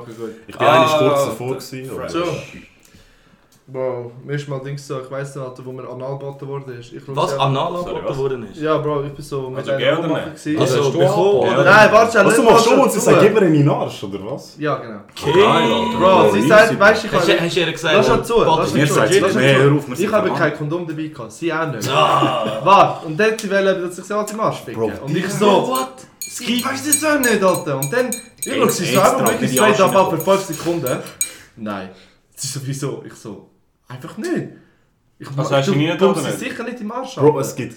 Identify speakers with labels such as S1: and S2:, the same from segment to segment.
S1: Okay, gut.
S2: Ich bin eigentlich kurz
S3: Ah,
S2: davor. Gewesen, aber-
S1: So. Bro, mir ist mal Dings so, ich weiss noch, Alter, wo mir anal geboten worden ist. Ich
S4: Was
S1: ja,
S4: anal
S3: was?
S4: worden ist?
S1: Ja, Bro, ich bin so mit
S3: Also,
S1: einer Oma
S3: nicht?
S1: gewesen.
S4: Also,
S1: Also,
S4: bekommen?
S1: Nein, warte,
S2: Was du
S1: nicht
S2: machst schon und sie sagt, gib mir in den Arsch, oder was?
S1: Ja, genau.
S4: Okay.
S1: Bro, sie sagt, weißt du, ich
S4: du
S1: habe...
S4: hast du ihr gesagt?
S1: Lass schon zu, lass schon
S2: Mir
S1: zu.
S2: sagt sie,
S1: lass schon
S2: nee,
S1: zu. Ich habe kein Kondom dabei gehabt, sie auch nicht.
S4: Ah.
S1: Warte, und dann sie wollen, dass ich sie halt im Arsch ficken.
S2: Bro,
S1: Und ich so...
S4: what?
S1: Sie weißt das auch nicht, Alter. Und dann... Ich
S2: Ey,
S1: schaue sie so
S2: extra
S1: einfach wirklich straight
S2: Arsch
S1: ab für 5 Sekunden. Nein. Sie so, wieso? Ich so... Einfach nicht. Ich
S3: Was hast du nie
S1: du
S3: oder
S1: sie
S3: nicht?
S1: sicher nicht im Arsch,
S2: Bro, es gibt...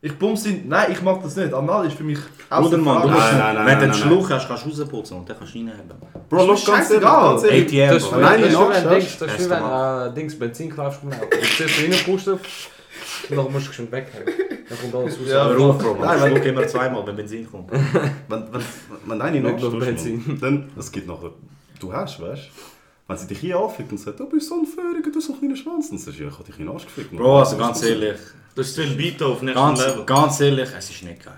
S1: Ich pump sie... Nein, ich mag das nicht. Anal ist für mich...
S4: Bruder, Mann, du musst,
S2: Nein, nein, nein,
S4: wenn du einen. Schluch hast, kannst du rausputzen und dann kannst du reinheben.
S2: Bro,
S1: Ist scheißegal.
S4: ATM,
S5: Das ist
S4: Bro.
S5: wie
S2: Nein,
S5: das ist wie wenn das ist äh, Dings Benzin kaufst. Du ziehst reinpusten und dann musst du schon weghängen. Dann kommt alles raus.
S1: Ja,
S4: Hör auf, Bro.
S2: Nein, wenn-
S4: schluckt immer zweimal, wenn Benzin kommt.
S2: Wenn, wenn, wenn eine
S5: nur
S2: tust,
S5: Benzin.
S2: Dann, es gibt nachher, du hast, weißt du, wenn sie dich hier anfickt und sagt, du bist so ein Föhriger, du hast so einen kleinen Schwanz, dann sagst du, ja, ich hab dich in den Arsch gefickt.
S4: Bro, also ganz ehrlich. Das ist viel Beat auf nächstem
S2: Ganz,
S4: Level. Ganz ehrlich, es ist nicht geil.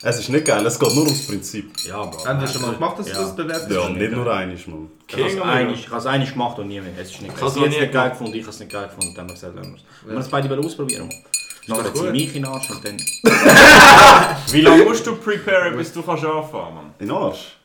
S2: Es ist nicht geil, es geht nur ums Prinzip.
S4: Ja, Bro.
S1: Haben wir schon mal gemacht, dass du
S4: Ja.
S1: das bewertest?
S2: Ja, nicht nur einiges, Mann.
S4: Ich habe es einig- ich habe gemacht und nie mehr. Es ist nicht
S1: Ich
S4: geil.
S1: noch
S4: hat es nicht geil gefunden, ich habe es nicht geil gefunden. Dann haben wir gesagt, lassen wir es. Wir haben es beide wollen ausprobieren. Mann. Dann hat sie
S1: gut.
S4: mich in den Arsch und dann...
S3: Wie lange musst du preparen, bis du kannst anfangen Mann?
S2: In den Arsch?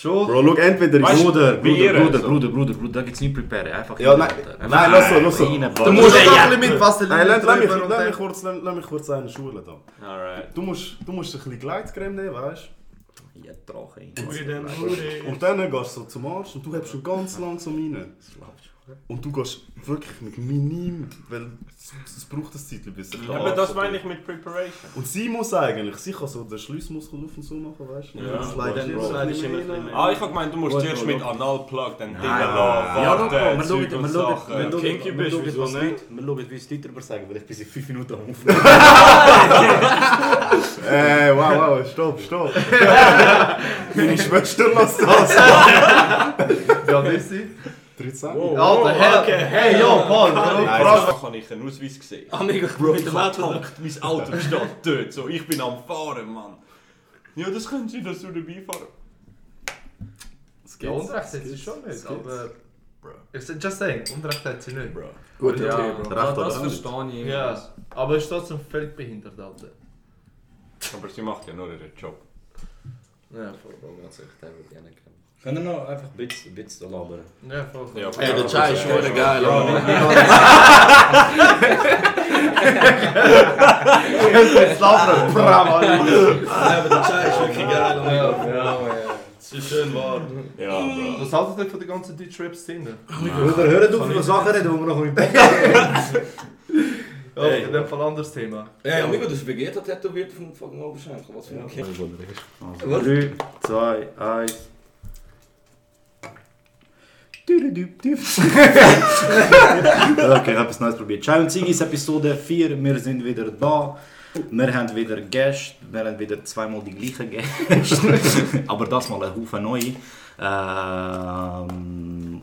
S1: Schon?
S2: Bro, schau, entweder
S3: Weißt du,
S4: Bruder,
S3: wie
S4: Bruder,
S3: ihr,
S4: Bruder,
S3: so.
S4: Bruder, Bruder, Bruder, da gibt es nicht preparen. Einfach
S2: Ja, nein.
S4: Einfach
S2: nein, lass so, lass so.
S1: Du musst
S2: Ja,
S1: ein bisschen mit Vaseline
S2: Nein, lass, lass, mich, lass, mich kurz, lass, lass mich kurz eine Schule da.
S3: Alright.
S2: Du musst, du musst ein bisschen Gleitcreme nehmen, weißt
S4: Ja, Drache.
S2: du? Und dann gehst du so zum Arsch und du hebst schon ganz langsam rein. Und du gehst wirklich mit minim, weil es, es braucht ein Zeit, bis sich der
S3: Aber das meine ich mit Preparation.
S2: Und sie muss eigentlich, sie kann so den Schließmuskel auf und so machen, weißt du?
S3: Ja,
S2: das
S3: Bro.
S2: immer ein bisschen rein.
S3: Ah, ich hab gemeint, du musst zuerst mit. Analplug dann Dinge lassen,
S4: Ja,
S3: warten,
S4: wir schauen,
S3: Kinky bist, wieso nicht?
S4: Wir schauen, wie es die Leute darüber sagen, weil ich bin seit 5 Minuten am Aufnehmen.
S2: Ey, wow, wow, stopp, stopp. Meine Schwester lässt das.
S1: Ja, das ist
S2: 13.
S1: Alter, hey, hey, ja, Paul, warum
S3: habe ich einen Ausweis gesehen.
S4: Amigo,
S3: Bro,
S4: mit
S3: ich
S4: dem
S3: hab
S4: Auto.
S3: mein Auto steht dort. So, ich bin am Fahren, Mann. Ja, das können Sie, dass du dabei fahren.
S2: Das
S1: Ja,
S2: geht's.
S1: Unrecht hat sie schon nicht, aber...
S3: Bro.
S1: Ich just saying, Unrecht hat sie nicht.
S3: Bro.
S4: Gut,
S5: Ja,
S4: okay, Bro.
S2: Recht
S5: das verstehe ich.
S1: Ja, aber er ist trotzdem völlig behindert, Alter.
S3: Aber sie macht ja nur ihren Job.
S1: Ja, voll.
S5: Bro, ganz ehrlich, den würde
S4: Können wir noch einfach ein bisschen, ein bisschen labern?
S1: Ja, voll.
S3: Ja,
S4: Ey, der Chai ist schon geil,
S3: Bro.
S1: Jetzt labern, bram, Alter.
S4: Ja, aber der Chai ist wirklich geil.
S5: Ja, ja.
S4: Es ist schön warm.
S3: Ja, Bro.
S1: Was haltet ihr von der ganzen Deutsch-Rap-Szene?
S4: Bruder, hör auf über Sachen reden, die wir noch im Bett
S1: Ja, in dem Fall anderes Thema.
S4: Ey, Amigo, du hast Vegeta tätowiert vom fucking Oberschenkel. Was für ein Kind.
S2: Also, 3, 2, 1.
S4: okay, 15 probi. Čajem cigi s epizode 4, Mirzen Veder 2. Wir haben wieder Gäste. Wir haben wieder zweimal die gleichen Gäste. Aber das mal ein Haufen neue. Ähm,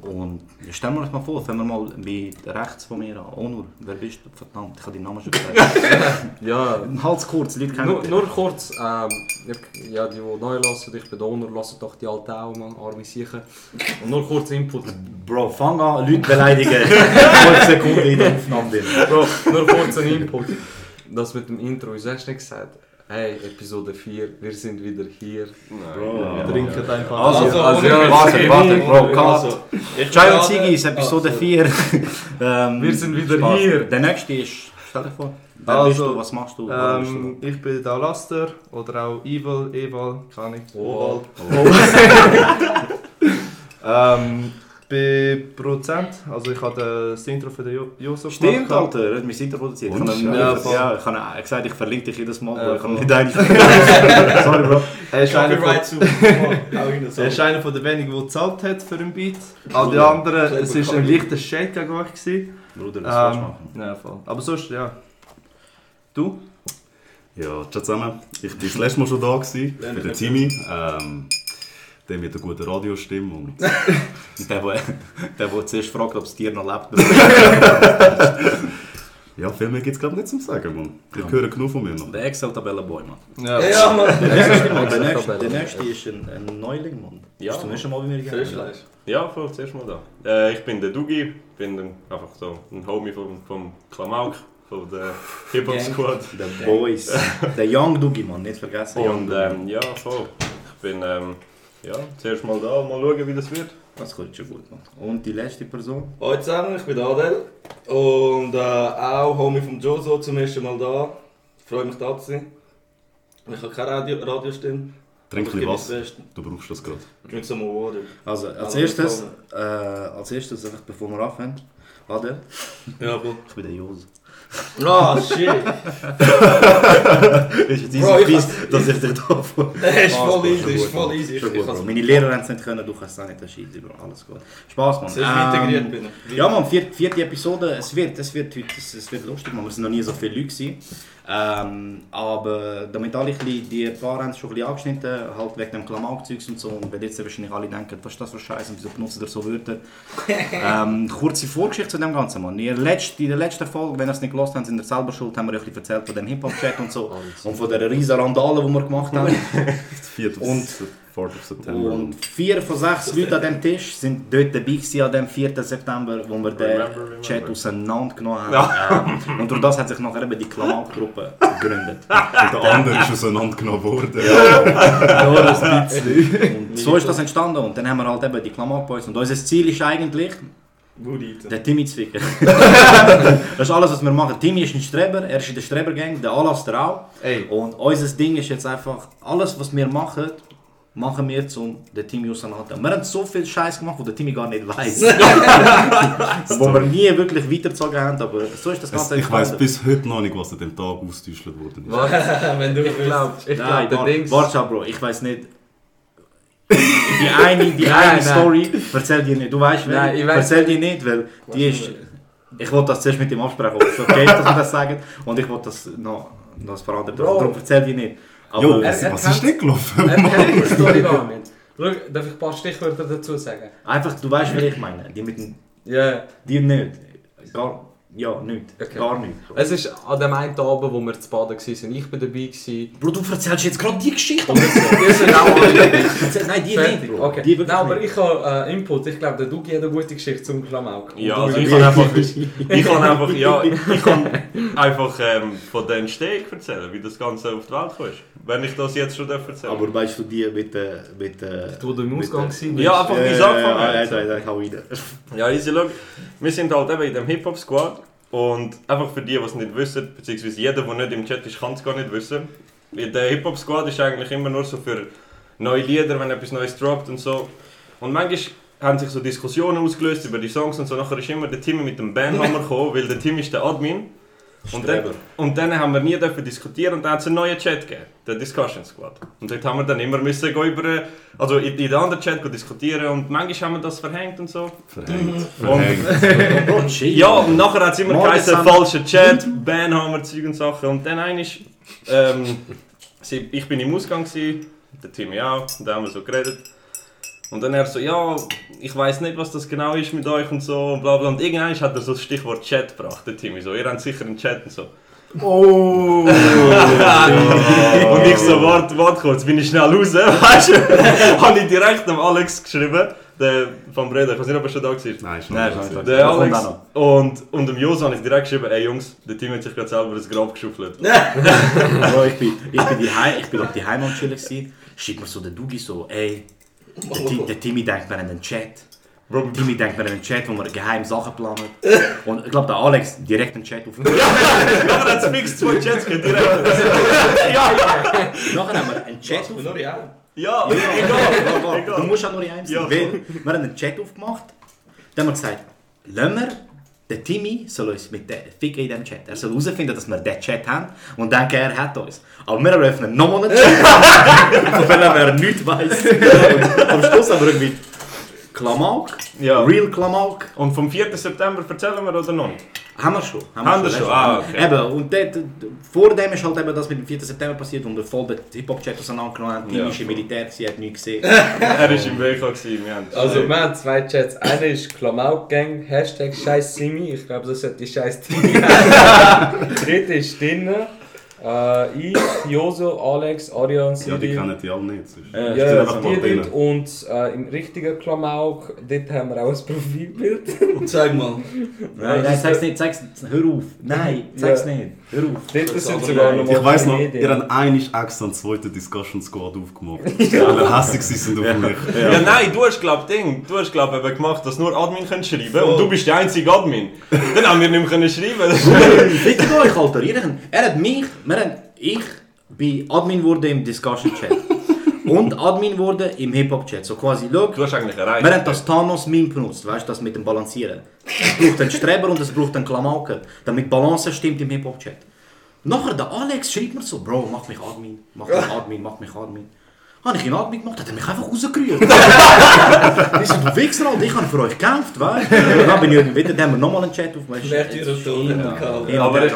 S4: und stellen wir uns mal vor, fangen wir mal bei rechts von mir an. Onur, wer bist du? Verdammt, ich habe deinen Namen schon gesagt.
S5: Ja,
S4: Hals kurz, Leute kennen
S5: nur,
S4: dich.
S5: nur kurz, ähm, ja, die, die neu lassen, ich bin Donor, lassen doch die alte auch, man, arme Sicher. Und nur kurz Input.
S4: Bro, fang an, Leute beleidigen. 5 Sekunden in der Aufnahme.
S5: Bro, nur kurz ein Input. Das mit dem Intro, hast du nicht gesagt? Hey, Episode 4, wir sind wieder hier.
S2: Bro.
S1: Trinken einfach.
S4: Also,
S5: Also, ja,
S4: warte, warte, Bro, cut.
S5: Also,
S4: Chai und Zigis, Episode 4. ähm,
S5: Wir sind wieder
S4: Spaß.
S5: hier.
S4: Der nächste ist, stell dir vor, wer
S1: Also,
S4: bist du, was machst du,
S1: Ähm, ich bin der Laster oder auch Evil, Eval, keine Ahnung.
S5: Oh.
S1: Ähm, bin Produzent, also ich habe das Intro für den jo Josef?
S4: Stimmt,
S1: gemacht.
S4: Alter, er hat mich Intro produziert. Ich habe
S1: ja,
S4: ja, ich habe gesagt, ich verlinke dich jedes Mal,
S1: Ja,
S4: ich habe nicht eigentlich Sorry, Bro.
S1: Er ist einer von, er ist einer von den wenigen, der gezahlt hat für einen Beat. All die anderen, es war ein leichter Shade gegen euch. Gewesen.
S4: Bruder, das ähm, machen.
S1: ja, voll. Aber sonst, ja. Du?
S2: Ja, ciao zusammen. Ich war das letzte Mal schon da, gewesen, bei der Timmy. Ähm, der mit einer guten Radiostimme. Und
S4: Der, der, der, der zuerst fragt, ob das Tier noch lebt.
S2: ja, viel mehr gibt es glaube ich nicht zum Sagen, Mann. Ihr hört genug von mir noch.
S4: Der Excel-Tabellenboy, Mann.
S1: Ja.
S4: Ja, Mann. Der nächste, Mann. Der nächste, der nächste ist ein, ein Neuling, Mann.
S3: Ja,
S4: Bist du nicht schon mal bei mir gegangen?
S3: Ja voll, zuerst mal da. Äh, ich bin der Dugi, bin ein, einfach so ein Homie vom, vom Klamauk, von der Hip-Hop Squad.
S4: The Boys. Der Young Dugi, Mann, nicht vergessen.
S3: Und ähm, ja, voll. Ich bin ähm, ja, zuerst mal da, mal schauen, wie das wird.
S4: Das kommt schon gut, Mann. Und die letzte Person?
S6: Hallo zusammen, ich bin Adel. Und äh, auch Homie vom Joso zum ersten Mal da. Ich freue mich da zu sein. Ich habe keine Radio Radiostimme.
S2: Trink ein bisschen was. Du brauchst das gerade.
S6: Drink some more water.
S4: Also, als
S6: Also,
S4: erstes, äh, als erstes, einfach bevor wir anfangen, Adel,
S6: Ja, Bro.
S4: ich bin der Jos.
S6: Ah, shit.
S4: ist jetzt
S6: Bro, ich
S4: Quiz, dass ich dich da vor...
S6: Das ist
S4: Spaß,
S6: voll easy,
S4: gut,
S6: voll
S4: Mann.
S6: easy.
S4: Meine Lehrer haben es nicht können, du kannst es auch nicht, das ist easy, Bro. Alles gut. Spaß, Mann.
S6: Sehr integriert
S4: Ähm,
S6: bin.
S4: Ja, man, vierte, vierte Episode. Es wird, es wird heute es, es wird lustig, man. Wir sind noch nie so viele Leute gewesen. Ähm, aber damit alle bisschen, die paar haben es schon ein bisschen angeschnitten, halt wegen dem Klamauk-Zeugs und so. Und weil jetzt wahrscheinlich alle denken, was ist das für Scheiße und wieso benutzt ihr so Wörter? ähm, kurze Vorgeschichte zu dem Ganzen, Mann. In der letzten, in der letzten Folge, wenn ihr es nicht gelernt habt, sind ihr selber schuld, haben wir euch erzählt von dem Hip-Hop-Chat und so. und von der riesen Randale, die wir gemacht haben. und
S2: 4. September.
S4: Und vier von sechs Leuten an dem Tisch waren dort dabei gewesen, an dem 4. September, wo wir den. Chat auseinandergenommen haben. Ja. Ähm, und durch das hat sich nachher eben die Klamauk-Gruppe gegründet.
S2: Und der andere ist auseinandergenommen worden. Ja, nur ein bisschen.
S4: Und so ist das entstanden und dann haben wir halt eben die Klamauk-Boys. Und unser Ziel ist eigentlich, der Timmy zu ficken. das ist alles, was wir machen. Timmy ist ein Streber, er ist in der Strebergang, der Alastair auch. Und unser Ding ist jetzt einfach, alles, was wir machen, machen wir um den Timmy auseinanderzunehmen. Wir haben so viel Scheiß gemacht, wo der Timmy gar nicht weiß. wo wir nie wirklich weitergezogen haben, aber so ist das
S2: Es,
S4: Ganze
S2: ich weiss
S4: entstanden.
S2: bis heute noch nicht, was an dem Tag ausgetäuscht worden ist.
S6: Wenn du
S5: Ich glaube, ich
S4: Nein,
S5: glaub, Dings...
S4: warte Bro, ich weiß nicht. Die eine, die
S5: Nein,
S4: eine
S5: nein.
S4: Story, erzähl dir nicht. Du weißt,
S5: Nein,
S4: wer?
S5: ich weiss-
S4: Erzähl dir nicht, weil die ist. Ich wollte das zuerst mit ihm absprechen, ob es okay ist, dass wir das sagen. Und ich wollte das noch, noch ein paar andere. Darum erzähl dir nicht. Aber
S2: Jo, was, was
S5: kennt-
S2: ist denn gelaufen?
S5: Darf ich ein paar Stichwörter dazu sagen?
S4: einfach, du weißt, wer ich meine. Die mit dem.
S5: Ja.
S4: Die nicht. Gar. Ja, nicht.
S5: Okay.
S4: Gar nicht.
S5: Es ist an dem einen Abend, wo wir zu baden waren. Ich war dabei. Gewesen.
S4: Bro, du erzählst jetzt gerade die Geschichte.
S5: Und wir sind auch alle
S4: Nein, die nicht, Bro.
S5: Okay.
S4: Die
S5: Nein, aber ich habe äh, Input. Ich glaube, der Dugi hat eine gute Geschichte zum Klamauk. Und
S3: Ja, also ich kann einfach, ich kann einfach, ja, ich kann einfach ähm, von der Entstehung erzählen, wie das Ganze auf die Welt kam. Wenn ich das jetzt schon darf erzählen
S4: Aber weißt du, die mit der. Mit, der
S5: Wo du im Ausgang warst.
S3: Ja, einfach wie es angefangen hat.
S4: Ja, ja, ja, hau rein.
S3: Ja, easy, schau. Wir sind halt eben in dem Hip-Hop-Squad und einfach für die, die es nicht wissen, beziehungsweise jeder, der nicht im Chat ist, kann es gar nicht wissen. Der Hip-Hop-Squad ist eigentlich immer nur so für neue Lieder, wenn etwas Neues droppt und so. Und manchmal haben sich so Diskussionen ausgelöst über die Songs und so. Nachher ist immer der Timmy mit dem Bandhammer gekommen, weil der Timmy ist der Admin. Und dann, und dann haben wir nie dürfen diskutieren und dann hat es einen neuen Chat gegeben, der Discussion Squad. Und dort haben wir dann immer müssen gehen über, also in, in den anderen Chat gehen diskutieren und manchmal haben wir das verhängt und so.
S2: Verhängt. Verhängt.
S4: Bro, chill.
S3: Ja, und nachher hat es immer geheißen, falscher Chat, Banhammer, Zeug und Sachen. Und dann eigentlich, ähm, ich bin im Ausgang, gewesen, der Timmy auch, und dann haben wir so geredet. Und dann er so, ja, ich weiß nicht, was das genau ist mit euch und so und bla bla. Und irgendwann hat er so das Stichwort Chat gebracht, der Timmy. So, ihr habt sicher einen Chat und so.
S2: Oh!
S3: Und ich so, warte, warte kurz, bin ich schnell raus, weißt du? Habe ich direkt am Alex geschrieben, der von Breda, ich weiß nicht, ob er schon da war.
S2: Nein, schon
S4: Nein,
S2: nicht.
S4: schon nicht.
S3: Der Alex und, und dem Jos habe ich direkt geschrieben, ey Jungs, der Team hat sich gerade selber das Grab geschuffelt.
S4: Bro, ich bin, ich bin die Heim, ich bin auf die Heim am chillen gewesen. Schickt mir so der Dugi so, ey, der, Ti- der Timmy denkt, wir haben einen Chat.
S3: Bro,
S4: Timmy denkt, wir haben einen Chat, wo wir geheim Sachen planen. Und ich glaube, der Alex direkt einen Chat aufgemacht.
S3: nachher hat es fix zwei Chats direkt.
S4: Nachher haben wir einen Chat aufgemacht.
S6: Nur ja.
S3: Ja,
S4: Ja,
S3: egal.
S4: Du musst auch nur in einem sein.
S3: Ja.
S4: Wir haben einen Chat aufgemacht. Dann haben wir gesagt, lassen wir den Timmy soll uns mit den ficken in diesem Chat. Er soll herausfinden, dass wir diesen Chat haben und denken, er hat uns. Aber wir eröffnen nochmal einen Chat, von dem er nichts weiss. Am Schluss haben wir irgendwie Klamauk,
S3: Ja.
S4: Real Klamauk.
S3: Und vom 4. September erzählen wir oder noch nicht?
S4: Haben wir schon.
S3: Haben wir schon? Ah, okay.
S4: Eben, und dort, vor dem ist halt eben das mit dem 4. September passiert und der voll den Hip-Hop-Chat auseinandergenommen hat. Timmy
S3: Ja.
S4: ist im Militär, sie hat nichts gesehen.
S3: Er war im WK, haben
S5: Also, wir haben zwei Chats. Einer ist Klamauk-Gang, Hashtag scheiß Simi. Ich glaube, das sollte die scheiß Timmy heißen. Dritte ist drinnen. Äh, ich, Joso, Alex, Arian,
S2: Ja, die
S5: Siri.
S2: kennen die alle nicht. sonst.
S4: Äh,
S2: sind
S5: Ja,
S2: einfach
S5: die. Und äh, im richtigen Klamauk, dort haben wir auch ein Profilbild.
S6: Zeig mal.
S4: Nein, nein, sag's nicht, sag's nicht. Hör auf. Nein, sag's
S5: Ja.
S4: nicht. Hör auf.
S5: Dort
S6: Das
S5: sind sogar
S6: nicht.
S5: noch
S2: Ich weiss noch,
S5: Medien.
S2: ihr habt eigentlich extra einen zweiten Discussion Squad aufgemacht. Weil ihr hässlich sind auf mich.
S3: Ja. nein, du hast glaub Ding, du hast glaub eben gemacht, dass nur Admin können schreiben und du bist der einzige Admin. Dann haben wir nicht mehr können schreiben.
S4: Fickt euch, Alter. Er hat mich, wir haben, ich bin Admin wurde im Discussion-Chat. und Admin wurde im Hip-Hop-Chat. So quasi, schau,
S3: Du hast eigentlich erreicht.
S4: wir haben das Thanos-Meme benutzt, weißt du, das mit dem Balancieren. Es braucht einen Streber und es braucht einen Klamauken, damit Balance stimmt im Hip-Hop-Chat. Nachher der Alex schreibt mir so, Bro, mach mich Admin, mach mich Admin, mach mich Admin. Habe ich ihn Admin gemacht, hat er mich einfach rausgerührt. ich so, du Wichser, Alter, ich habe für euch gekämpft, weißt du. Und dann bin ich wieder, dann haben wir nochmal einen Chat aufgemacht.
S6: Wer Rotation gehabt?
S4: Ja,
S3: Aber
S4: der-
S3: ich-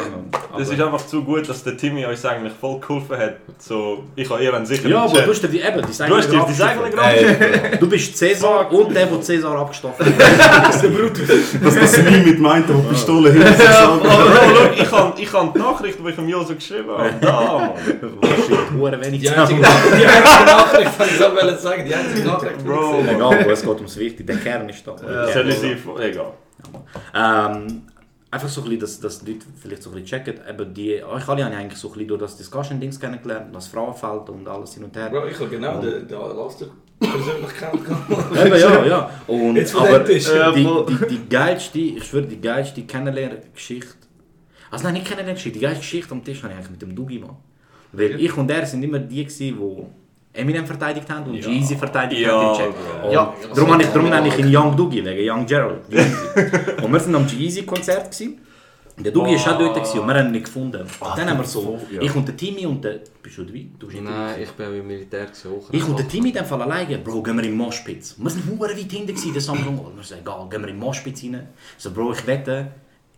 S3: Das ist einfach zu gut, dass der Timmy uns eigentlich voll geholfen hat. So, ich habe ihr einen sicheren
S4: Ja, aber
S3: Chat.
S4: du hast dir die, eben, die
S3: Du hast dir die eigene Grafik.
S4: Du bist Cäsar und der, der Cäsar abgestochen hat.
S2: Das das Meme mit meint, der Pistole hinter sich
S3: Aber ich habe ich hab die Nachricht, die ich dem Joso geschrieben habe. Da, Mann.
S4: Shit, hure wenig
S6: Die einzige, die einzige Nachricht, gerade wollen sagen, die einzige Nachricht.
S3: Bro.
S4: Egal, es geht ums Wichtige. Der Kern ist da. Der
S3: Soll
S4: Kern.
S3: ich sie... Egal.
S4: Ähm, einfach so ein bisschen, dass, dass die Leute vielleicht so ein bisschen checken. Eben die, euch alle habe ich eigentlich so ein bisschen durch das Discussion-Dings kennengelernt, das Frauenfeld und alles hin und her.
S6: Bro, ich habe genau den, den Alastair persönlich kennengelernt.
S4: Eben, ja, ja. Und,
S6: Jetzt von
S4: aber die, die, die geilste, ich schwöre, die geilste Kennenlerngeschichte. Also nein, nicht Kennenlerngeschichte, die geilste Geschichte am Tisch habe ich eigentlich mit dem Dugi, Mann. Weil ich und er sind immer die gewesen, die Eminem verteidigt haben und
S3: Ja.
S4: Jeezy verteidigt
S3: Ja,
S4: haben. Und
S1: Ja.
S4: darum, habe ich, darum nenne ich ihn Young Dugi, wegen Young Gerald. Und wir sind am Jeezy-Konzert. Und Der Dugi war auch dort und wir haben ihn nicht gefunden. Und dann haben wir so,
S2: ja.
S4: ich und der Timmy und der... Bist du dabei? Du bist.
S5: Nein, ich bin im Militär gewesen.
S4: Ich und der Team in dem Fall alleine, Bro, gehen wir in Moshpits. Wir sind hure weit hinten der Samsung. Wir sagen, egal, gehen wir in Moshpits rein. So, Bro, ich wette,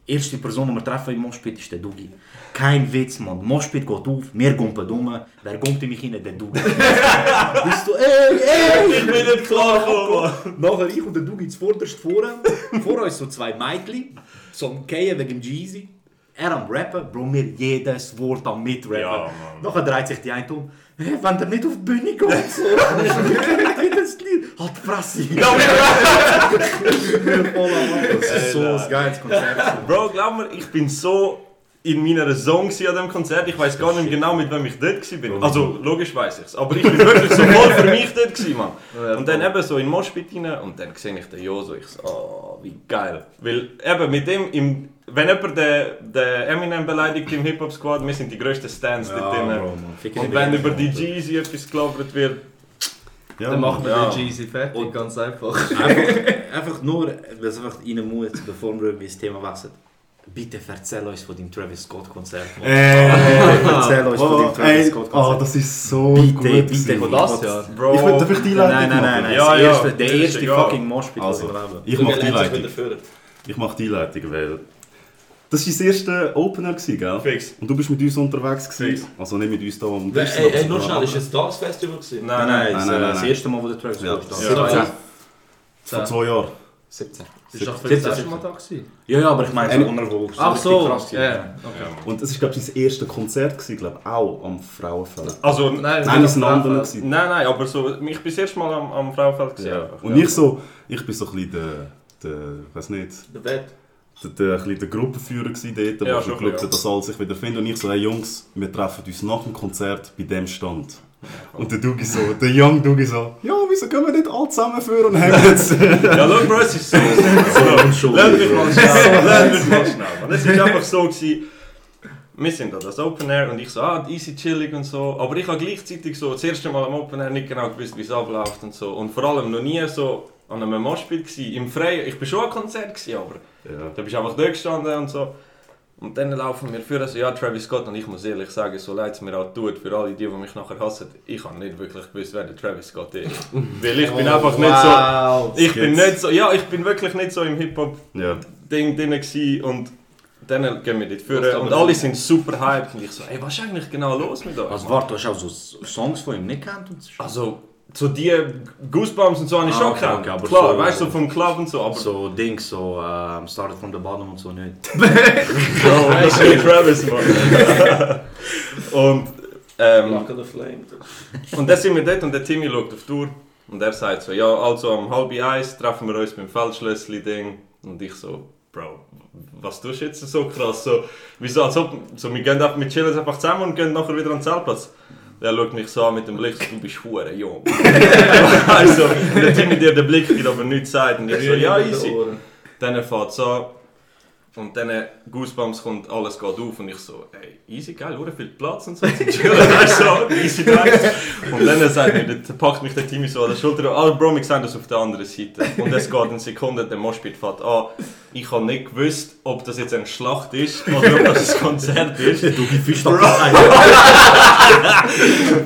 S4: die erste Person, die wir treffen im Moshpit, ist der Dugi. Kein Witz, Mann. Moshpit geht auf, wir gumpen um. Wer gumpt in mich rein? Der Dugi. Bist du, ey, ey!
S3: Ich bin nicht klar.
S4: Nachher ich und der Dugi zuvorderst vorne. Vor uns so zwei Mädchen, so am Gehen wegen Jeezy. Er am Rappen, Bro, mir jedes Wort am Mitrappen.
S3: Ja.
S4: Nachher dreht sich die eine um. Hey, wenn der nicht auf die Bühne geht, so. Lied. Halt die Fresse. Voll am. Das ist so ein geiles Konzert.
S3: Bro, glaub mir, ich bin so in meiner Zone gewesen an dem Konzert. Ich weiß gar nicht mehr genau, mit wem ich dort bin. Also, logisch weiß ich es. Aber ich bin wirklich so voll für mich dort gewesen, Mann. Und dann eben so in den Moshpit rein und dann sehe ich den Joso. Ich so, oh, wie geil. Weil eben mit dem, im, wenn jemand den, den Eminem beleidigt im Hip-Hop-Squad, wir sind die grössten Stans dort drin. Und wenn über die Jeezy etwas gelabert wird,
S2: Ja,
S1: Dann machen wir
S3: Ja.
S1: den Jeezy fertig, ganz einfach.
S4: Einfach, einfach nur, es einfach rein muss, bevor wir irgendwie das Thema wechseln. Bitte erzähl uns von deinem Travis Scott Konzert. Mann.
S2: Äh,
S4: Erzähl uns von
S2: oh,
S4: deinem Travis
S2: ey,
S4: Scott
S2: oh,
S4: Konzert.
S2: das ist so
S4: Bitte,
S2: gut.
S4: bitte.
S1: Von das Jahr.
S3: Bro,
S2: Ich will, darf ich die Leitung
S4: Nein, nein, nein, nein.
S3: Ja, ja,
S4: erste, der erste fucking Moshpit,
S2: Also.
S4: was ich lebe.
S2: Ich
S6: Du
S2: mach die Leitung. Ich mach die Leitung, weil... Das war das erste Opener, gewesen, gell?
S3: Fix.
S2: Und du bist mit uns unterwegs
S3: Fix.
S2: Also nicht mit uns da am
S6: Ey,
S2: Tisch.
S6: ey,
S2: sondern
S6: nur schnell, ist es das Festival gewesen?
S4: Nein, nein, das,
S2: nein,
S4: äh,
S2: nein,
S4: das
S2: nein.
S4: erste Mal, wo der Travis
S2: Ja.
S4: Scott
S2: Ja.
S4: ist.
S2: Vor zwei Jahren.
S5: 17.
S1: Bist du doch für
S4: Siebzehn,
S1: das erste Mal da gewesen?
S4: Ja, ja, aber ich meine, so unter
S1: Ach so,
S4: krass.
S1: ja, ja.
S2: Und es war, glaube ich, sein erstes Konzert, gewesen, glaube ich, auch am Frauenfeld.
S3: Also,
S1: Nein,
S2: Nein, es war ein gewesen.
S3: Nein, nein, aber so, ich bin das erste Mal am, am Frauenfeld gesehen.
S2: Ja. Und ich so, ich bin so ein bisschen der, der, weiß nicht,
S6: Der Wett.
S2: Der, der, ein bisschen der Gruppenführer gewesen dort, der
S3: Ja,
S2: ja,
S3: schon
S2: geschaut hat, dass alle sich wieder finden. Und ich so, hey Jungs, wir treffen uns nach dem Konzert bei dem Stand. Und der Dugi so, der Young Dugi so, ja, wieso gehen wir nicht alle zusammen für und hängen jetzt?
S3: Ja, schau, Bro, es ist so. so Lass mich mal schnell. Lass mich mal schnell. Und es war einfach so, gewesen, wir sind da das Open Air und ich so, ah, easy chillig und so. Aber ich habe gleichzeitig so das erste Mal am Open Air nicht genau gewusst, wie es abläuft und so. Und vor allem noch nie so an einem Moshpit gsi im Freien. Ich war schon an Konzert, gewesen, aber
S2: ja.
S3: da bist du einfach da gestanden und so. Und dann laufen wir für so, ja, Travis Scott. Und ich muss ehrlich sagen, so leid es mir auch tut, für alle die, die mich nachher hassen, ich habe nicht wirklich gewusst, wer der Travis Scott ist. Weil ich bin einfach nicht so...
S1: Wow.
S3: Ich bin nicht so, ja, ich bin wirklich nicht so im Hip-Hop-Ding
S2: ja.
S3: drin gewesen und dann gehen wir dort
S6: Das
S3: führen und alle sind super hyped und ich so, ey, was ist eigentlich genau los mit euch?
S4: Also warte, du hast auch so Songs von ihm nicht und so?
S3: Also, so die Goosebumps und so habe ich
S4: Ah,
S3: schon
S4: okay,
S3: gekannt.
S4: okay, aber
S3: Klar,
S4: so-
S3: weißt du, so vom Club und so, aber
S4: So Dings, so ähm, Started from the Bottom und so nicht.
S3: Bro, das ist nicht Travis, Mann. Und, ähm,
S6: Luck of the Flame.
S3: und dann sind wir dort und der Timmy schaut auf die Uhr und er sagt so, ja, also um halb eins treffen wir uns beim Feldschlössli-Ding. Und ich so, Bro, was tust du jetzt so krass? So, wieso, als ob, so, wir, gehen einfach, wir chillen einfach zusammen und gehen nachher wieder an den Zeltplatz. Der schaut mich so an mit dem Blick, du bist hure jung. also, der den Blick gibt, aber nichts sagt. Und ich so, ja, easy. Dann fährt es an. Und dann Goosebumps kommt, alles geht auf und ich so, ey, easy, geil, hure viel Platz und so, zum chillen, weißt du, so, easy drive. Und dann sagt mir, dann packt mich der Timmy so an der Schulter, ah Bro, wir sehen das auf der anderen Seite. Und es geht eine Sekunde, der Moshpit fährt an. Ich habe nicht gewusst, ob das jetzt eine Schlacht ist oder ob das ein Konzert ist.
S4: Du bist
S3: Bro.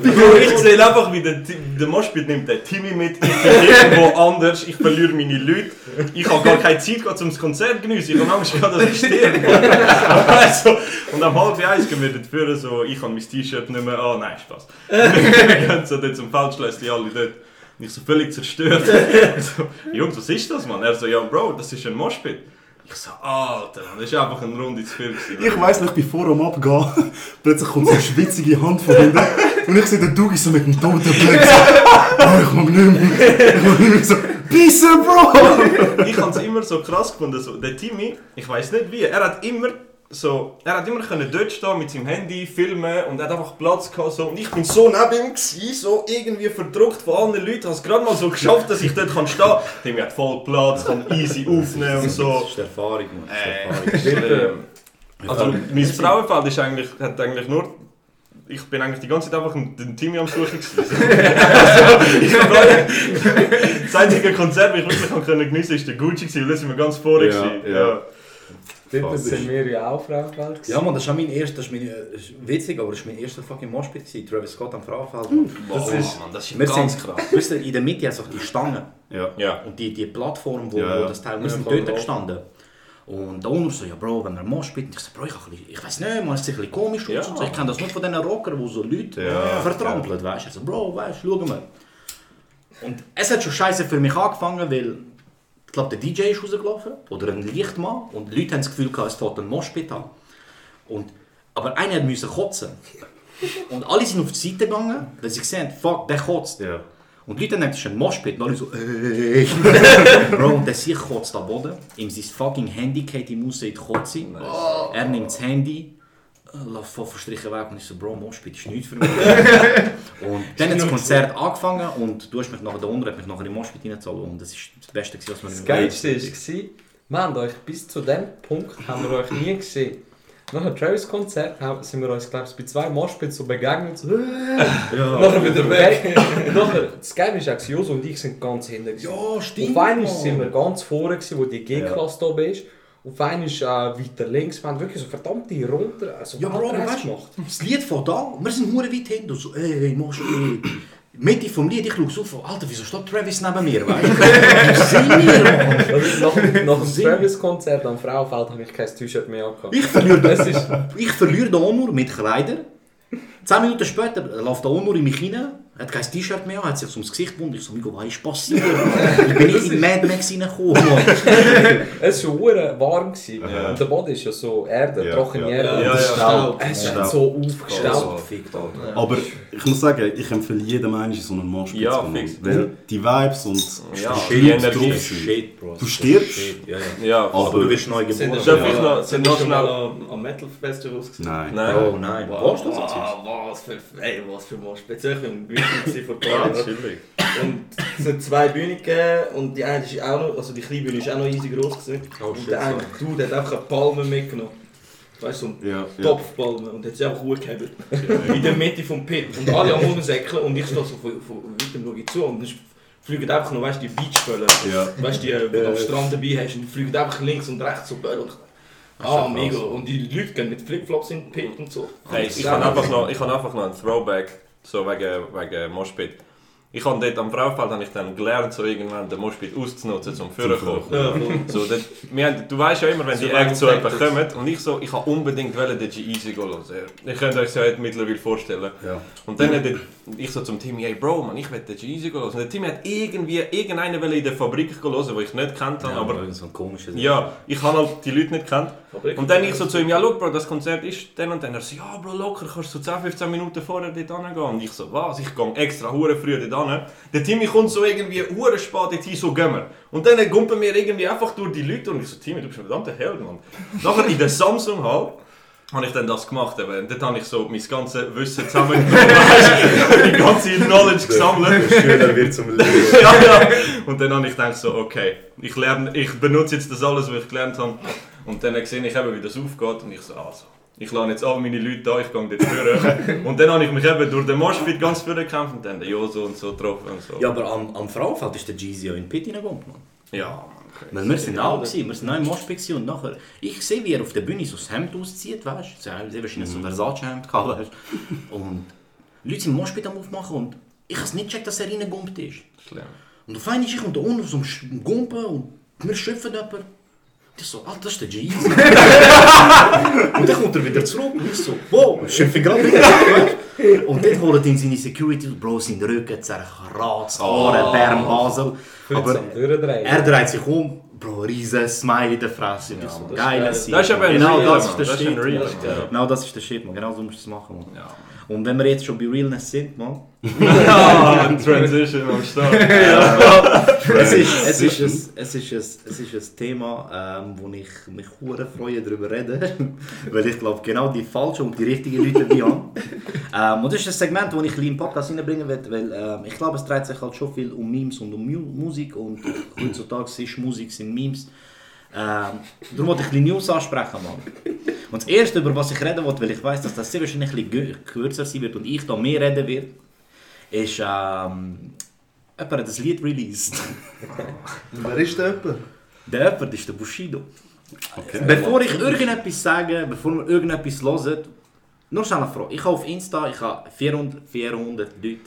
S3: Bro, ich sehe einfach, wie der, der Moshpit nimmt den Timmy mit, ich bin irgendwo anders, ich verliere meine Leute. Ich habe gar keine Zeit, um das Konzert zu geniessen. Ich habe ich sterbe. also, und am halb eins gehen wir dort führen, so, ich habe mein T-Shirt nicht mehr an. Nein, Spaß. wir gehen so dort zum Feldschlösschen, alle dort. Und ich so völlig zerstört. so, Jungs, was ist das, Mann? Er so, ja, Bro, das ist ein Moshpit. Ich so, Alter, das ist einfach eine Runde zu viel. gewesen.
S2: Ich weiss nicht, bevor am Abgehen, plötzlich kommt so eine schwitzige Hand von hinten und ich sehe den Dugi so mit dem toten Blick so, oh, ich mag nicht mehr, ich mag nicht mehr so, Pisse, Bro!
S3: ich habe es immer so krass gefunden. So, der Timmy, ich weiß nicht wie, er hat immer so, er hat immer können dort stehen mit seinem Handy, filmen und er hat einfach Platz gehabt. So, und ich bin so neben ihm gewesen, so irgendwie verdruckt von allen Leuten. Ich habe es gerade mal so geschafft, dass ich dort kann stehen kann. Timmy hat voll Platz, kann easy aufnehmen und so.
S4: Das ist die Erfahrung, Mann. Das ist
S3: Äh,
S4: Erfahrung.
S3: schlimm. Also, mein Frauenfeld ist eigentlich, hat eigentlich nur. Ich bin eigentlich die ganze Zeit einfach den Timmy am Suchen gewesen. also, das einzige Konzert, das ich wirklich haben können geniessen konnte, war der Gucci, weil da sind wir ganz vorne.
S2: Ja, ja.
S5: Dort sind wir ja auch Frauenfeld.
S4: Ja, man, das ist auch mein erster, das ist, mein, das ist witzig, aber das war mein erster fucking Moshpit, Travis Scott am Frauenfeld.
S5: Das ist-
S3: Mann, das ist
S4: Wir
S3: ganz
S4: sind,
S3: krass.
S4: wisst ihr, in der Mitte hat es die Stangen
S2: Ja.
S3: Ja.
S4: und die, die Plattform, wo,
S2: Ja, ja.
S4: wo das Teil, wir
S5: Ja,
S4: sind dort
S5: drauf.
S4: gestanden. Und der Owner so, ja Bro, wenn wir Moshpit, und ich so, Bro, ich, bisschen- ich weiß nicht, man, es ist ein bisschen komisch
S3: Ja.
S4: und so. Ich kenne das nur von diesen Rockern, die so Leute
S2: Ja.
S4: vertrampeln, weißt du. Ich so, Bro, weißt du, schauen wir. Und es hat schon scheiße für mich angefangen, weil ich glaube, der DJ ist rausgelaufen oder ein Lichtmann und die Leute haben das Gefühl, gehabt, es fährt ein Moshpit an. Und, aber einer musste kotzen. Und alle sind auf die Seite gegangen, weil sie gesehen haben, fuck, der kotzt.
S2: Ja.
S4: Und die Leute denken, das ist ein Moshpit. Und alle so, ey. Bro, und der sich kotzt am Boden. Ihm sein fucking Handy geht ihm raus in die Kotze. Er nimmt das Handy, läuft voll verstrichen weg und ich so, Bro, Moshpit ist nichts für mich. und dann hat das Konzert angefangen und du hast mich nachher, Unter hat mich nachher in Moshpit reingezogen und das ist das Beste, was man
S5: Das Geilste war, wir haben euch bis zu dem Punkt haben wir euch nie gesehen. Nach dem Travis-Konzert sind wir uns, glaube ich, bei zwei Moshpits so begegnet. So,
S4: Ja,
S5: nachher wieder weg. Nachher, das Geile ist auch, Joso und ich sind ganz hinten. gewesen.
S4: ja stimmt.
S5: Auf einmal sind wir ganz vorne, gewesen, wo die G-Klasse oben ist. Auf einmal ist äh, weiter links. Wir haben wirklich so verdammte runter. Also
S4: Ja, Bro, weißt du, das Lied von da, wir sind hure weit hinten so, ey, Moshpit. Mitte vom Lied, ich schaue von, Alter, wieso steht Travis neben mir, weißt du?
S5: Nach, nach dem. Travis-Konzert am Frauenfeld habe ich kein T-Shirt mehr angehabt.
S4: Ich verliere
S5: Das ist,
S4: Ich verliere den Onur mit Kleidern. Zehn Minuten später läuft der Onur in mich rein, hat kein T-Shirt mehr, hat sich ums Gesicht gebunden. Ich so, Migo, was ist passiert? ich bin nicht in Mad Max reingekommen.
S5: Es war hure warm. Gewesen.
S2: Ja.
S5: Und der Boden ist ja so Erde,
S2: Ja.
S5: trockene
S2: Ja.
S5: Erde.
S6: Ja,
S3: ja,
S5: es
S3: ja.
S5: staut. Es
S2: Ja.
S5: ist so aufgestaut.
S4: Fickt, Alter.
S2: Aber ich muss sagen, ich empfehle jedem einen in so einen Moshpit
S3: Ja, fix.
S2: Weil die Vibes und
S3: Ja,
S2: die
S3: Energie.
S2: drauf sind.
S4: Shit, Bro.
S2: Du stirbst?
S4: Shit, ja, ja.
S2: Aber-
S4: Aber du bist neu geboren.
S6: schon
S3: sind noch
S6: schon
S3: schnell-
S6: mal am- Metal Festivals gewesen?
S2: Nein.
S3: Nein.
S4: Oh nein,
S6: Wow,
S4: warst du das?
S6: wow, was für, ey, was für Mosch. Speziell im Bühnen vor ein paar
S3: Ja,
S6: Jahren.
S3: chillig.
S6: Und es sind zwei Bühnen gegeben und die eine ist auch noch, also die kleine Bühne ist auch noch easy groß gewesen.
S4: Oh,
S6: und der eine Dude hat einfach eine Palme mitgenommen. Weißt du, so eine
S2: Ja, ja.
S6: Topfpalme und hat sie einfach hochgehebt. In der Mitte vom Pit. Und alle am Rumsäckeln und ich stehe so von, von weitem schaue ich zu und dann fliegen einfach noch, weißt du, die Beachbälle.
S2: Ja.
S6: Weißt du, die, die du am Strand dabei hast und die fliegen einfach links und rechts so ich- Ah, mega. Und die Leute gehen mit Flipflops in den Pit und so.
S3: Hey, ich habe einfach noch, ich habe einfach noch einen Throwback, so wegen, wegen Moshpit. Ich habe dort am Fraufeld habe ich dann gelernt, so irgendwann den Moshpit auszunutzen, zum Führen kommen.
S6: Ja, voll.
S3: So, dort, wir haben, du weißt ja immer, wenn die
S6: So
S3: Acts so
S6: Practice.
S3: kommen und ich so, ich habe unbedingt wollen, den G-Easy hören. Ihr könnt euch das ja jetzt mittlerweile vorstellen.
S2: Ja.
S3: Und dann hat ich so zum Timmy, hey Bro, man, ich will den G-Easy hören. Und der Timmy hat irgendwie, irgendeinen in der Fabrik hören, den ich nicht kennt habe,
S4: Ja,
S3: aber
S4: so ein komisches.
S3: ja, ich habe halt die Leute nicht kennt.
S6: Fabrik-
S3: Und dann ich so zu ihm, ja schau Bro, das Konzert ist dann und dann. Er so, ja Bro, locker, kannst du so 10, 15 Minuten vorher dort hingehen. Und ich so, was? Ich gehe extra hure früh dort hin. Der Timmy kommt so irgendwie hure spät dort hin, so gehen wir. Und dann gumpen wir irgendwie einfach durch die Leute und ich so, Timmy, du bist ein verdammter Held, Mann. Nachher in der Samsung Hall habe ich dann das gemacht. Eben. Und dort habe ich so mein ganzes Wissen zusammengenommen, die ganze Knowledge gesammelt.
S4: Schöner wird zum Leben.
S3: ja, ja. Und dann habe ich gedacht so, okay, ich, lerne, ich benutze jetzt das alles, was ich gelernt habe. Und dann sehe ich eben, wie das aufgeht und ich so, also, ich lade jetzt alle meine Leute da, ich gehe dort führen. und dann habe ich mich eben durch den Moshpit ganz vorne gekämpft und dann den Joso und so getroffen und so.
S4: Ja, aber am, am Frauenfeld ist der Jeezy ja in den Pit reingekommen, Mann.
S3: Ja, okay.
S4: Weil wir sind auch gewesen, wir sind auch im Moshpit und nachher, ich sehe, wie er auf der Bühne so das Hemd auszieht, weißt du, sehr wahrscheinlich so ein Versace-Hemd gehabt, weißt du. Und Leute sind im Moshpit am aufmachen und ich habe es nicht gecheckt, dass er reingegumpt ist.
S3: Schlimm.
S4: Und auf einmal ist ich unter unten auf so einem Gumpen und wir schöpfen jemanden. So, ah, das ist der Jeezy. und dann kommt er wieder zurück und ich so, wow, schöpfe gerade wieder. Und dann holt ihn seine Security, Bro, sein Rücken zerkratzt, Haare, Bern, Basel.
S5: Aber
S4: er dreht sich um, Bro, riesen Smile in der Fresse. Ja, so, geil.
S3: Das ist aber
S4: genau, das ist der Shit. Genau, das ist der Shit, man. Genau so musst du es machen, man. Und wenn wir jetzt schon bei Realness sind, man.
S3: Transition am Start.
S4: es, ist, es, ist ein, es, ist ein, es ist ein Thema, ähm, wo ich mich hure freue darüber reden, weil ich glaube genau die falschen und die richtigen Leute dabei habe. Ähm, und das ist ein Segment, das ich bisschen im Podcast reinbringen will, weil ähm, ich glaube, es dreht sich halt schon viel um Memes und um Mu Musik und heutzutage ist Musik sind Memes. Ähm, darum wollte ich bisschen News ansprechen, Mann. Und das erste, über was ich reden wollte, weil ich weiß, dass das sehr wahrscheinlich ein bisschen kürzer sein wird und ich da mehr reden werde, ist, ähm, hat ein Lied released.
S1: Wer ist der jemand?
S4: Der jemand ist der Bushido.
S2: Okay.
S4: Bevor ich irgendetwas sage, bevor wir irgendetwas hören, nur schnell eine Frage. Ich habe auf Insta ich habe 400, 400 Leute,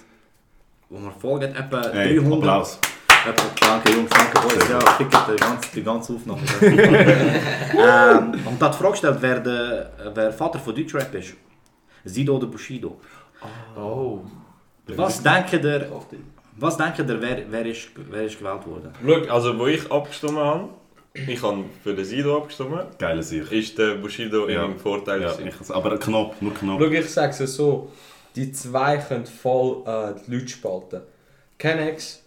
S4: die mir folgen, etwa
S2: Hey,
S4: 300.
S2: Applaus.
S4: Etwa, danke Jungs, danke Boys, ja, fickt die ganze, die ganze Aufnahme. ähm, und hat die Frage gestellt, wer der, wer Vater von Deutschrap ist. Sido oder Bushido.
S1: Oh.
S4: Was denkt ihr, was denkt ihr wer, wer, ist, wer ist gewählt worden?
S3: Schau, also wo ich abgestimmt habe, ich habe für den Sido abgestimmt,
S2: Geile Sicht.
S3: ist der Bushido
S2: Ja.
S3: im Vorteil.
S2: Ja, ich, aber knapp, nur knapp.
S5: Schau, ich sage es so, die zwei können voll äh, die Leute spalten. Kennex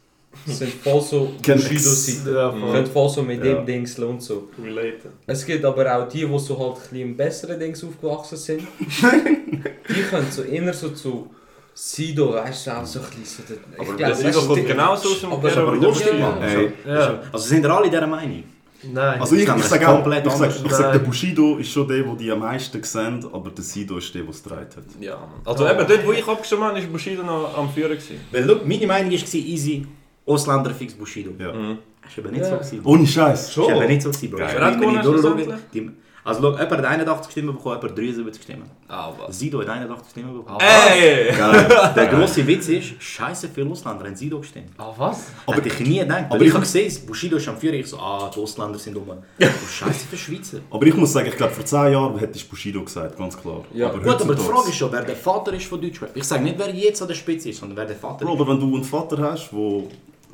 S5: sind voll so
S2: Kennex.
S5: Bushido-Seite.
S1: Ja, voll.
S5: Können voll so mit
S2: Ja.
S5: dem Dingseln und so.
S6: Relaten.
S5: Es gibt aber auch die, die so halt ein bisschen im besseren Dings aufgewachsen sind. die können so eher so zu Sido, weißt du, auch so ein bisschen so... der-
S3: Aber
S5: glaub,
S3: Sido kommt genauso aus dem
S5: Aber-
S3: Ghetto
S4: aber
S3: wie der
S4: lustig. Mann.
S2: Hey.
S1: Ja.
S4: Also sind alle dieser Meinung?
S1: Nein.
S2: Also ich, ich
S4: das
S2: sage auch,
S4: komplett
S2: ich sag,
S4: anders.
S2: ich sag, der. Bushido ist schon der, der die am meisten sehen, aber der Sido ist der, der es getragen hat.
S3: Ja. Also eben dort, wo ich abgestimmt habe, war Bushido noch am. Gewesen.
S4: Weil, look, meine Meinung war easy, Ausländer fix Bushido.
S2: Ja.
S3: Mhm.
S4: Das war aber nicht so. Gewesen.
S2: Ohne Scheiß.
S4: Das war aber nicht so, gewesen, Bro.
S2: Geil.
S4: Ich
S3: Wer hat gewonnen schlussendlich?
S4: Also, look, jemand hat 81 Stimmen bekommen, jemand 73 Stimmen.
S3: Ah, was?
S4: Sido hat 81 Stimmen bekommen.
S3: Ey!
S4: Der grosse Witz ist, scheiße viele Ausländer haben Sido gestimmt.
S5: Ah, was?
S4: Aber Hätte ich nie gedacht.
S2: aber
S4: ich
S2: ich-
S4: habe gesehen, Bushido ist am Führer, ich so, ah, die Ausländer sind dumm. Oh, scheiße für Schweizer.
S2: Aber ich muss sagen, ich glaube, vor 10 Jahren hättest du Bushido gesagt, ganz klar.
S5: Ja.
S2: aber
S4: Gut, aber die Frage ist schon, wer der Vater ist von Deutschrap. Ich sage nicht, wer jetzt an der Spitze ist, sondern wer der Vater
S2: Bro,
S4: ist.
S2: aber wenn du einen Vater hast, der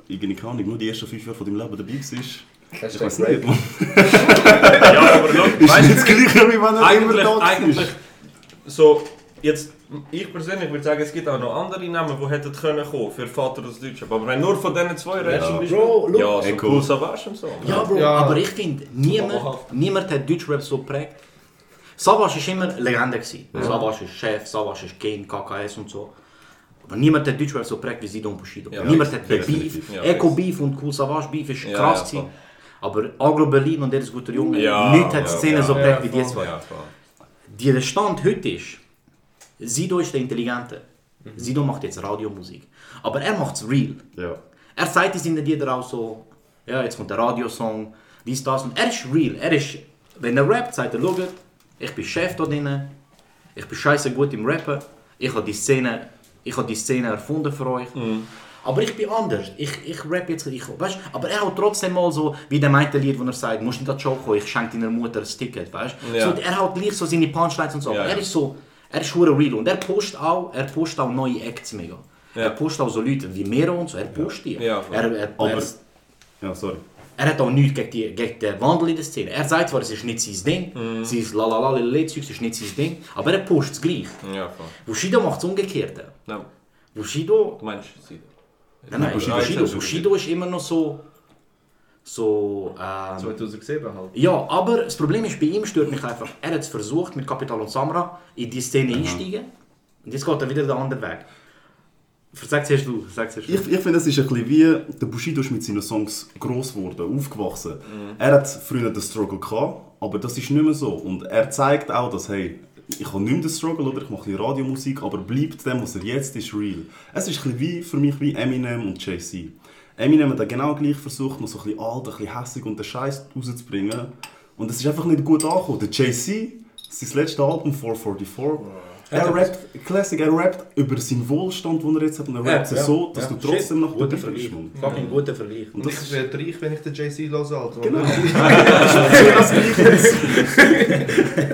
S2: irgendwie keine Ahnung, nur die ersten 5 Jahre von deinem Leben dabei war, ich weiß nicht, man.
S3: Ja, aber schau,
S2: Ist
S3: weißt
S2: nicht das
S3: du,
S2: gleiche, wie wenn er
S3: eigentlich,
S2: immer da
S3: eigentlich,
S2: ist.
S3: so, jetzt, ich persönlich würde sagen, es gibt auch noch andere Namen, die hätten können kommen für Vater aus Deutschland. Aber wenn nur von diesen zwei redest, zum Beispiel,
S4: Bro, look.
S3: ja, so
S2: Echo.
S3: cool Savage und so.
S4: Ja, Bro,
S1: Ja.
S4: aber ich finde, niemand, niemand hat Deutschrap so geprägt. Savage war immer Legende. Gewesen. Savage ist Chef, Savage ist King, KKS und so. Aber niemand hat Deutschrap so geprägt wie Sido und Bushido.
S3: Ja,
S4: niemand hat. Beef.
S3: Ja,
S4: Echo
S3: fix.
S4: Beef und Cool Savage Beef ist
S3: Ja,
S4: krass.
S3: ja.
S4: Aber Agro Berlin und jedes gute Junge,
S3: Ja,
S4: nichts hat
S3: ja,
S4: die Szene
S3: ja,
S4: so
S5: ja,
S4: geprägt wie die
S5: voll.
S4: zwei. Der Stand heute ist, Sido ist der Intelligente. Sido macht jetzt Radiomusik. Aber er macht es real.
S2: Ja.
S4: Er sagt in seinen Liedern auch so, ja, jetzt kommt der Radiosong, dies, das. Und er ist real. Er ist, wenn er rappt, sagt er, schaut, ich bin Chef da drinnen, ich bin scheiße gut im Rappen, ich habe die Szene, ich habe die Szene erfunden für euch. Aber ich bin anders. Ich, ich rap jetzt, ich, weißt, aber er hat trotzdem mal so, wie der meinte Lied, wo er sagt, musst nicht an die Show kommen, ich schenke deiner Mutter ein Ticket, weißt
S3: Ja.
S4: so, Er hat gleich so seine Punchlines und so,
S3: Ja,
S4: aber er
S3: ja.
S4: ist so, er ist hure real und er postet auch, er postet auch neue Acts mega.
S3: Ja.
S4: Er postet auch so Leute wie Mero und so, er postet die.
S3: Ja, voll.
S4: er, er,
S2: Aber-
S4: er,
S2: Ja, sorry.
S4: er hat auch nichts gegen, die, gegen den Wandel in der Szene. Er sagt zwar, es ist nicht sein Ding,
S3: Mhm.
S4: sein Lalalala-Zeug ist nicht sein Ding, aber er postet es gleich.
S3: Ja, voll.
S4: Bushido macht das Umgekehrte.
S3: No.
S4: Bushido
S3: Du meinst sie?
S4: Nein, nein,
S2: Bushido-
S4: Bushido, Bushido, ist immer noch so. So. Ähm,
S1: 2007 halt.
S4: ja, aber das Problem ist, bei ihm stört mich einfach, er hat es versucht, mit Capital und Samra in die Szene einsteigen. Und jetzt geht er wieder den anderen Weg. Sag zuerst du, sag zuerst du.
S2: Ich, ich finde, es ist ein bisschen wie, der Bushido ist mit seinen Songs gross geworden, aufgewachsen. Er hat früher den Struggle gehabt, aber das ist nicht mehr so. Und er zeigt auch, dass, hey, ich habe nicht mehr den Struggle, oder ich mache ein bisschen Radiomusik, aber bleibt dem, was er jetzt ist, real. Es ist ein bisschen wie, für mich wie Eminem und Jay-Z. Eminem hat genau gleich versucht, noch so ein bisschen alt, ein bisschen hässig und den Scheiß rauszubringen. Und es ist einfach nicht gut angekommen. Der Jay-Z, sein letztes Album, 444, er rappt, Classic, er rappt über seinen Wohlstand, den er jetzt hat, und er
S4: Ja,
S2: rappt
S4: ja,
S2: so, dass
S4: ja.
S2: du trotzdem noch
S4: Guter Vergleich.
S2: bist. Mann.
S4: Fucking guter Vergleich.
S1: Und ich werde reich, wenn ich den JC höre, Alter.
S2: Genau. das Gleiche.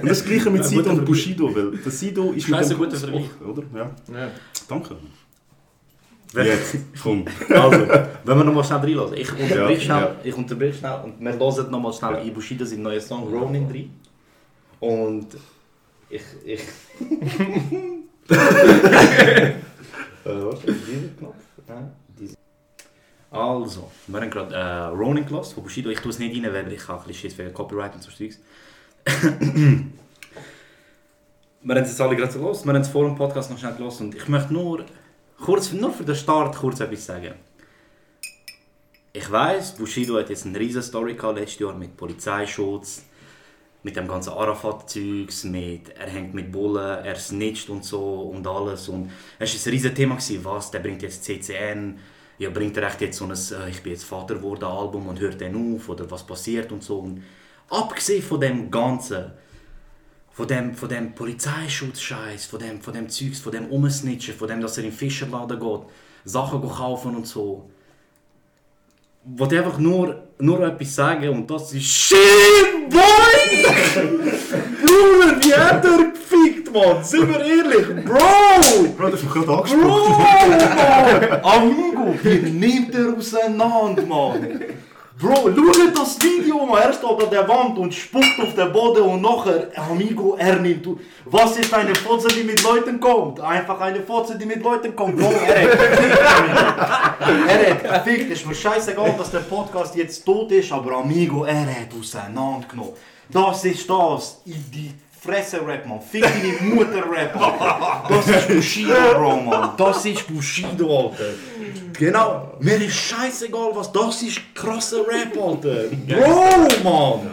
S2: Und das Gleiche mit
S4: Ja,
S2: Sido und. Bushido, weil der Sido ist mit
S4: Scheiße,
S2: dem
S4: guter Vergleich.
S2: Oder? Ja.
S1: Ja.
S2: Danke. Jetzt, komm.
S4: Also, wenn wir nochmal schnell reinlassen. Ich unterbrich
S2: Ja,
S4: schnell,
S2: ja.
S4: ich unterbrich schnell und wir hören nochmal schnell in Bushido seinen neuen Song Ronin rein. Und ich. ich äh, was ist dieser Knopf? Nein, dieser. Also, wir haben gerade äh, Ronin gelassen von Bushido. Ich tue es nicht rein, weil ich habe ein bisschen Shit für Copyright und so Zeugs. wir haben es jetzt alle gerade so los. Wir haben es vor dem Podcast noch schnell gelassen. Und ich möchte nur, kurz, nur für den Start kurz etwas sagen. Ich weiß, Bushido hat jetzt eine riesen Story gehabt letztes Jahr mit Polizeischutz, mit dem ganzen Arafat-Zeugs, mit er hängt mit Bullen, er snitcht und so und alles. Und es war ein riesen Thema, was, der bringt jetzt CCN, ja, bringt er echt jetzt so ein äh, «Ich bin jetzt Vater geworden» Album und hört dann auf oder was passiert und so. Und abgesehen von dem Ganzen, von dem, von dem Polizeischutz-Scheiß, von dem, von dem Zeugs, von dem Umsnitchen, von dem, dass er in den Fischerladen geht, Sachen kaufen und so. wollte einfach nur, nur etwas sagen und das ist Shit, boy! Bruder, wie hat er gefickt, Mann? Sind wir ehrlich? Bro!
S2: Bro, das ist mich gerade angesprochen.
S4: Bro, Mann! Amigo, wie nimmt er auseinander, Mann? Bro, schau das Video, Mann. Er steht an der Wand und spuckt auf den Boden und nachher, Amigo, er nimmt... Was ist eine Fotze, die mit Leuten kommt? Einfach eine Fotze, die mit Leuten kommt. Bro, er hat gefickt. Er hat gefickt. Ist mir scheißegal, dass der Podcast jetzt tot ist, aber Amigo, er hat auseinandergenommen. Das ist das. In die Fresse Rap, man. Fick deine Mutter Rap. Das ist Bushido, Bro, man. Das ist Bushido, Alter. Genau. Mir ist scheißegal, was das ist. Krasser Rap, Alter. Bro, man.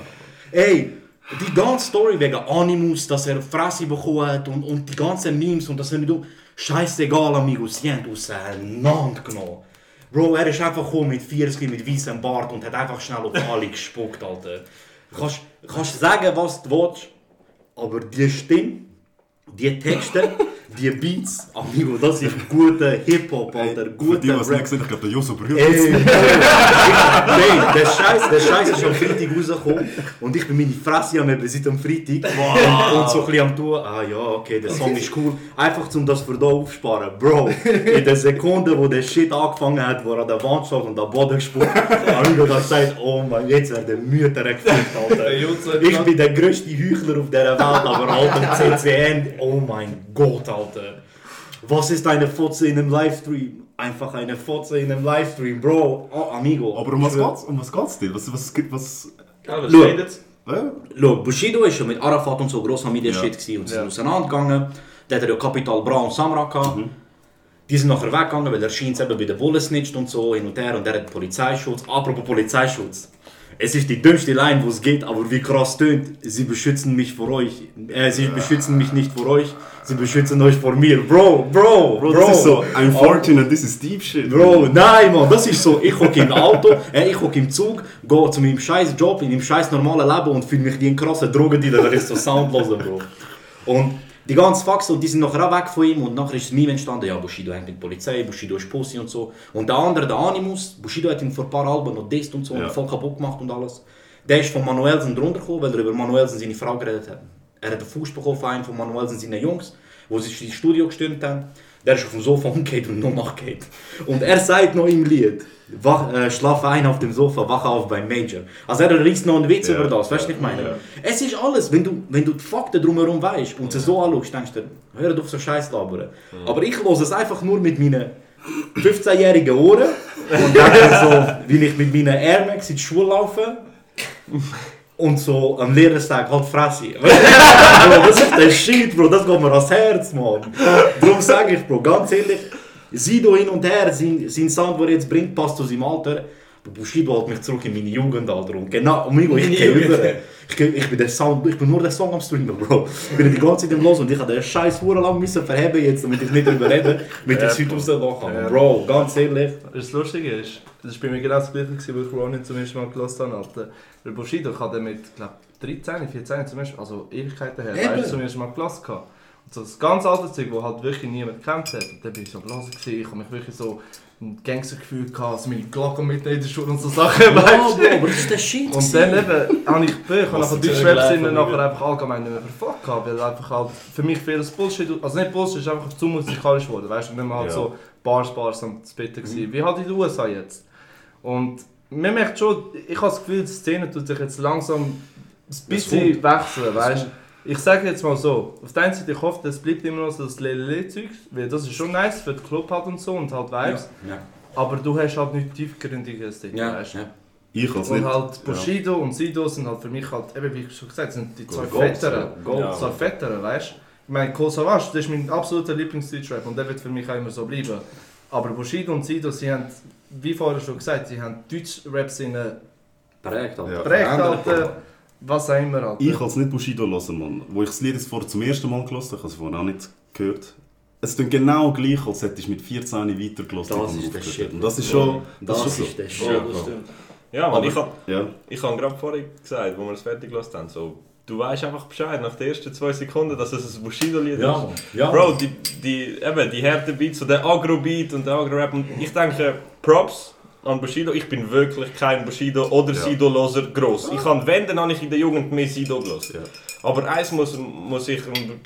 S4: Ey. Die ganze Story wegen Animus, dass er Fresse bekommen hat und, und die ganzen Memes und das er nicht... Scheißegal, Amigos, sie haben auseinandergenommen. Bro, er ist einfach gekommen mit 40 mit weißem Bart und hat einfach schnell auf alle gespuckt, Alter. Kannst, kannst sagen, was du willst, aber die Stimme, die Texte, die Beats, Amigo, das ist guter Hip-Hop, Alter.
S2: Für
S4: Guter
S2: die, was nicht gesehen ich glaube, der Joso berührt
S4: Ey. Nein, der Scheiß, der Scheiß ist am Freitag rausgekommen und ich bin meine Fresse am eben seit am Freitag und so ein bisschen am tun, ah ja, okay, der Song ist cool, einfach um das für da aufsparen. Bro, in der Sekunde, wo der Shit angefangen hat, wo er an der Wand steht und am Boden gespuckt, habe ich gesagt, sagt, oh mein, jetzt werden Mütter gefickt, Alter. Ich bin der grösste Heuchler auf dieser Welt, aber Alter, CCN, oh mein Gott, Alter. Was ist eine Fotze in einem Livestream? Einfach eine Fotze in einem Livestream, Bro. Oh, amigo.
S2: Aber um was geht's? Um was geht's dir? Was, was, was,
S1: Ja, was
S2: äh?
S4: Schau, Bushido ist schon mit Arafat und so gross Media-Shit gewesen und sie sind
S1: Ja.
S4: auseinandergegangen. Dann hat er ja Capital Bra und Samra gehabt. Die sind nachher weggegangen, weil er scheint eben bei den Bullen snitcht und so hin und her und er hat Polizeischutz. Apropos Polizeischutz. Es ist die dümmste Line, wo es geht, aber wie krass tönt. Sie beschützen mich vor euch. Äh, sie beschützen mich nicht vor euch. Sie beschützen euch vor mir. Bro, Bro, Bro.
S2: Bro, das ist so, I'm fortunate, this is deep shit.
S4: Bro, nein, Mann, das ist so. Ich hocke im Auto, äh, ich hocke im Zug, gehe zu meinem scheiß Job, in meinem scheiß normalen Leben und fühle mich wie ein krasser Drogendealer, wenn ich so Sound höre, Bro. Und Die ganze Faxe, und die sind nachher auch weg von ihm und nachher ist es Meme entstanden, ja, Bushido hängt mit der Polizei, Bushido ist Pussy und so. Und der andere, der Animus, Bushido hat ihn vor ein paar Alben noch disst und so
S2: Ja.
S4: und voll kaputt gemacht und alles. Der ist von Manuelsen drunter gekommen, weil er über Manuelsen seine Frau geredet hat. Er hat einen Fuß bekommen von einem von Manuelsen seinen Jungs, wo sie ins Studio gestürmt haben. Der ist auf dem Sofa umgekehrt und nur nachgeht. Und er sagt noch im Lied, wach, äh, schlaf ein auf dem Sofa, wach auf beim Major. Also er reißt noch einen Witz
S2: Ja.
S4: über das, weißt du, was ich meine? Es ist alles, wenn du, wenn du die Fakten drumherum weißt und sie so anschaust, denkst du, hör auf so Scheiß labern. Aber ich höre es einfach nur mit meinen 15-jährigen Ohren und denke so, wie ich mit meinen Air Max in die Schule laufe und so am Lehrer sage, halt Fresse. Bro, das ist der Shit, Bro, das geht mir ans Herz, Mann. Darum sage ich, Bro, ganz ehrlich, Sido hin und her, sein, sein Sound, den er jetzt bringt, passt zu seinem Alter. Bushido holt mich zurück in meine Jugend, Alter. Und genau, amigo, ich gehe über. Ich, ich bin der Sound, ich bin nur der Song am Streamen, Bro. Ich bin die ganze Zeit im Los und ich habe den Scheiß lang müssen verheben jetzt, damit ich nicht drüber rede, damit ich heute rauslassen kann. Bro, ganz ehrlich.
S1: Das Lustige ist, das war bei mir genau das gleiche, wo ich Ronin zum ersten Mal gehört habe. Der Bushido ich hatte mit, glaub, 13, 14 zum ersten also Ewigkeiten her, weißt, zum ersten Mal gehört. Und so das ganz alte Zeug, wo halt wirklich niemand gekannt hat. Und dann bin ich so gewesen, ich habe mich wirklich so ein Gangstergefühl gehabt, also meine Glocken mit in der Schule und so Sachen, weißt
S4: Bro, aber das ist der Shit.
S1: Und dann eben habe ich Bücher und sind
S6: ein
S1: nachher einfach allgemein nicht mehr verfolgt gehabt, weil einfach halt für mich vieles Bullshit, also nicht Bullshit, es ist einfach zu musikalisch geworden, weißt du, und dann war halt
S2: Ja.
S1: so Bars, Bars am Spitten gewesen, wie halt in den USA jetzt. Und man merkt schon, ich habe das Gefühl, die Szene tut sich jetzt langsam ein bisschen wechseln, weißt du. Ich sage jetzt mal so, auf der einen Seite, ich hoffe, es bleibt immer noch so das Lelele-Zeug, weil das ist schon nice für den Club halt und so und halt Vibes,
S4: Ja,
S1: aber du hast halt nicht tiefgründiges Ding,
S4: ja,
S1: weißt du.
S4: ja.
S2: Ich als
S1: Und
S2: nicht.
S1: halt Bushido und Sido sind halt für mich halt, eben wie schon gesagt, sind die zwei.
S2: Gold.
S3: Ja.
S1: Zwei Fetteren, weißt du? Ich meine, Kohl Savas, das ist mein absoluter Lieblings-Deutschrap und der wird für mich auch immer so bleiben. Aber Bushido und Sido, sie haben, wie vorher schon gesagt, sie haben Deutsch-Rap-Sinne
S4: Prägt, Alter.
S2: Ja.
S1: prägt,
S4: Verändert.
S1: Alter. Was auch immer, Alter.
S2: Ich als nicht Bushido hören, Mann. Wo ich das Lied jetzt vorher zum ersten Mal gehört habe, ich habe es vorher auch nicht gehört. Es klingt genau gleich, als hättest du mit 14 weitergehört.
S4: Das ist der Shit.
S2: Und das ist schon...
S4: Das,
S2: Das, ist
S4: der. Shit.
S6: Ja, das stimmt.
S3: Ja, man,
S2: Aber-
S3: ich habe
S2: Ja.
S3: ich hab gerade vorhin gesagt, wo wir es fertig gelassen haben, so, du weißt einfach Bescheid nach den ersten zwei Sekunden, dass es ein Bushido-Lied
S4: Ja,
S3: ist.
S4: Mann. Ja,
S3: Bro,
S4: Mann.
S3: die, die, eben, die harten Beats, so der Agro-Beat und der Agro-Rap. Und ich denke, Props an Bushido. Ich bin wirklich kein Bushido- oder. Sido-Loser gross. Ich kann, wenn, dann habe ich in der Jugend mehr Sido gelassen.
S2: Ja.
S3: Aber eins muss, muss ich,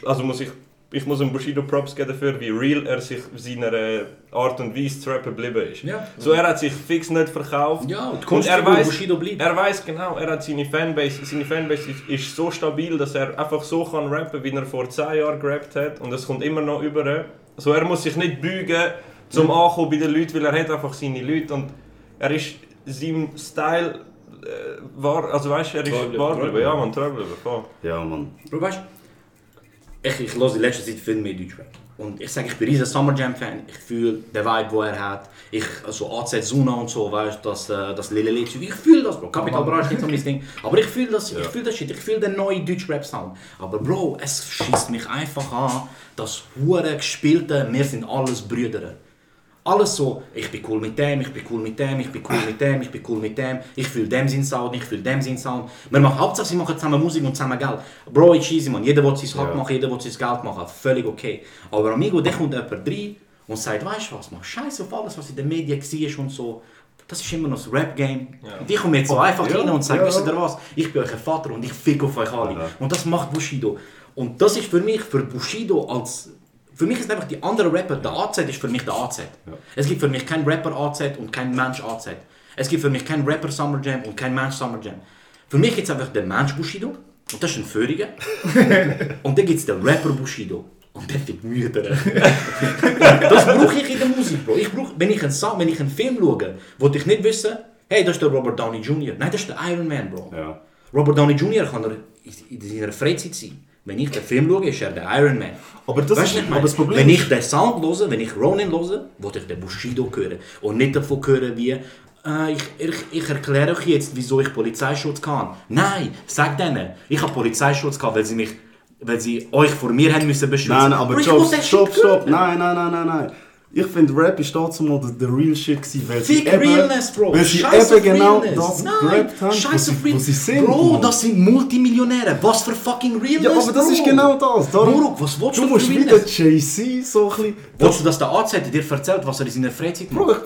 S3: also muss ich, ich muss einem Bushido Props geben dafür, wie real er sich seiner äh, Art und Weise zu rappen geblieben ist.
S4: Ja.
S3: So, er hat sich fix nicht verkauft.
S4: Ja, und
S3: Und er weiß-
S4: Bushido bleibt.
S3: Er weiß genau, er hat seine Fanbase, seine Fanbase ist, ist so stabil, dass er einfach so kann rappen, wie er vor 10 Jahren gerappt hat und es kommt immer noch über. So, er muss sich nicht beugen zum Ankommen bei den Leuten, weil er hat einfach seine Leute und er ist seinem Style äh, war, also weißt du, er ist
S6: bleiben,
S3: wahr geblieben. Ja, man, treu geblieben, voll.
S2: Ja, Mann.
S4: Bro, weißt du, ich, ich höre in letzter Zeit viel mehr Deutschrap. Und ich sage, ich bin ein riesen Summer Jam Fan. Ich fühle den Vibe, den er hat. Ich, also AZ Zuna und so, weißt du, das, äh, das Lille Lied. Ich fühle das, Bro. Capital Bra ist nicht so mein Ding. Aber ich fühle das, ich fühle das Shit. Ich fühle den neuen Deutschrap-Sound. Aber Bro, es schießt mich einfach an, das hure gespielte, wir sind alles Brüder. Alles so, ich bin cool mit dem, ich bin cool mit dem, ich bin cool mit dem, ich bin cool mit dem, ich fühle dem seinen Sound, ich fühle dem seinen Sound. Wir machen Hauptsache, sie machen zusammen Musik und zusammen Geld. Bro, it's easy, man. Jeder will sein Hack
S2: Ja.
S4: machen, jeder will sein Geld machen. Völlig okay. Aber Amigo, da kommt jemand rein und sagt, weißt du was, mach Scheiß auf alles, was in den Medien war und so. Das ist immer noch das Rap-Game. Und ich komme jetzt so einfach
S2: Ja,
S4: rein und sage,
S2: ja.
S4: wisst ihr was, ich bin euer Vater und ich fick auf euch alle.
S2: Ja.
S4: Und das macht Bushido. Und das ist für mich, für Bushido als... Für mich ist einfach die andere Rapper, der AZ ist für mich der AZ. Es gibt für mich keinen Rapper AZ und keinen Mensch AZ. Es gibt für mich keinen Rapper Summer Jam und keinen Mensch Summer Jam. Für mich gibt es einfach den Mensch Bushido und das ist ein Föhriger. und dann gibt es den Rapper Bushido. Und der wird müde. das brauche ich in der Musik, Bro. Ich brauch, wenn, ich einen Song, wenn ich einen Film schaue, wollte ich nicht wissen, hey, das ist der Robert Downey Jr. Nein, das ist der Iron Man, Bro.
S2: Ja.
S4: Robert Downey Jr. kann er in seiner Freizeit sein. Wenn ich den Film schaue, ist er der Iron Man.
S2: Aber das
S4: Weißt
S2: ist,
S4: meine?
S2: das Problem
S4: wenn ich den Sound höre, wenn ich Ronin höre, will ich den Bushido hören. Und nicht davon hören wie, äh, ich, ich, ich erkläre euch jetzt, wieso ich Polizeischutz kann. Nein, sag denen, ich habe Polizeischutz gehabt, weil sie mich, weil sie euch vor mir haben müssen beschützen.
S2: Nein, aber stopp, stopp, stopp. Nein, nein, nein, nein, nein. Ich finde, Rap ist dazu mal der, der real shit gewesen, weil
S4: Fick
S2: eben,
S4: Realness, Bro.
S2: weil sie
S4: Scheiß
S2: eben genau das
S4: Nein,
S2: gerappt haben,
S4: Scheiß
S2: wo sie,
S4: Realness.
S2: sie sind.
S4: Bro,
S2: Mann.
S4: das sind Multimillionäre. Was für fucking Realness,
S2: ja, aber das
S4: Bro.
S2: ist genau das. Darum,
S4: Bro, was willst
S2: du
S4: du
S2: musst wieder? Jay-Z so ein bisschen...
S4: Willst du, dass der AZ dir erzählt, was er in seiner Freizeit macht?
S2: Bro, ich,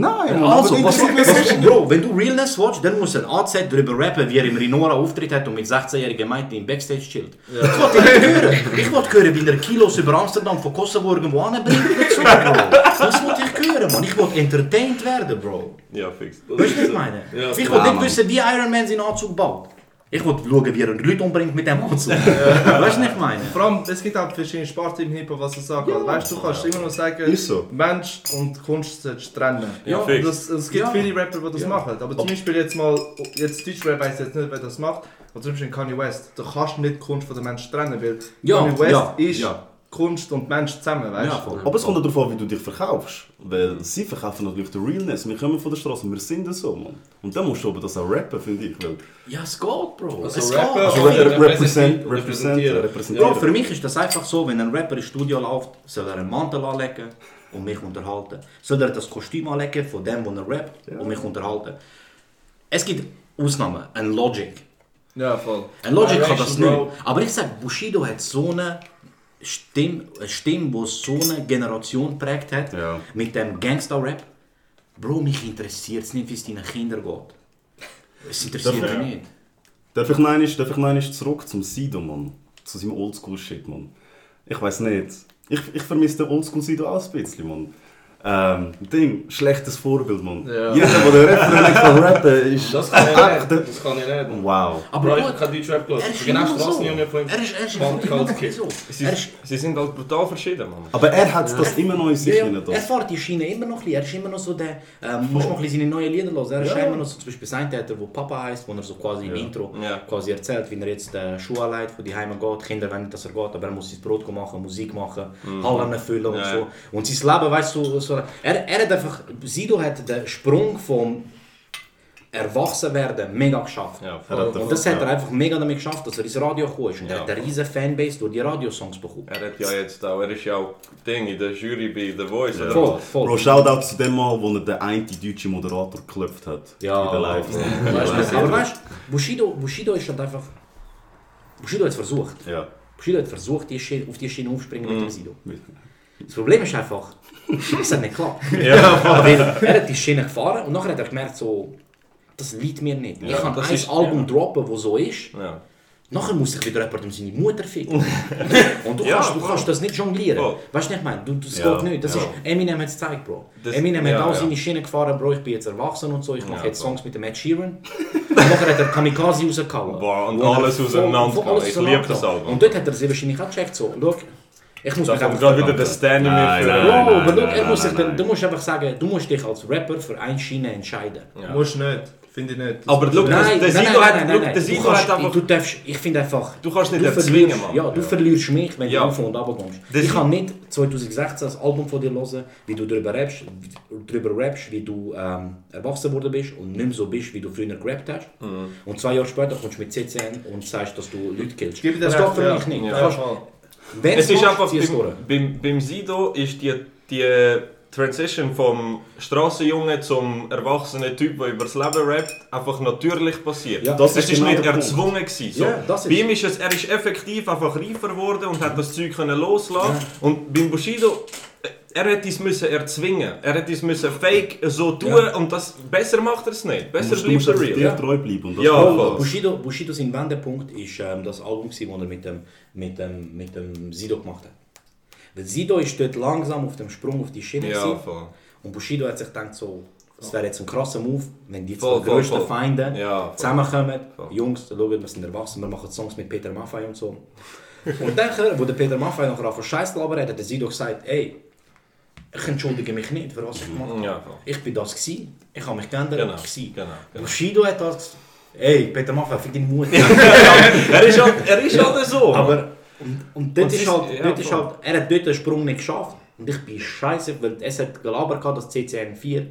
S2: nein, Mann,
S4: Also,
S2: aber
S4: was, was, Bro, wenn du Realness willst, dann muss ein AZ darüber rappen, wie er im Rinora Auftritt hat und mit 16-jährigen Mädchen im Backstage chillt. Ich wollte nicht hören. Ich wollte hören, wie er Kilos über Amsterdam von Kosovo irgendwo anbringt so, Bro. Das wollte ich hören, man. Ich wollte entertained werden, Bro.
S3: Ja, fix.
S4: Weißt du, was ich meine?
S6: Ja,
S4: ich wollte nicht wissen, wie Iron Man seinen Anzug baut. Ich wollte schauen, wie er Leute umbringt mit dem Anzug. weißt du, was ich meine?
S1: Vor allem, es gibt auch verschiedene Sparten im Hip-Hop, was ich sage. weißt du, du kannst immer noch sagen,
S2: so.
S1: Mensch und Kunst sollst du trennen.
S3: Ja, fix.
S1: das, es gibt
S4: Ja.
S1: viele Rapper, die das
S4: Ja.
S1: machen. Aber zum Beispiel jetzt mal, jetzt Deutschrap weiß jetzt nicht, wer das macht, aber zum Beispiel Kanye West, du kannst nicht Kunst von der Mensch trennen, weil
S4: Ja,
S1: Kanye West
S4: ja,
S1: ist
S4: ja.
S1: Kunst und Mensch zusammen, weißt
S4: Ja,
S1: du?
S2: Aber es kommt darauf an, wie du dich verkaufst. Weil sie verkaufen natürlich den Realness. Wir kommen von der Straße, wir sind das so, Mann. Und dann musst du aber das auch rappen, finde ich. Weil,
S4: Ja, es geht, Bro.
S6: Also
S4: es
S6: Rapper-
S4: geht.
S2: also
S6: Ja,
S2: re- represent,
S6: repräsentieren.
S2: representieren, representieren.
S4: Bro, für mich ist das einfach so, wenn ein Rapper ins Studio läuft, soll er einen Mantel anlegen und mich unterhalten. Soll er das Kostüm anlegen von dem, der er rappt und mich unterhalten. Es gibt Ausnahmen, ein Logic.
S1: Ja, voll.
S4: Ein Logic kann das nicht. Aber ich sag, Bushido hat so eine Stimme, eine Stimme, die so eine Generation prägt hat,
S2: Ja.
S4: mit dem Gangster-Rap. Bro, mich interessiert es nicht, wie es deinen Kindern geht. Es interessiert
S2: Darf-
S4: mich nicht.
S2: Darf ich noch einmal- darf ich noch einmal zurück zum Sido, Mann? Zu seinem Oldschool-Shit, Mann. Ich weiß nicht. Ich, ich vermisse den Oldschool-Sido auch ein bisschen, Mann. Ähm, Ding, schlechtes Vorbild, Mann.
S1: Ja.
S2: Jeder, der den Refrain kann rappen, ist
S6: Das kann ich nicht. Das kann ich nicht.
S2: Wow.
S4: Aber
S6: Bro, ich habe kein Deutschrap gehört.
S4: er
S6: Ich
S4: ist
S6: bin genau. Strassenjunge von ihm.
S4: Er ist, er ist.
S3: Sie,
S4: Er ist,
S3: sie sind halt brutal verschieden, Mann.
S2: Aber er hat das immer noch in sich
S4: ja,
S2: hinein.
S4: er fährt die Schiene immer noch ein bisschen. Er ist immer noch so der, ähm, muss noch ein bisschen seine neuen Lieder hören. Er ist
S2: Ja.
S4: immer noch so, zum Beispiel sein Täter, wo Papa heißt, wo er so quasi im Intro
S3: Ja.
S4: quasi erzählt, wie er jetzt äh, Schuhe leitet, von die Heime geht. Die Kinder wollen nicht, dass er geht, aber er muss sein Brot machen, Musik machen, Hallen füllen und
S3: Mhm. Ja,
S4: so.
S3: ja.
S4: Und sein Leben, weißt du, so, er, er hat einfach, Sido hat den Sprung vom Erwachsenwerden mega geschafft.
S3: Ja,
S2: Er hat
S3: voll.
S4: Und das hat er einfach mega damit geschafft, dass er ins Radio gekommen ist. Und er
S3: Ja.
S4: hat eine riesige Fanbase durch die Radiosongs bekommen.
S3: Er hat ja jetzt auch, er ist ja auch Ding in der Jury bei The Voice oder
S4: Voll, voll.
S2: Bro, Shoutout zu dem Mal, wo er den einen deutschen Moderator geklopft hat.
S4: Ja.
S2: In der live
S4: Weißt du, aber weißt du, Bushido, Bushido ist halt einfach. Bushido hat es versucht.
S2: Ja.
S4: Bushido hat versucht, die Schiene, auf die Schiene aufzuspringen mit dem Sido. Das Problem ist einfach, es hat nicht geklappt. Weil er hat die Schiene gefahren und nachher hat er gemerkt, so, das liegt mir nicht. ich kann
S3: das
S4: ein
S3: ist-
S4: Album
S3: ja.
S4: droppen, das so ist.
S3: Ja.
S4: Nachher muss sich wieder jemand um seine Mutter ficken. und du,
S3: Ja,
S4: kannst, du kannst das nicht jonglieren.
S3: Voll.
S4: Weißt du, ich meine? Du, das
S2: Ja,
S4: geht nicht. Das
S3: ja.
S4: ist, Eminem hat es gezeigt, Bro.
S3: Das-
S4: Eminem
S3: ja,
S4: hat auch
S3: ja.
S4: seine Schiene gefahren, Bro, ich bin jetzt erwachsen und so, ich mache
S3: Ja,
S4: jetzt. Songs mit dem Ed Sheeran. und nachher hat er Kamikaze rausgehauen.
S3: Boah, und
S4: er
S3: alles auseinander Ich liebe das. Album.
S4: Und dort hat er sich wahrscheinlich auch gecheckt, so, schau, ich muss mich einfach
S3: gerade wieder der Stanley
S2: Nein,
S3: für...
S2: nein,
S4: Bro,
S2: nein,
S4: aber
S2: nein,
S4: du, er muss
S2: nein,
S4: sich dann,
S2: nein.
S4: du musst einfach sagen, du musst dich als Rapper für eine Schiene entscheiden.
S3: Ja.
S1: Musst nicht, finde ich nicht.
S3: Aber schau, der,
S4: Nein,
S3: der
S4: nein,
S3: Sido hat, der Sido einfach...
S4: Du darfst, ich finde einfach,
S3: Du kannst nicht erzwingen, Mann.
S4: ja, du verlierst mich, wenn
S3: Ja.
S4: du auf und runter kommst.
S3: Das-
S4: Ich kann nicht 2016 das Album von dir hören, wie du darüber rappst, wie- darüber rappst wie du ähm, erwachsen worden bist und nicht mehr so bist, wie du früher gerappt hast.
S3: Mhm.
S4: Und zwei Jahre später kommst du mit CCN und sagst, dass du Leute killst. Das geht für mich nicht.
S3: Ja.
S4: Du kannst,
S1: voll.
S4: wenn
S3: Es ist einfach, beim, beim, beim Sido ist die, die Transition vom Strassenjungen zum erwachsenen Typ, der über das Leben rappt, einfach natürlich passiert.
S4: Ja,
S2: das
S3: es
S2: ist genau
S3: nicht
S2: der Punkt.
S3: erzwungen gewesen. So.
S4: Ja, das ist-
S3: Bei ihm ist es, er ist effektiv einfach reifer geworden und hat das Zeug können loslassen. Und beim Bushido, er hätte es müssen erzwingen. Er hätte es müssen fake so tun
S4: Ja.
S3: und das besser macht er es nicht.
S2: Du
S3: Besser
S2: musst, du
S3: bleibt
S2: musst
S3: er
S2: einfach
S3: real.
S2: dir
S4: Ja.
S2: treu bleiben. Und das
S3: Ja.
S4: Bushido, Bushido sein Wendepunkt ist ähm, das Album, das er mit dem, mit, dem, mit dem Sido gemacht hat. Weil Sido ist dort langsam auf dem Sprung auf die Schiene.
S3: Ja,
S4: und Bushido hat sich gedacht, so, es wäre jetzt ein krasser Move, wenn die zwei
S3: voll.
S4: Feinde
S3: Ja,
S4: zusammenkommen.
S3: Voll.
S4: Jungs, schaut, wir sind erwachsen, wir machen Songs mit Peter Maffay und so. und dann, wo der Peter Maffay nachher auf Scheiß labern hat, hat der Sido gesagt, ey, ich entschuldige mich nicht für was ich gemacht habe.
S3: Ja.
S4: Ich bin das gewesen, ich habe mich geändert.
S3: Genau,
S4: gewesen.
S3: genau, genau.
S4: Bushido hat das Ey, Peter Maffay, für deine Mutter.
S3: er ist halt, er ist halt so.
S4: Aber und, und dort
S3: Und
S4: ist halt, dort ist halt, er hat dort den Sprung nicht geschafft. Und ich bin scheiße, weil es hat gelabert gehabt, dass CCN 4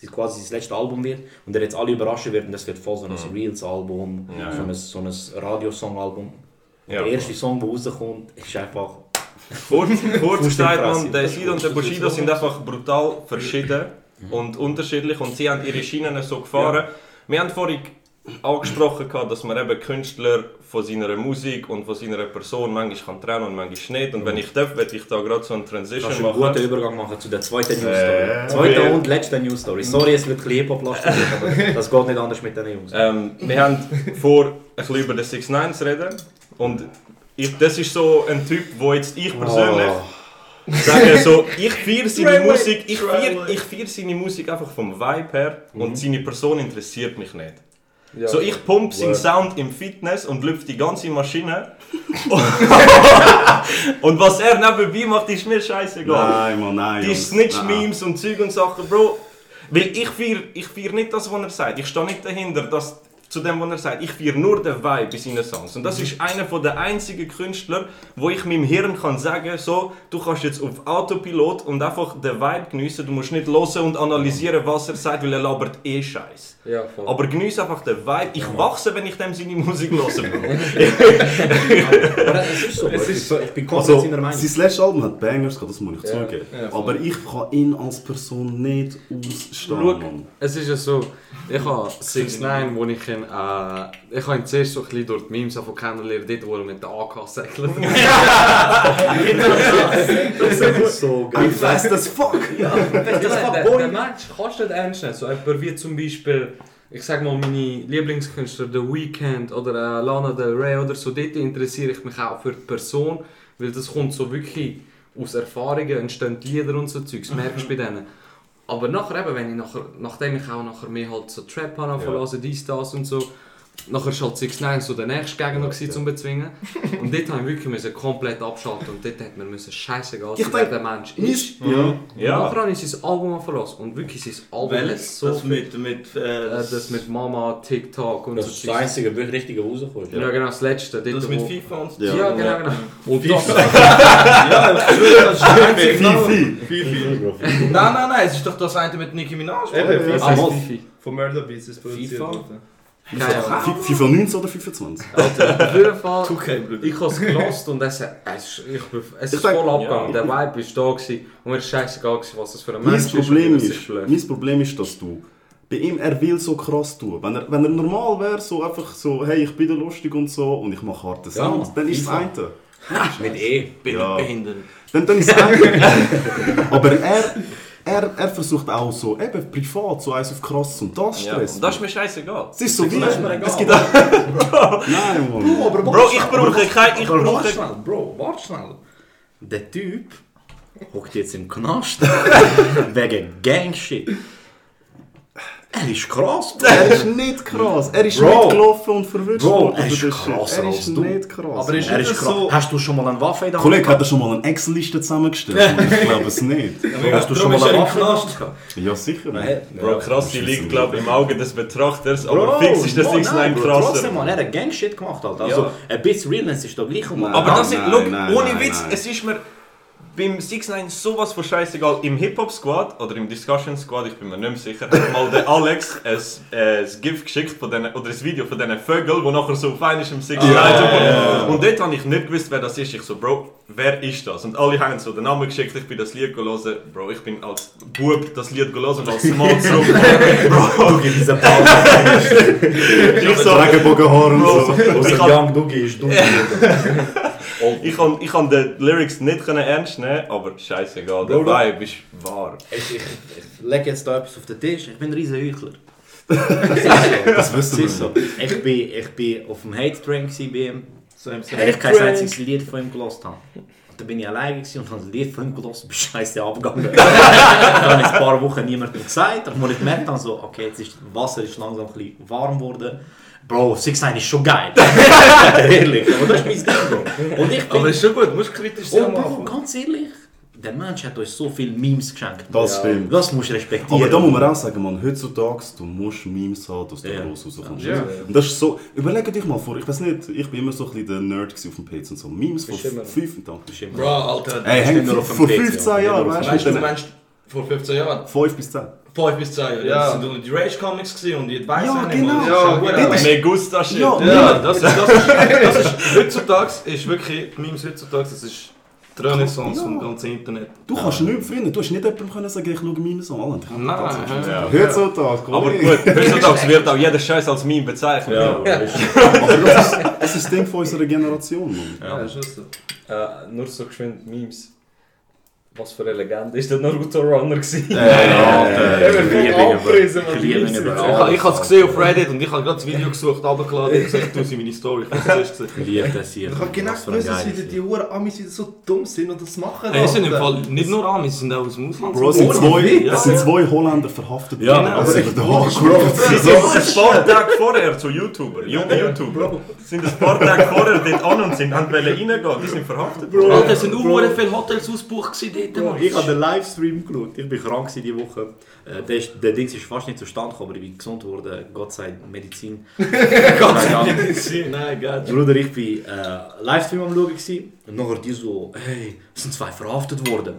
S4: das quasi das letzte Album wird und er jetzt alle überraschen wird und das wird voll so ein Reels-Album,
S3: Ja,
S4: so ein, so ein Radiosong-Album.
S3: Ja,
S4: der erste Song, der rauskommt, ist einfach
S3: Kurz, gesagt, man, der Sido und der Bushido sind einfach brutal verschieden und unterschiedlich und sie haben ihre Schienen so gefahren. Wir haben vorhin angesprochen, dass man eben Künstler von seiner Musik und von seiner Person manchmal kann trennen und manchmal nicht. Und wenn ich darf, werde ich da gerade so eine Transition
S4: Kannst du einen guten
S3: machen.
S4: Übergang machen zu der zweiten News Story?
S2: Äh,
S4: Zweite
S3: okay.
S4: und letzte News Story. Sorry, es wird ein bisschen Hip-Hop-lastig, aber das geht nicht anders mit den Jungs.
S3: Ähm, wir haben vor, ein bisschen über den 6 9 zu reden. Und ich, das ist so ein Typ, wo jetzt ich persönlich sage, so, ich feiere seine Musik, ich feiere ich feier seine Musik einfach vom Vibe her und seine Person interessiert mich nicht.
S5: Ja.
S3: So, ich pump seinen Sound im Fitness und lüpfe die ganze Maschine. und was er nebenbei macht, ist mir scheißegal.
S2: Nein, Mann, nein.
S3: Die. Snitch-Memes und Zeug und Sachen, Bro. Weil ich feiere ich feier nicht das, was er sagt. Ich stehe nicht dahinter, dass, zu dem, was er sagt. Ich feiere nur den Vibe in seinen Songs. Und das ist einer von der einzigen Künstler, wo ich meinem Hirn kann sagen so, du kannst jetzt auf Autopilot und einfach den Vibe geniessen. Du musst nicht hören und analysieren, was er sagt, weil er labert eh Scheiß.
S5: Ja, voll.
S3: Aber genieße einfach den Vibe. Ich wachse, wenn ich dem seine Musik höre.
S4: Aber es ist so, es ist so ich bin komplett
S2: Also,
S4: seiner Meinung.
S2: sein letztes Album hat Bangers gehabt, das muss ich
S5: Ja,
S2: zugeben.
S5: ja.
S2: Aber ich kann ihn als Person nicht ausstehen,
S5: Schau, es ist ja so, ich habe 6 9 wo ich ihn, äh, ich habe ihn zuerst so ein bisschen durch die Memes von kennenlernen, dort wo er mit der AK segelt.
S4: Das ist so geil.
S2: I'm fast as fuck!
S5: Ja, der, der Mensch kannst du nicht ernst nehmen. So jemand wie zum Beispiel, ich sag mal meine Lieblingskünstler, The Weeknd oder äh, Lana Del Rey oder so, dort interessiere ich mich auch für die Person, weil das kommt so wirklich aus Erfahrungen, entstehen Lieder und so Zeugs, merkst du bei denen. Aber nachher eben, wenn ich nachher, nachdem ich auch nachher mehr halt so Trap habe
S2: Ja.
S5: dies, das und so, nachher war halt 6 9 so der nächste Gegner gewesen, zum bezwingen. Und dort habe ich wirklich müssen komplett abschalten und dort hat mir müssen scheißegal
S2: Ich
S5: sein, wer der Mensch ist.
S2: Ja.
S5: Und
S3: Ja.
S5: nachher habe ich sein Album verlassen und wirklich sein Album
S6: Welches?
S5: so
S6: das mit, mit, äh,
S5: äh, das mit Mama, TikTok und
S4: Das
S5: so.
S4: ist das einzige wirklich richtige, was rauskommt.
S5: Ja genau, das letzte. Dort,
S6: das mit FIFA und
S2: Ja.
S5: Ja, genau, genau. Und das,
S6: Ja, das ist das
S2: Fifi!
S6: Fifi. Nein, nein, nein, es ist doch das eine mit Nicki Minaj.
S1: Eben? FIFA.
S5: ah. Fifi.
S1: Von Murder Beats ist produziert
S5: FIFA? Keine Ahnung.
S2: FIFA 19 oder 25?
S5: Auf jeden Fall,
S6: 2K, Bruder.
S5: ich habe es gelost und es, es, ich, es ist voll abgegangen.
S3: ja.
S5: Der Vibe ist da gewesen und mir ist scheißegal was das für ein
S2: Mein
S5: Mensch
S2: Problem ist,
S5: schlägt.
S2: mein Problem ist, dass du bei ihm, er will so krass tun. Wenn er, wenn er normal wäre, so einfach so, hey, ich bin da lustig und so und ich mache harte
S4: Ja,
S2: Sounds, dann ist es eine.
S4: Mit E.
S6: Bin
S2: Ja.
S6: behindert.
S2: Dann, dann ist es eine. Aber er, er, er versucht auch so, eben privat, so eins auf krass und das
S3: Ja.
S2: Stress.
S3: Und das ist mir scheißegal.
S2: es ist so wie.
S4: Das ist mir egal.
S2: Es gibt auch. Nein, Mann.
S4: aber
S3: Bro, ich brauche kein... Ich
S4: Aber warte
S3: brauche...
S4: schnell, Bro, warte schnell. Der Typ hockt jetzt im Knast wegen Gangshit. Er ist krass, Bro.
S2: Er ist nicht krass. Er ist
S4: Bro.
S2: mitgelaufen und verwirrt
S4: Bro,
S2: worden
S4: er ist krasser
S2: Er
S4: als
S2: ist
S4: du.
S2: nicht krass.
S1: Aber ist
S4: Er
S1: nicht
S4: ist
S1: das
S4: krass.
S1: so...
S4: Hast du schon mal eine Waffe in der Hand
S2: Kollege, hat er schon mal eine Excel-Liste zusammengestellt? ich glaube es nicht.
S4: Hast du schon mal eine Waffe in der Hand gehabt?
S2: Ja, sicher.
S4: Nein.
S3: Bro, krass, die
S2: das
S3: liegt, glaube ich, im Auge des Betrachters, aber
S4: Bro,
S3: fix ist der
S4: Mann,
S3: 6
S4: nein,
S3: 9
S4: Bro,
S3: krasser.
S4: Trotzdem, man, er hat Gangshit gemacht. Halt. Also,
S3: Ja.
S4: ein bisschen Realness ist da gleich.
S2: Nein.
S3: Aber das ist,
S2: Nein,
S3: look,
S2: nein,
S3: ohne
S2: nein,
S3: Witz,
S2: nein.
S3: es ist mir beim 6 9 sowas von scheißegal. Im Hip-Hop Squad oder im Discussion Squad, ich bin mir nicht mehr sicher, hat mal der Alex ein, äh, ein GIF geschickt von denen, oder ein Video von diesen Vögeln, die nachher so fein ist im 6 9 Und dort habe ich nicht gewusst, wer das ist. Ich so, Bro, wer ist das? Und alle haben so den Namen geschickt, ich bin das Lied gelesen. Bro, ich bin als Bub das Lied gelesen und als Mann so, Bro,
S4: Du gibst diesen Ball.
S3: ich so,
S2: Regenbogenhaar und so.
S3: Hab-
S4: Young Doogie ist dumm.
S3: Ich kann, ich kann die Lyrics nicht können ernst nehmen, aber scheißegal, der
S4: Bro,
S3: Vibe ist wahr.
S4: Ich, ich, ich lege jetzt da etwas auf den Tisch. Ich bin ein riesen Heuchler.
S2: Das wissen
S4: ist so.
S2: wir.
S4: Ich bin, ich bin auf dem Hate-Train gewesen bei ihm.
S6: Same,
S4: Weil ich kein einziges Lied von ihm gelost habe. Und dann bin ich alleine gewesen und habe ein Lied von ihm gelost und bin scheiße abgegangen. dann habe ich ein paar Wochen niemandem gesagt. Als ich gemerkt habe, so, okay, jetzt ist das Wasser ist langsam ein bisschen warm geworden. Bro, Six Nine ist schon geil. ehrlich. Aber das ist mein Ding, Bro. Und ich bin...
S6: Aber ist schon gut, du musst kritisch sein am
S4: Bro, ganz ehrlich. Der Mensch hat uns so viele Memes geschenkt.
S2: Das stimmt.
S4: Das musst du respektieren.
S2: Aber da muss man auch sagen, man, heutzutage, du musst Memes haben, dass du
S4: Ja.
S2: gross rauskommst.
S5: Ja.
S2: Und das ist so, überleg dich mal vor, ich weiß nicht, ich bin immer so ein bisschen der Nerd auf dem PC und so. Memes
S5: immer.
S2: 5 Tagen.
S6: Bro, Alter.
S2: Ey,
S4: stimmt
S2: hängt
S4: nur auf dem
S2: vor
S4: PC,
S2: 15
S4: ja.
S2: Jahren, weißt
S6: du,
S2: du?
S6: du meinst vor 15 Jahren?
S2: 5 bis 10.
S6: 5 bis 10 Jahre.
S1: Ja.
S6: Das sind die Rage Comics gewesen und die weiss
S2: Ja, genau.
S6: Mann.
S1: Ja,
S6: Das ist
S1: genau.
S6: schon
S3: Me gusta shit.
S2: Ja,
S6: Ja, das ist, das ist, das ist heutzutage, ist wirklich, Memes heutzutage, das ist die Renaissance
S2: Ja.
S6: vom ganzen Internet.
S2: Du kannst nicht, Freunde, du hast nicht jemandem können sagen, ich schaue Memes an. Alter.
S6: Nein,
S3: Ja.
S2: Da,
S3: Aber gut, heutzutage wird auch jeder Scheiß als Meme bezeichnet.
S4: Ja,
S2: Aber das ist, das ist das Ding von unserer Generation, Mann.
S5: Ja, ist das so. Äh, nur so geschwind Memes. Was für eine Legende. Ist der Naruto Runner gewesen?
S2: Ja,
S4: ihn
S5: voll
S4: über-
S5: angepriesen,
S4: ich.
S6: Ich, ich habe es gesehen auf Reddit und ich habe gerade das Video gesucht, runtergeladen und gesagt, du sie meine Story. Ich habe es zuerst gesehen.
S4: Liebe das hier.
S7: Ich habe genau gewusst, dass wieder die. Huren Amis wieder so dumm sind und das machen.
S6: Es sind im
S7: Alter.
S6: Fall nicht nur Amis, es sind auch aus dem Ausland.
S2: Bro, es sind zwei,
S7: Witz.
S2: es sind zwei Holländer verhaftet
S4: Ja,
S2: worden.
S4: aber
S2: Also,
S7: echt,
S2: der
S7: Bro,
S3: Sie sind ein paar Tage vorher zu YouTuber, junge YouTuber. sind ein paar Tage vorher dort an und sind haben reingehen, die sind verhaftet.
S6: Alter, es sind auch viele Hotels ausgebucht gewesen Mann.
S4: ich habe den Livestream geschaut. Ich bin krank diese Woche. Der, ist, der Ding ist fast nicht zustande gekommen, aber ich bin gesund geworden. Gott sei Medizin. Gott sei Dank.
S6: Nein, geil.
S4: Bruder, ich war äh, Livestream am Schauen und nachher die so, hey, es sind zwei verhaftet worden.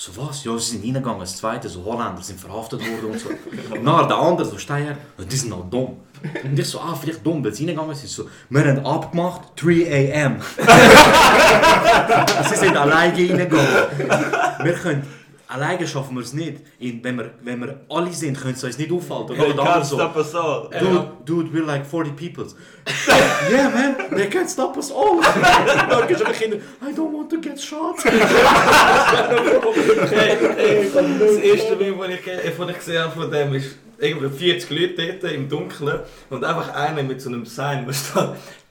S4: So was? Ja, sie sind reingegangen, das zweite, so Holländer sind verhaftet worden und so. Und nachher der andere, so Steier, die sind auch dumm. Und ich so, ah, vielleicht dumm, weil sie reingegangen sind. So, wir haben abgemacht, 3 am. sie sind alleine reingegangen. Wir können, alleine schaffen wir es nicht. In- Wenn wir, wenn wir alle sind, können sie uns nicht aufhalten. Und
S3: Hey, kannst
S4: so,
S3: du das so?
S4: Dude, dude, we're like 40 people. yeah, man, they can't stop us all. Dan beginnen, I don't want to get shot.
S6: Das erste Meme, das ich, das ich gesehen habe von dem, ist irgendwie 40 Leute dort im Dunkeln und einfach einer mit so einem Sign, steht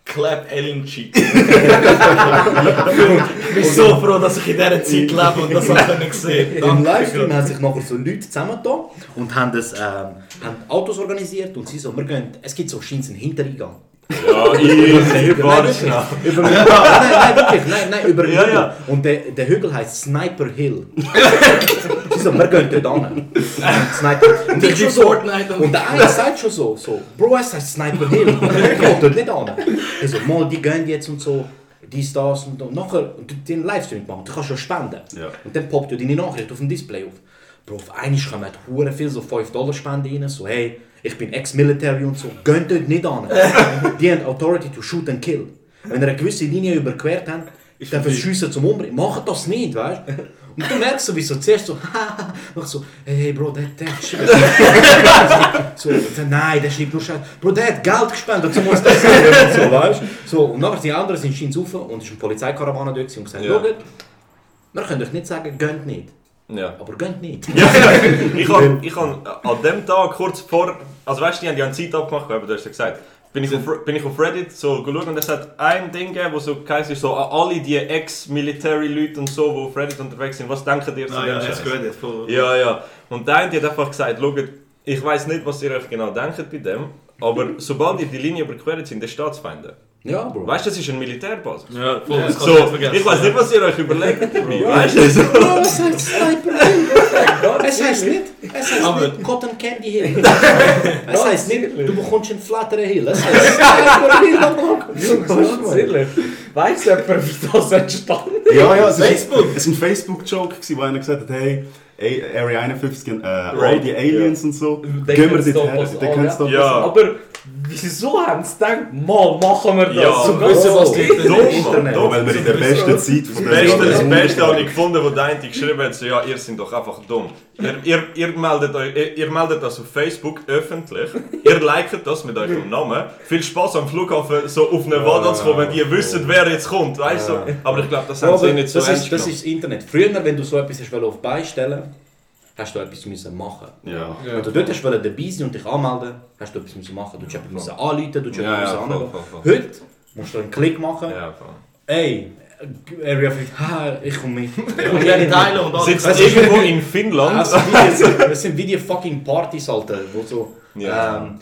S6: Clap Cheek. ich bin so froh, dass ich in dieser Zeit lebe und das auch sehen
S4: Im Livestream haben sich nachher so Leute zusammengetan und haben, das, ähm, haben Autos organisiert und sie so, wir gehen, es gibt so scheint einen Hintereingang.
S3: Ja,
S4: Nein,
S3: schnell.
S4: Über nein, nein, wirklich, nein, nein, über einen
S3: Ja,
S4: Hügel.
S3: ja.
S4: Und der, der Hügel heisst Sniper Hill. so, wir gehen dort hin. Sniper. Und ich schon so, Und der eine sagt schon so, so Bro, es heißt Sniper Hill. Ich geh dort nicht an. Er so, mal, die gehen jetzt und so, dies, das und, und nachher, und die haben einen Livestream gemacht, du kannst ja spenden.
S2: Ja.
S4: Und dann poppt ja deine Nachricht auf dem Display auf. Bro, auf einmal kommen hure viel so 5 Dollar Spenden rein, so hey, ich bin Ex-Military und so, geht dort nicht an. die haben Authority to shoot and kill. Wenn ihr eine gewisse Linie überquert habt, dann verschiessen zum Umbringen. Macht das nicht, weißt du? Und du merkst sowieso zuerst so, noch so, hey, hey Bro, der, der schreibt. so, nein, der schreibt nur Scheiße. Bro, der hat Geld gespendet, so muss das sein. Und so, weißt? So, und nachher die anderen sind scheint rauf und es ist eine Polizeikarawane dort und gesagt,
S3: Ja.
S4: schaut, wir können euch nicht sagen, gönnt nicht.
S3: Ja.
S4: Aber gönnt nicht.
S3: Ich habe ich hab an dem Tag kurz vor, also weißt du, die haben ja eine Zeit abgemacht, aber du hast ja gesagt, bin ich, auf, bin ich auf Reddit so geschaut und es hat ein Ding gegeben, wo so geheißen ist, so an alle die Ex-Military-Leute und so, die auf Reddit unterwegs sind, was denken ihr zu
S6: Ah,
S3: dem
S6: ja, das jetzt voll.
S3: Ja, ja. Und der eine hat einfach gesagt, schaut, ich weiß nicht, was ihr euch genau denkt bei dem, aber sobald ihr die Linie überquert sind, der Staatsfeinde.
S4: Ja, Bro.
S3: Weißt du, das ist eine Militärbasis.
S6: Ja, voll, das du
S3: So, ich weiß nicht, was ihr euch überlegt dabei, weißt du? So.
S4: Bro, es heißt Sniper Hill. Es heißt nicht, es heißt
S6: Aber-
S4: nicht Cotton Candy Hill. Es heißt nicht, du bekommst einen flatteren Hill. Es heißt Sniper Hill.
S5: Ganz ehrlich, weiss jemand, wie das entstanden
S2: Ja, ja, es Facebook. Es war ein Facebook-Joke, wo einer gesagt hat, hey, ey, Area 51, äh, all die Aliens und so, gehen wir
S5: can't stop
S2: dort
S5: us
S2: her, die können
S5: ja.
S2: stoppen.
S3: Ja.
S5: Aber wieso haben sie gedacht, mal machen wir das?
S3: Ja,
S5: so wissen, was
S3: Mann,
S4: Internet.
S2: Weil wir in der besten Zeit von
S3: Das Beste, das
S2: der
S3: Beste habe ich gefunden, wo der eine geschrieben hat, so, ja, ihr seid doch einfach dumm. Ihr, ihr, ihr, meldet euch, ihr, ihr meldet das auf Facebook öffentlich, ihr liket das mit eurem Namen. Viel Spaß am Flughafen, so auf eine Wada zu kommen, wenn ihr wisst, wer jetzt kommt, weißt du? Aber ich glaube, das haben sie nicht so
S4: das,
S3: ernst
S4: ist, das ist das Internet. Früher, wenn du so etwas hast auf beistellen hast du etwas müssen machen.
S2: Ja.
S4: Wenn du dort hast dabei sein und dich anmelden, hast du etwas müssen machen. Du hast jemanden müssen anrufen, du
S3: Ja,
S4: jemanden
S3: ja,
S4: müssen
S3: voll.
S4: Heute musst du einen Klick machen.
S3: Ja, voll.
S4: Ey, Area 50, ha, ich komme mit.
S6: Und jede Teile und alles.
S3: Sitzt irgendwo in Finnland.
S4: Das sind wie die- das sind wie die fucking Partys, Alter, wo so,
S3: Ja.
S4: ähm,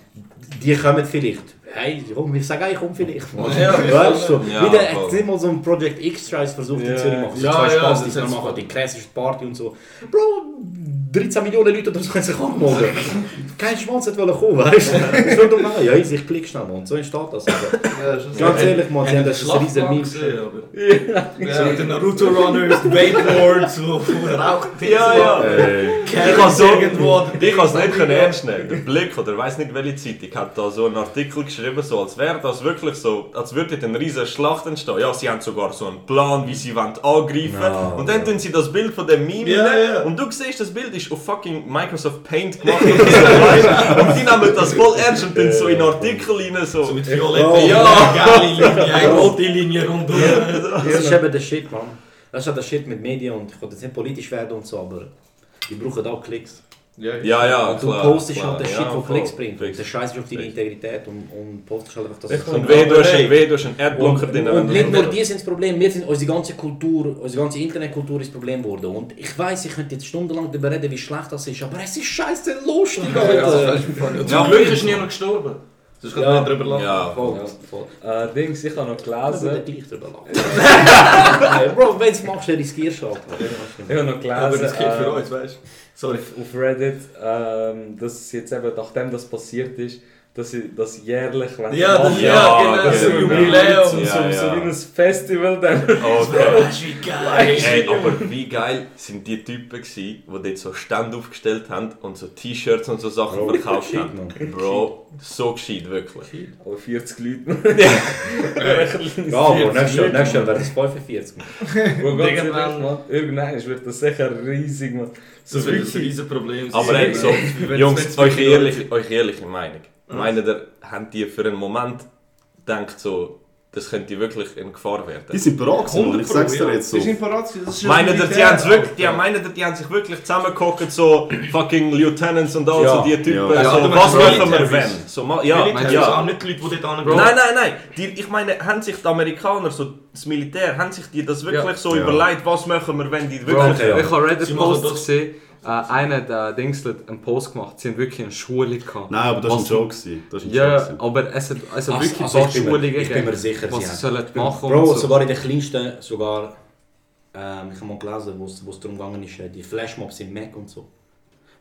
S4: die kommen vielleicht. Hey, komm, ich sage, ich komme vielleicht.
S6: Ja,
S4: weißt du, so,
S3: ja,
S4: wieder hat nicht mal so ein Project X-Scheiß versucht in
S3: Ja.
S4: Zürich machen. So
S6: Ja,
S4: zwei
S6: ja,
S4: Spaß,
S6: das
S4: die
S6: ist
S4: machen, die krasseste Party und so. Bro, 13 Millionen Leute oder so können sich anmelden. Kein Schwanz hat wollen kommen, weißt du? Das doch Ja, ich klick schnell, Mann. So entsteht das. Also, ganz ehrlich, man, sie haben das ein riesen Meme.
S6: Ja, mit den Naruto Runners, Wakeboards, wo wo raucht
S3: Ja, ja.
S2: Ey.
S3: Ich habe so,
S6: irgendwo
S3: ich has nicht können ernst nehmen. Der Blick oder weiß nicht welche Zeitung hat da so einen Artikel geschrieben, so als wäre das wirklich so, als würde eine riesige Schlacht entstehen. Ja, sie haben sogar so einen Plan, wie sie wollen angreifen.
S4: No.
S3: und dann tun sie das Bild von dem Meme
S6: Ja,
S3: rein.
S6: ja.
S3: und du siehst, das Bild ist auf fucking Microsoft Paint gemacht. und so, weißt? und die nehmen das voll ernst und dann so in Artikel rein so.
S6: So mit violetten
S4: Oh.
S6: ja. gelbe Linie, eine rote Linie rundum.
S4: Das ist eben der Shit, Mann. Das ist ja der Shit mit Medien und ich will jetzt nicht politisch werden und so, aber die brauchen auch Klicks.
S3: Ja, ja,
S4: und du
S3: klar,
S4: postest
S3: klar.
S4: halt den
S3: Ja,
S4: Shit, der
S3: voll.
S4: Klicks bringt.
S3: Fix.
S4: Der Scheiß ist auf deine
S3: Fix.
S4: Integrität und, und postest halt einfach das.
S6: Ich
S3: Und weh, du hast einen, weh, du hast einen Adblocker drin.
S4: Und
S3: du-
S4: nicht nur die sind das Problem, wir sind unsere ganze Kultur, unsere ganze Internetkultur ist das Problem geworden. Und ich weiß, ich könnte jetzt stundenlang darüber reden, wie schlecht das ist, aber es ist scheiße lustig, Alter.
S6: Zum Glück ist niemand gestorben. Sonst kann
S4: Ja.
S6: drüber lachen.
S3: Ja,
S4: Voll, voll.
S5: Äh, Dings, ich habe noch gelesen.
S4: gleich drüber lachen. Bro, wenn du es machst, dann riskierst du halt.
S5: Ich habe noch gelesen.
S6: Aber das gilt für
S5: äh,
S6: uns, weißt du? Sorry.
S5: auf Reddit, ähm, dass jetzt eben, nachdem das passiert ist, dass sie das jährlich wenn sie
S6: Ja, das-
S5: machen,
S3: ja,
S6: genau,
S5: das
S3: so
S5: so
S6: Jubiläum.
S5: So,
S3: Ja,
S5: so,
S3: ja.
S5: wie ein Festival dann.
S3: Okay.
S6: Das ist wie geil.
S3: Ey, aber wie geil sind die Typen gsi, die dort so Stand aufgestellt haben und so T-Shirts und so Sachen
S4: Bro,
S3: verkauft haben. Bro, so gescheit, wirklich.
S5: Aber 40 Leute.
S4: Ja, aber nächstes Jahr, nächstes Jahr wäre es 45.
S5: Bro, ganz
S6: Irgendwann-
S5: Irgendwann wird das sicher riesig, man. So
S6: Das wird ein riesen Problem.
S3: Aber
S6: sein.
S3: ey, so, Jungs, euch ehrliche, euch ehrliche Meinung. Meint ihr, habt ihr für einen Moment gedacht, so, das könnte wirklich in Gefahr
S2: Die
S3: werden?
S2: sind bereit gewesen, ich sag's dir jetzt so.
S1: Das ist in Parat, das ist
S3: Meint ihr, die,
S1: Militär,
S3: haben's wirklich, die, ihr, die haben sich wirklich zusammengeguckt, so fucking Lieutenants und all
S4: Ja.
S3: so die Typen,
S2: Ja.
S3: so, was machen wir wenn? So, ma, ja,
S6: Militär,
S3: ja.
S6: also auch nicht die Leute, die dort.
S3: Nein, nein, nein. Die, ich meine, haben sich die Amerikaner, so das Militär, haben sich die das wirklich
S5: Ja.
S3: so
S2: Ja.
S3: überlegt, was machen wir, wenn die
S5: Bro,
S3: wirklich...
S4: Okay, ja.
S5: Ich habe
S6: Sie
S5: Reddit-Post
S6: machen das-
S5: gesehen. Äh, einer der Dings hat einen Post gemacht. Sie haben wirklich eine Schule gehabt.
S2: Nein, aber das war ein Joke. gewesen. Das ist ein
S5: Ja,
S2: Joke.
S5: aber es hat also
S4: Ach,
S5: wirklich
S4: also
S5: ein paar Schulungen
S4: ich bin
S5: gegeben,
S4: mir sicher,
S5: was
S4: sie
S5: sollen machen
S4: Bro,
S5: und so.
S4: sogar in den kleinsten, sogar, ähm, ich habe mal gelesen, wo es wo es darum gegangen ist, äh, die Flashmobs im Mac und so.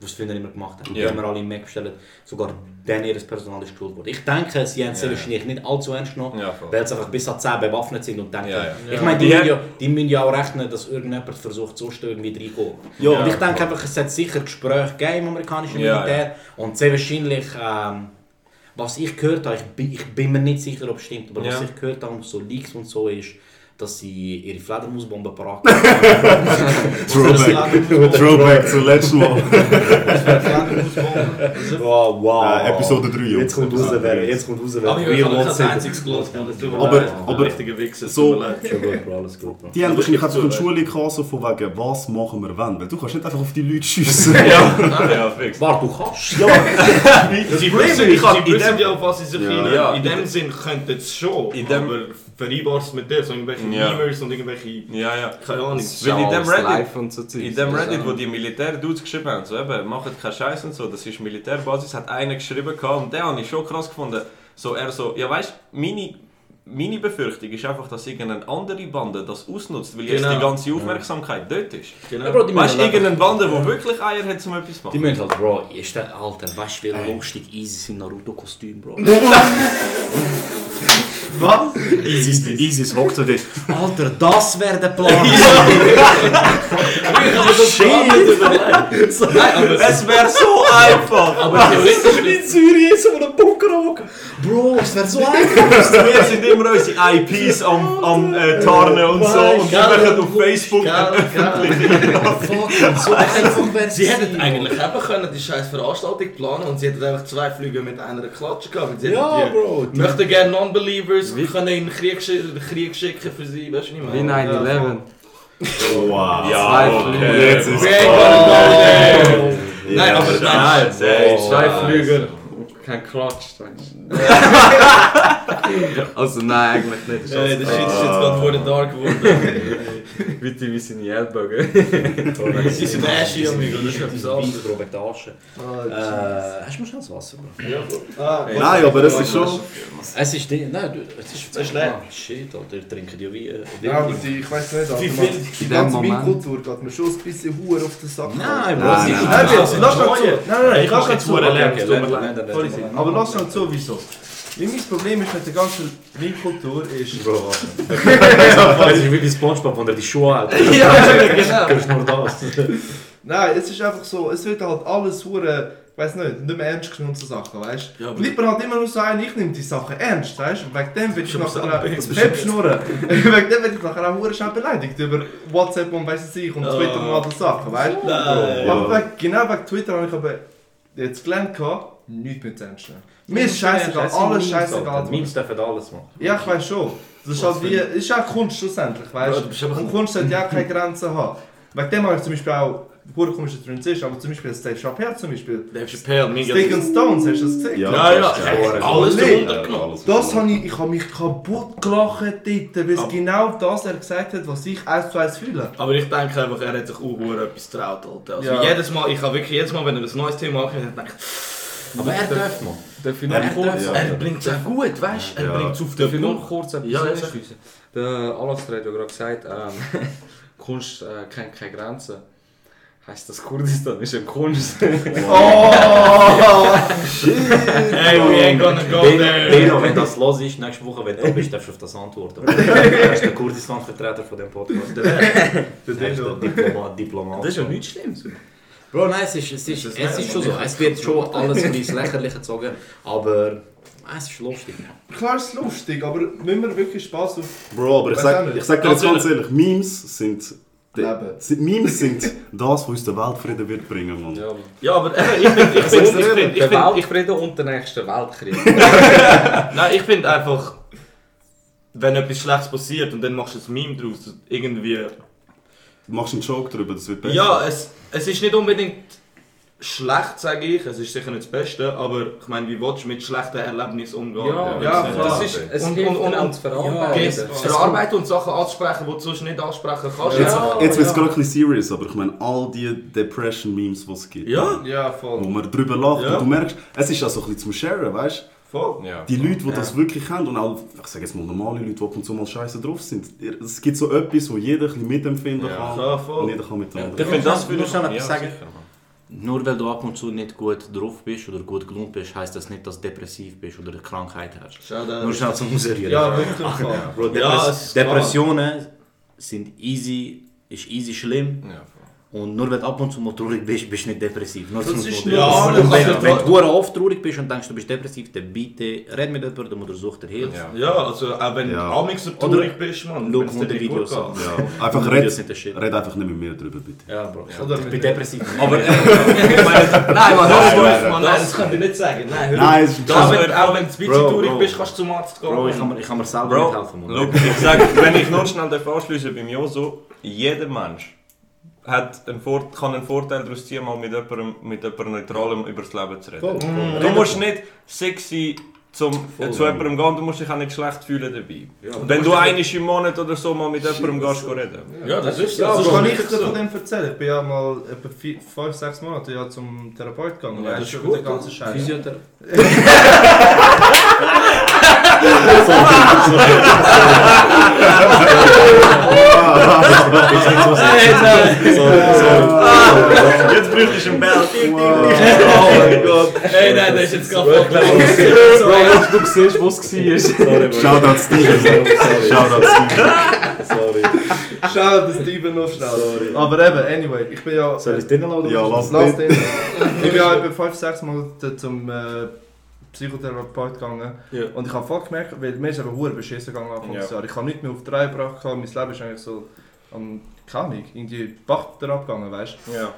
S4: Was sie früher immer gemacht haben.
S3: Ja.
S4: Die haben wir alle im Mac bestellt. Sogar dann ihr Personal ist geschult worden. Ich denke, sie haben es
S3: Ja.
S4: wahrscheinlich nicht allzu ernst genommen,
S3: Ja,
S4: weil sie einfach bis an 10 bewaffnet sind und denken,
S3: Ja, ja.
S4: ich meine, die,
S3: Die
S4: müssen
S3: haben-
S4: ja, die müssen ja auch rechnen, dass irgendjemand versucht, sonst irgendwie reinzukommen.
S2: Ja.
S4: und ich denke einfach, es hat sicher Gespräche gegeben im amerikanischen
S3: Ja,
S4: Militär und sehr wahrscheinlich, ähm, was ich gehört habe, ich bin, ich bin mir nicht sicher, ob es stimmt, aber was ich gehört habe, so Leaks und so ist, dass sie ihre Fledermausbombe parat haben.
S2: Throwback. Throwback zum letzten Mal.
S4: wow, wow.
S2: Äh, Episode 3, Jungs.
S4: Jetzt kommt raus, wer, jetzt kommt raus, wer
S6: Aber ich
S4: Real
S6: habe
S4: Ones
S6: kein
S4: sind.
S6: einziges gelassen. Mann. Das tut mir
S2: Aber-
S6: leid.
S2: aber-
S6: richtige Wichser.
S2: so-
S6: tut mir leid.
S4: Schon gut, Bro, alles gut, Bro.
S2: Die haben
S6: Aber
S2: wahrscheinlich
S6: ich
S2: einfach eine
S6: zu,
S2: Schule gehabt, so von wegen, was machen wir wenn? Weil du kannst nicht einfach auf die Leute schiessen.
S3: ja, ja, fix.
S4: Warte, du kannst?
S6: Sie
S3: Problem
S6: wissen,
S3: ist, ich hab
S6: sie
S3: in
S6: wissen
S3: dem-
S6: ja, auf was sie sich
S2: Ja.
S6: hinein.
S3: Ja.
S6: In dem Sinn könnten es schon,
S3: In dem-
S6: aber vereinbar es mit dir, so irgendwelche
S3: Ja.
S6: E-Mails und irgendwelche,
S3: Ja, ja.
S6: keine Ahnung.
S3: Weil in dem Reddit-
S5: und so.
S3: In dem Reddit, wo die Militär-Dudes geschrieben haben, so eben, macht keinen Scheiß und so, das ist Militärbasis, hat einer geschrieben gehabt, und den habe ich schon krass gefunden. So, er so, ja weißt meine, meine Befürchtung ist einfach, dass irgendeine andere Bande das ausnutzt, weil jetzt
S6: Genau.
S3: die ganze Aufmerksamkeit dort ist.
S6: Genau.
S4: Ja, Bro, die
S3: Weißt du, irgendeine Bande, die wirklich Eier hat, um etwas zu
S4: Die
S3: machen?
S4: müssen halt, Bro, ist der Alter, weißt du, wie lustig Easy sein Naruto-Kostüm, Bro?
S2: Was?
S4: Isis, Isis hockt so dort. Alter, das wäre der Plan.
S3: Es wäre so einfach!
S6: aber theoretisch
S4: in Zürich so einen Bunker hocken. Bro, es wäre so einfach.
S3: Wir sind immer unsere IPs am, am äh, Tarnen und so und wir machen auf Facebook
S4: Fuck, so einfach wäre
S6: Sie hätten eigentlich eben können die scheiß Veranstaltung planen und sie hätten einfach zwei Flüge mit einer Klatsche gehabt.
S4: Ja, Bro.
S6: möchten gerne Non-Believers, können in den Krieg, schicken für sie, weißt du nicht
S5: Wie
S6: mehr.
S5: 9-11.
S2: Wow.
S5: Zwei Flüge.
S2: Jetzt ist
S6: there.
S2: Ja.
S6: Nein, aber nein.
S5: Zwei Flüge. Kein Klatsch. Also nein, eigentlich nicht. Das ist
S6: jetzt gerade vor der Dark geworden.
S5: Bitte wie seine Ellbogen.
S6: Sie sind ashy, amigo, das ist etwas anderes.
S4: Der Asche. Äh, hast du mal schnell das Wasser, Bro?
S6: Ah,
S2: Nein, aber es ist schon.
S4: Es ist die, nein, du, es ist...
S6: Es ist leer.
S4: Ah, shit, Alter, ihr trinkt ja wie... Äh,
S7: Ja, aber die, ich weiß nicht, Alter,
S6: Wie
S7: man-
S6: viel-
S7: die
S5: in
S7: ganze? Weinkultur geht mir schon ein bisschen Huer auf den Sack.
S4: Nein, Bro,
S2: Nein, nein.
S7: Lass mal zu. Nein, nein, nein,
S6: Ich
S7: mal
S6: jetzt
S7: zu.
S6: Mir.
S7: Aber lass mal zu, wieso? Mein Problem ist mit der ganzen Weinkultur ist...
S4: Bro, Es ist wie bei Spongebob, wenn er die Schuhe hat.
S7: ja, genau.
S4: Nur das.
S1: Nein, es ist einfach so, es wird halt alles hure, ich weiß nicht, nicht mehr ernst genommen so Sachen, weißt
S6: Ja,
S1: du?
S6: aber-
S1: ich bin halt immer nur so ein, ich nehme die Sachen ernst, weißt du? Und wegen dem bin ich nachher auch,
S6: anderes.
S1: Pep schnurren, wegen dem werde ich nachher auch hure schnell beleidigt über WhatsApp und weiss ich und
S6: Ja.
S1: Twitter und andere Sachen, weißt du?
S6: Nein.
S1: Aber wegen, genau wegen Twitter habe ich aber jetzt gelernt, gehabt, nichts mehr zu ernst nehmen. Mir ist scheißegal, alles scheißegal.
S4: Memes dürfen alles machen.
S1: Ja, ich weiß schon. Das ist halt wie, es ist auch Kunst schlussendlich, weißt
S6: du
S1: Und Kunst sollte ja keine Grenzen haben. Wegen dem habe ich zum Beispiel auch, pure komische Transition, aber zum Beispiel Dave Chappelle zum Beispiel.
S6: Dave Chappelle, mega.
S1: Stick and Stones, hast du das gesehen?
S6: Ja, ja,
S2: ist
S6: ja,
S2: ja
S6: alles
S2: alles
S1: Das habe ich, ich habe mich kaputt gelacht dort, weil es genau das er gesagt hat, was ich eins zu eins fühle.
S6: Aber ich denke einfach, er hat sich auch etwas getraut. Alter. Also
S1: Ja.
S6: jedes Mal, ich habe wirklich jedes Mal, wenn er ein neues Thema ankommt, denke ich,
S4: Aber er darf man.
S5: Darf ich
S2: Ja,
S5: kurz,
S2: ja.
S6: er bringt es gut, weißt du? Er
S2: Ja.
S6: bringt es auf
S5: darf ich
S6: den
S5: noch kurz etwas
S6: Ja, ja,
S5: anschliessen? Der Alastair hat ja gerade gesagt, ähm, Kunst äh, kennt keine Grenzen. Heisst das Kurdistan ist eine Kunst?
S6: Hey, we ain't gonna go there.
S4: Wenn das los ist, nächste Woche, wenn du da bist, darfst du auf das antworten. Er ist der Kurdistan-Vertreter von dem Podcast. Er der Diploma Diplomat.
S6: Das ist ja nichts Schlimmes.
S4: Bro, nein, es ist, es ist,
S6: ist
S4: es ist schon so. Es wird schon alles ein ins Lächerliche gezogen, aber es ist lustig.
S1: Klar ist es lustig, aber müssen wir wirklich Spaß auf
S2: Bro, aber ich sag, ich sag dir jetzt
S6: Ganz
S2: ganz ehrlich, Memes sind...
S1: Leben.
S2: sind Memes sind das, was uns den Weltfrieden wird bringen, Mann.
S5: ja,
S6: Ja, aber ich finde, ich finde, ich finde, ich
S5: der
S6: finde,
S5: Weltfrieden und der nächste Weltkrieg.
S6: nein, ich finde einfach, wenn etwas Schlechtes passiert und dann machst du ein Meme draus, irgendwie,
S2: Du machst einen Joke darüber, das wird besser.
S6: ja, es, es ist nicht unbedingt schlecht, sage ich, es ist sicher nicht das Beste, aber ich meine, wie willst du mit schlechten Erlebnissen umgehen?
S5: Ja,
S1: Ja,
S6: das
S1: klar.
S5: das ist, es
S6: Und-
S5: hilft
S6: und- und- und-
S5: zu
S6: Ja,
S5: verarbeiten.
S6: zu verarbeiten und Sachen anzusprechen, die du sonst nicht ansprechen kannst.
S2: Jetzt,
S5: Ja,
S2: jetzt wird es
S5: ja.
S2: gerade ein bisschen serious, aber ich meine, all die Depression-Memes, die es gibt.
S6: Ja.
S1: Ja,
S2: Wo
S1: voll.
S2: man drüber lacht
S6: Ja.
S2: und du merkst, es ist auch so ein bisschen zum Sharen, weißt du?
S1: Voll.
S3: Ja.
S2: Die Leute, die das wirklich haben und auch, ich sage jetzt mal normale Leute, die ab und zu mal scheiße drauf sind. Es gibt so etwas, wo jeder ein bisschen mitempfinden
S3: Ja.
S2: kann
S6: Ja, voll.
S2: und jeder kann mit dem
S3: Ich
S2: anderen.
S3: finde das
S4: Nur
S3: würde
S4: schnell etwas
S3: ja,
S4: sagen.
S3: sicher.
S4: Nur weil du ab und zu nicht gut drauf bist oder gut gelohnt bist, heisst das nicht, dass du depressiv bist oder eine Krankheit hast.
S6: Schau da.
S4: Nur schnell zum Ausrühren.
S1: Ja, wirklich. voll.
S4: Bro,
S6: Ja,
S4: Depress. Depressionen sind easy, ist easy schlimm.
S3: Ja.
S4: Und nur wenn du ab und zu mal traurig bist, bist du nicht depressiv. Nur
S1: Das ist normal.
S4: Und wenn,
S6: Ja,
S4: wenn du oft traurig bist und denkst, du bist depressiv, dann bitte red mit jemandem oder such dir Hilfe.
S3: Ja.
S6: Ja, also auch wenn
S2: Ja.
S6: du amix so traurig bist, Mann.
S4: Schau mal die Videos an.
S2: Ja, einfach
S4: Videos
S2: red,
S4: sind der Shit.
S2: red einfach nicht mit mir drüber, bitte.
S4: Ja, Bro.
S1: Oder
S4: ich bin depressiv.
S3: Aber
S6: Nein, Mann, hör auf. Nein, das kann ich nicht sagen. Nein, hör
S2: Nein, es ist
S6: Auch wenn, auch wenn du ein bisschen
S4: Bro,
S6: traurig
S4: Bro.
S6: bist, kannst du zum Arzt gehen.
S4: Bro, ich kann mir, ich kann mir selber
S3: Bro,
S4: nicht helfen, Mann.
S3: Look, ich sag, wenn ich nur schnell darf anschliessen beim Joso, jeder Mensch hat einen Vor kann einen Vorteil daraus ziehen, mal mit jemandem, mit jemandem Neutralem über das Leben zu reden. Du musst nicht sexy zum, äh, zu jemandem gehen, du musst dich auch nicht schlecht fühlen dabei. wenn du einmal im Monat oder so mal mit jemandem gehst, gehen reden.
S6: Ja, das ist
S1: Ja,
S6: so. Das
S1: kann ich dir
S6: so.
S1: von dem erzählen. Ich bin ja mal etwa 5, 6 Monate ja zum Therapeut gegangen.
S6: Ja, das
S1: weißt
S6: ist gut,
S1: den ganzen Scheiß.
S4: Physiotherapie.
S3: Jetzt bräuchte ich einen Bell.
S6: Oh mein Gott. Ey, nein, das ist jetzt gerade voll klar.
S5: du siehst, wo es war.
S2: Shoutout Steven. Shoutout Steven.
S4: Sorry.
S1: Das Steven noch schnell. Aber eben, anyway, ich bin ja...
S4: Soll ich drinnen lassen?
S2: Ja, lass den.
S1: Ich bin ja etwa 5, 6 Mal zum äh, Psychotherapeut gegangen.
S6: Ja.
S1: Und ich habe voll gemerkt, weil mir ist aber hure beschissen gegangen Anfang des
S3: Ja.
S1: Jahres. Ich habe nichts mehr auf die Reihe gebracht. Mein Leben ist eigentlich so am Ahnung, irgendwie die Bach abgegangen, weißt du.
S3: Ja.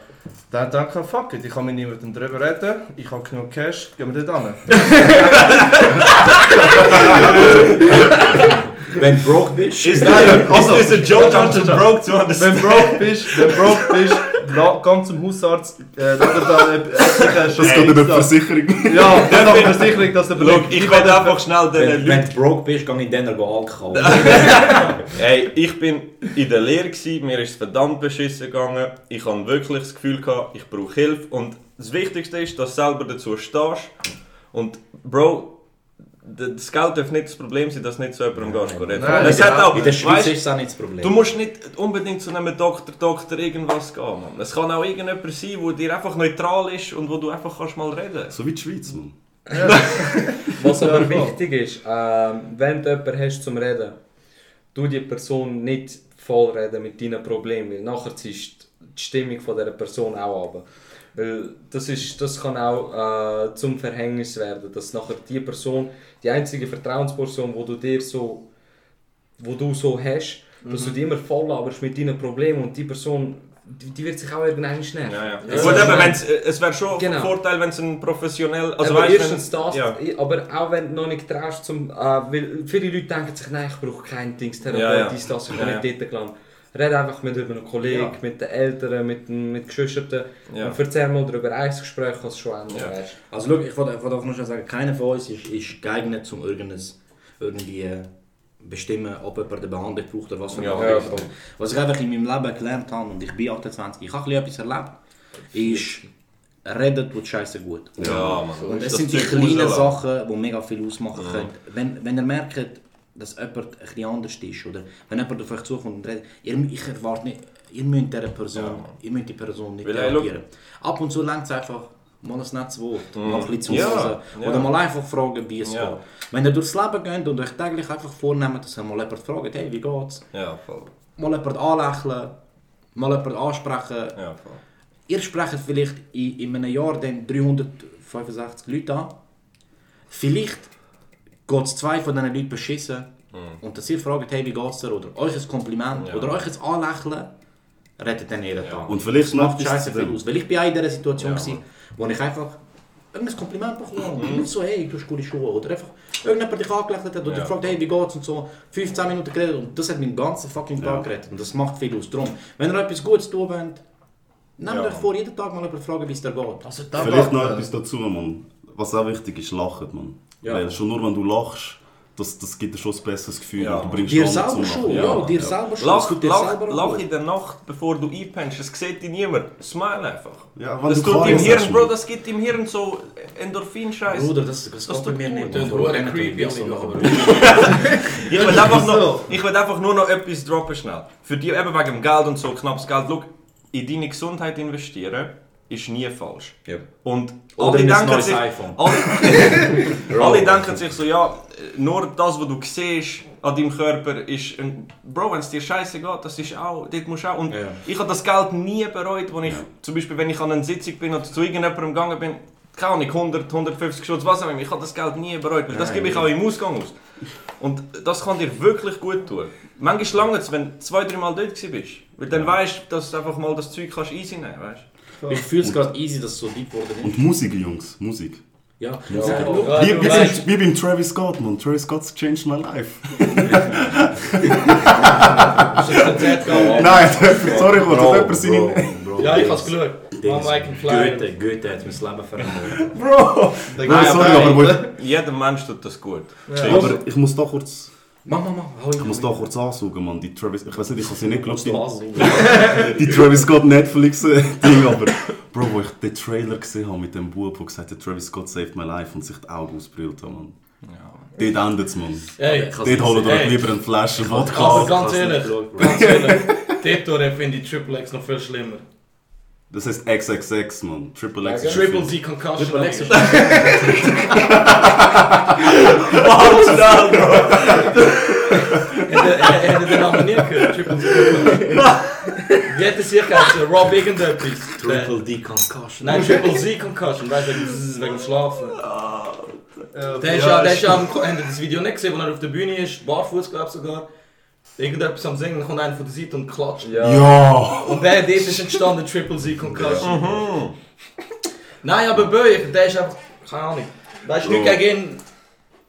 S1: Dann dachte ich, fuck it, ich kann mit niemandem darüber reden, ich habe genug Cash, gehen wir dort hin.
S4: Wenn du broke bist.
S3: Is that is this a joke broke
S1: Wenn
S3: understand?
S1: du broke bist, wenn du broke bist, geh zum Hausarzt, äh, oder da, äh, äh,
S2: Das geht über die Versicherung.
S1: Ja, dann habe ich Versicherung, dass der
S3: Look, ich werde einfach schnell den
S4: Wenn, wenn du broke bist, geh ich dann Alk kaufen.
S3: Hey, ich bin in der Lehre, gewesen, mir ist es verdammt beschissen gegangen. Ich habe wirklich das Gefühl gehabt, ich brauche Hilfe. Und das Wichtigste ist, dass du selber dazu stehst. Und Bro, d- das Geld darf nicht das Problem sein, dass du nicht zu jemandem gehst reden.
S1: Nein,
S3: Und es hat auch,
S4: In der Schweiz
S3: weißt,
S4: ist es auch nicht das Problem.
S3: du musst nicht unbedingt zu einem Doktor, Doktor irgendwas gehen. Mann. Es kann auch irgendjemand sein, der dir einfach neutral ist und wo du einfach kannst mal reden
S2: So wie die Schweiz, Mann.
S5: Was aber
S1: Ja,
S5: wichtig ist, ähm, wenn du jemanden hast zum Reden, du die Person nicht voll reden mit deinen Problemen, weil nachher ziehst die Stimmung von dieser Person auch runter. Weil das, ist, das kann auch äh, zum Verhängnis werden, dass nachher die Person, die einzige Vertrauensperson, wo du dir so, wo du so hast, dass du die immer voll laberst mit deinen Problemen und die Person, die, die wird sich auch irgendwann nerven.
S3: Ja, ja.
S5: Ja.
S3: Gut, wenn's, äh, es wäre schon
S5: Genau.
S3: ein Vorteil, wenn es ein professionell... Also,
S5: Also
S3: weißt,
S5: erstens
S3: wenn,
S5: das,
S3: Ja.
S5: aber auch wenn du noch nicht traust, zum, äh, weil viele Leute denken sich, nein, ich brauche kein Dings, Therapeut,
S3: Ja, ja.
S5: dies, das, ich
S3: Ja,
S5: kann nicht dort gelangen. Red einfach mit einem Kollegen,
S6: Ja.
S5: mit den Eltern, mit, den- mit Geschwistern
S3: Ja.
S5: und erzähl mal darüber. Ein Gespräch kann es schon ändern,
S3: Ja.
S4: Also schau, ich wollte auch noch schon sagen, keiner von uns ist, ist geeignet, um irgendes, irgendwie äh, bestimmen, ob jemand eine Behandlung braucht oder was für eine Behandlung.
S5: ja.
S4: Was ich einfach in meinem Leben gelernt habe, und ich bin 28, ich habe etwas erlebt, ist, reden tut scheiße gut.
S3: Ja, Mann.
S4: Und es sind die kleinen. Sachen, die mega viel ausmachen können. Wenn, wenn ihr merkt, dass jemand bisschen anders ist, oder wenn jemand auf euch zukommt und redet, ihr, ich erwarte nicht, ihr müsst dieser Person, ihr müsst die Person nicht therapieren. Ab und zu längt es einfach mal ein nettes Wort, mal ein bisschen
S3: Ja, ja.
S4: oder mal einfach fragen, wie es
S3: Ja.
S4: geht. Wenn ihr durchs Leben geht und euch täglich einfach vornehmt, dass ihr mal jemand fragt, hey, wie geht's?
S3: Ja, voll.
S4: Mal jemand anlächeln, mal jemand ansprechen,
S3: Ja, voll.
S4: Ihr sprecht vielleicht in, in einem Jahr dann 365 Leute an. Vielleicht geht es zwei von diesen Leuten beschissen. Und dass ihr fragt, hey, wie geht's dir? Oder euch ein Kompliment
S3: Ja.
S4: oder euch ein Anlächeln, rettet dann ihren Tag.
S2: Und vielleicht
S4: das macht scheiße viel aus. Weil ich bin auch in dieser Situation,
S3: Ja,
S4: gewesen, wo ich einfach irgendein Kompliment bekommen habe. Nur so, hey, du hast coole Schuhe. Oder einfach irgendjemand dich angelächelt hat oder
S3: Ja.
S4: gefragt, hey, wie geht's? Und so 15 Minuten geredet. Und das hat meinen ganzen fucking Tag gerettet. Und das macht viel aus. Darum, wenn ihr etwas Gutes tun wollt, nehmt
S3: Ja.
S4: euch vor, jeden Tag mal jemanden fragen, wie es dir geht.
S6: Also
S2: Vielleicht noch etwas dazu, Mann. Was auch wichtig ist, lachen, Mann.
S4: Ja.
S2: Weil schon nur wenn du lachst, das, das gibt dir schon ein besseres Gefühl.
S3: Ja.
S2: Du bringst
S4: Dir selber
S2: zum
S4: schon,
S2: Lachen.
S4: ja, dir selber schon.
S3: Lach,
S4: dir
S3: lach,
S4: selber
S3: lach in der Nacht, bevor du einpennst. Das sieht dich niemand. Smile einfach.
S2: Ja, wenn
S3: Das
S2: du
S3: tut im Hirn,
S2: hast,
S3: Bro, das gibt im Hirn so Endorphin-Scheiß.
S4: Bruder, das, das,
S3: Das tut
S4: mir nicht.
S6: Das ist creepy,
S4: nachher.
S3: Ich will einfach noch, ich will einfach nur noch etwas droppen schnell. Für die eben wegen dem Geld und so, knappes Geld. Schau, in deine Gesundheit investieren ist nie falsch.
S4: Ja.
S3: Und
S4: Oder
S3: alle denken sich, alle, alle denken sich so, ja, nur das, was du siehst an deinem Körper ist ein... Bro, wenn es dir scheiße geht, das ist auch, dort musst auch... Und
S4: Ja.
S3: ich habe das Geld nie bereut, wo ich, zum Beispiel, wenn ich an einer Sitzung bin oder zu irgendjemandem gegangen bin, keine Ahnung, 100, 150 Schutz, was auch immer, ich habe das Geld nie bereut, weil das gebe ich auch im Ausgang aus. Und das kann dir wirklich gut tun. Manchmal lange es, wenn du zwei, drei Mal dort bist. Weil dann weißt du, dass du einfach mal das Zeug kannst easy nehmen kannst.
S4: Ich fühle es gerade easy, dass es so deep geworden ist.
S2: Und Musik, Jungs, Musik.
S4: Ja,
S6: Ja,
S2: Wie,
S6: du
S2: wie,
S6: weißt-
S2: wie beim Travis Scott, man. Travis Scott's changed my life. Nein, sorry, ich wollte
S4: Bro,
S2: jemand seine...
S6: Ja, ich hab's geschaut.
S4: Goethe, Goethe hat mein Leben verändert.
S2: Bro! Nein, sorry, aber
S3: Jeder Mensch tut das gut.
S2: aber ich muss da kurz...
S4: Mach, mach, mach. Hau
S2: Ich muss da kurz ansaugen, man. Die Travis... Ich weiß nicht, ich habe sie nicht
S4: du
S2: Die, die Travis Scott Netflix-Ding, aber... Bro, wo ich den Trailer gesehen habe mit dem Bub, der gesagt hat, Travis Scott saved my life und sich die Augen ausbrüllt hat, man. Dort endet es, man.
S6: Ey,
S2: Dort holt ihr lieber eine Flasche
S6: aber
S2: Wodka.
S6: ganz ehrlich, ganz ehrlich, dort finde ich Triple X noch viel schlimmer.
S2: Das heißt XXX, man. Triple X.
S6: Triple Z Concussion.
S4: Triple X ist
S6: Hätte gehört? Triple Z Concussion. Wie hätte es sich geheißen? Rob irgendetwas. Der-
S4: Triple D Concussion.
S6: Nein, Triple Z Concussion, weißt du, wegen, wegen dem Schlafen. Der ist ja, der ist ja am, habt ihr das Video nicht gesehen, wo er auf der Bühne ist, barfuß glaube ich sogar. Irgendetwas am Singen, dann kommt einer von der Seite und klatscht.
S2: Ja!
S6: Und der, dort ist entstanden Triple Z Concussion. Nein, aber Böh, der ist einfach, keine Ahnung. Weißt du, nicht gegen ihn,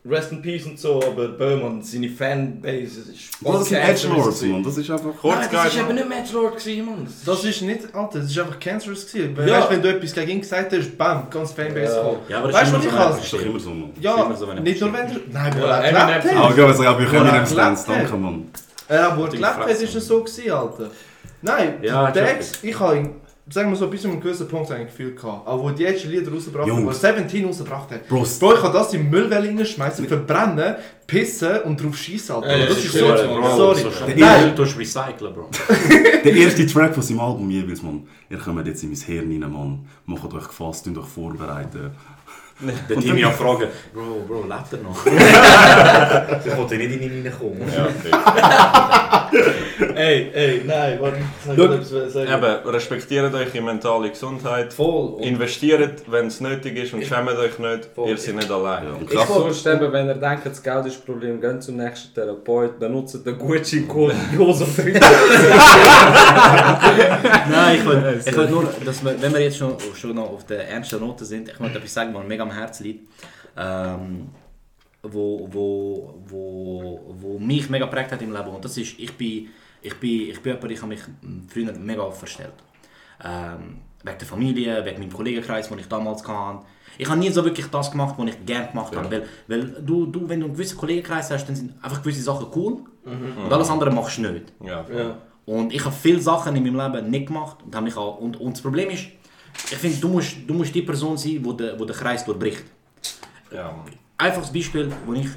S6: Rest in Peace und so, aber Böh, man, seine Fanbase ist
S2: Oh, das sind
S6: cancerous
S2: Edgelords,
S6: gewesen.
S2: man. Das ist einfach...
S3: Kurz
S6: Nein, das ist
S3: gehalten.
S6: eben nicht Matchlord gewesen, Mann.
S7: Das ist nicht, Alter, das ist einfach cancerous gewesen.
S6: Ja.
S7: Weißt du, wenn du etwas gegen ihn gesagt hast, bam, ganz Fanbase
S6: Ja.
S7: gekommen.
S4: Ja, aber
S7: Weißt du,
S4: das
S7: was ich
S4: immer so,
S2: ist doch immer so, man.
S7: Ja,
S4: immer so, wenn
S7: nicht nur wenn er... Nein, wo
S6: Ja,
S7: er gelebt
S2: Aber
S7: hat.
S2: ich glaube, ich habe
S7: Wo er
S2: Eminem Stance. Danke, man.
S7: Ja, wo er gelebt hat, ist es so gewesen, Alter. Nein,
S4: Ja,
S7: Dex, ich habe ihn, sagen wir so, bis zu einem gewissen Punkt ein Gefühl gehabt. Aber wo die ersten Lieder rausgebracht haben, wo
S2: Jungs.
S7: 17 rausgebracht hat.
S2: Bro,
S7: Bro, ich kann das in die Müllwelle reinschmeißen, verbrennen, pissen und drauf schießen, Alter.
S6: Ey,
S7: das
S6: das
S7: ist
S6: ist
S7: so...
S6: Bro.
S7: Sorry.
S4: So.
S7: Nein.
S4: Du tust recyceln, Bro.
S2: der erste Track von seinem Album jeweils, man. Ihr kommt jetzt in mein Hirn rein, man. Macht euch gefasst, tut euch vorbereiten.
S4: Der Team ja fragen, Bro, Bro, lebt er noch? Ich wollte nicht in ihn reinkommen.
S3: Ja, okay.
S6: Ey, ey, nein, warte, ich etwas sagen.
S3: Eben, respektiert eure mentale Gesundheit.
S6: Voll. Und
S3: Investiert, wenn es nötig ist und schämt euch nicht.
S5: Voll.
S3: Ihr seid nicht allein.
S2: Und
S5: Ich
S2: krass,
S5: sonst eben, wenn ihr denkt, das Geld ist das Problem, geht zum nächsten Therapeut, benutzt den Gucci-Code Josef 3.
S4: Nein, ich will, ich will nur, dass wir, wenn wir jetzt schon, schon noch auf der ernsten Note sind, ich möchte etwas sagen, was mir mega am Herzen liegt. Ähm, wo, wo, wo, wo mich mega geprägt hat im Leben. Und das ist, ich bin, ich bin, ich bin jemand, ich habe mich früher mega verstellt. Ähm, wegen der Familie, wegen meinem Kollegenkreis, den ich damals hatte. Ich habe nie so wirklich das gemacht, was ich gerne gemacht habe. Weil, weil du, du, wenn du einen gewissen Kollegenkreis hast, dann sind einfach gewisse Sachen cool. Und alles andere machst du nicht.
S3: Ja,
S6: Ja.
S4: Und ich habe viele Sachen in meinem Leben nicht gemacht. Und, habe mich auch, und, und das Problem ist, ich finde, du musst, du musst die Person sein, die der, wo der Kreis durchbricht.
S3: ja, Mann.
S4: Einfaches Beispiel, wo ich,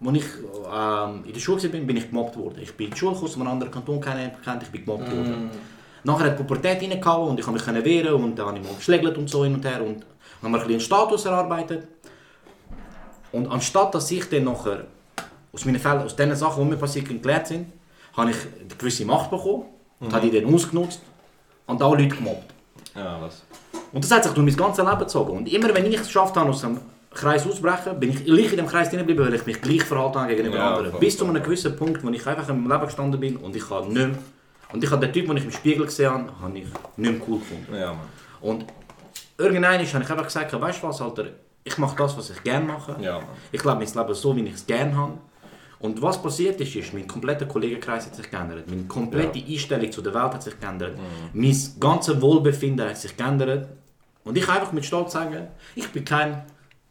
S4: wo ich ähm, in der Schule war, bin ich gemobbt worden. Ich bin in die Schule aus einem anderen Kanton kennengelernt, ich bin gemobbt worden. Nachher hat die Pubertät reingehauen und ich konnte mich wehren und dann habe ich mal geschlägelt und so hin und her und dann haben ein bisschen einen Status erarbeitet. Und anstatt dass ich dann nachher aus meinen Fällen, aus den Sachen, die mir passiert sind, gelernt sind, habe ich eine gewisse Macht bekommen und habe die dann ausgenutzt und alle Leute gemobbt.
S3: Ja, was?
S4: Und das hat sich durch mein ganzes Leben gezogen. Und immer wenn ich es geschafft habe, aus dem Kreis auszubrechen, bin ich gleich in dem Kreis drin geblieben, weil ich mich gleich verhalten habe gegenüber
S3: Ja,
S4: anderen. Bis zu einem gewissen Punkt, wo ich einfach im Leben gestanden bin und ich habe nicht mehr, und ich habe den Typ, den ich im Spiegel gesehen habe, habe ich nicht cool gefunden.
S3: Ja, Mann.
S4: Und irgendwann habe ich einfach gesagt, weißt du was, Alter, ich mache das, was ich gerne mache.
S3: Ja, Mann.
S4: Ich lebe mein Leben so, wie ich es gerne habe. Und was passiert ist, ist, mein kompletter Kollegenkreis hat sich geändert. Meine komplette Einstellung zu der Welt hat sich geändert. Mein ganzes Wohlbefinden hat sich geändert. Und ich kann einfach mit Stolz sagen, ich bin kein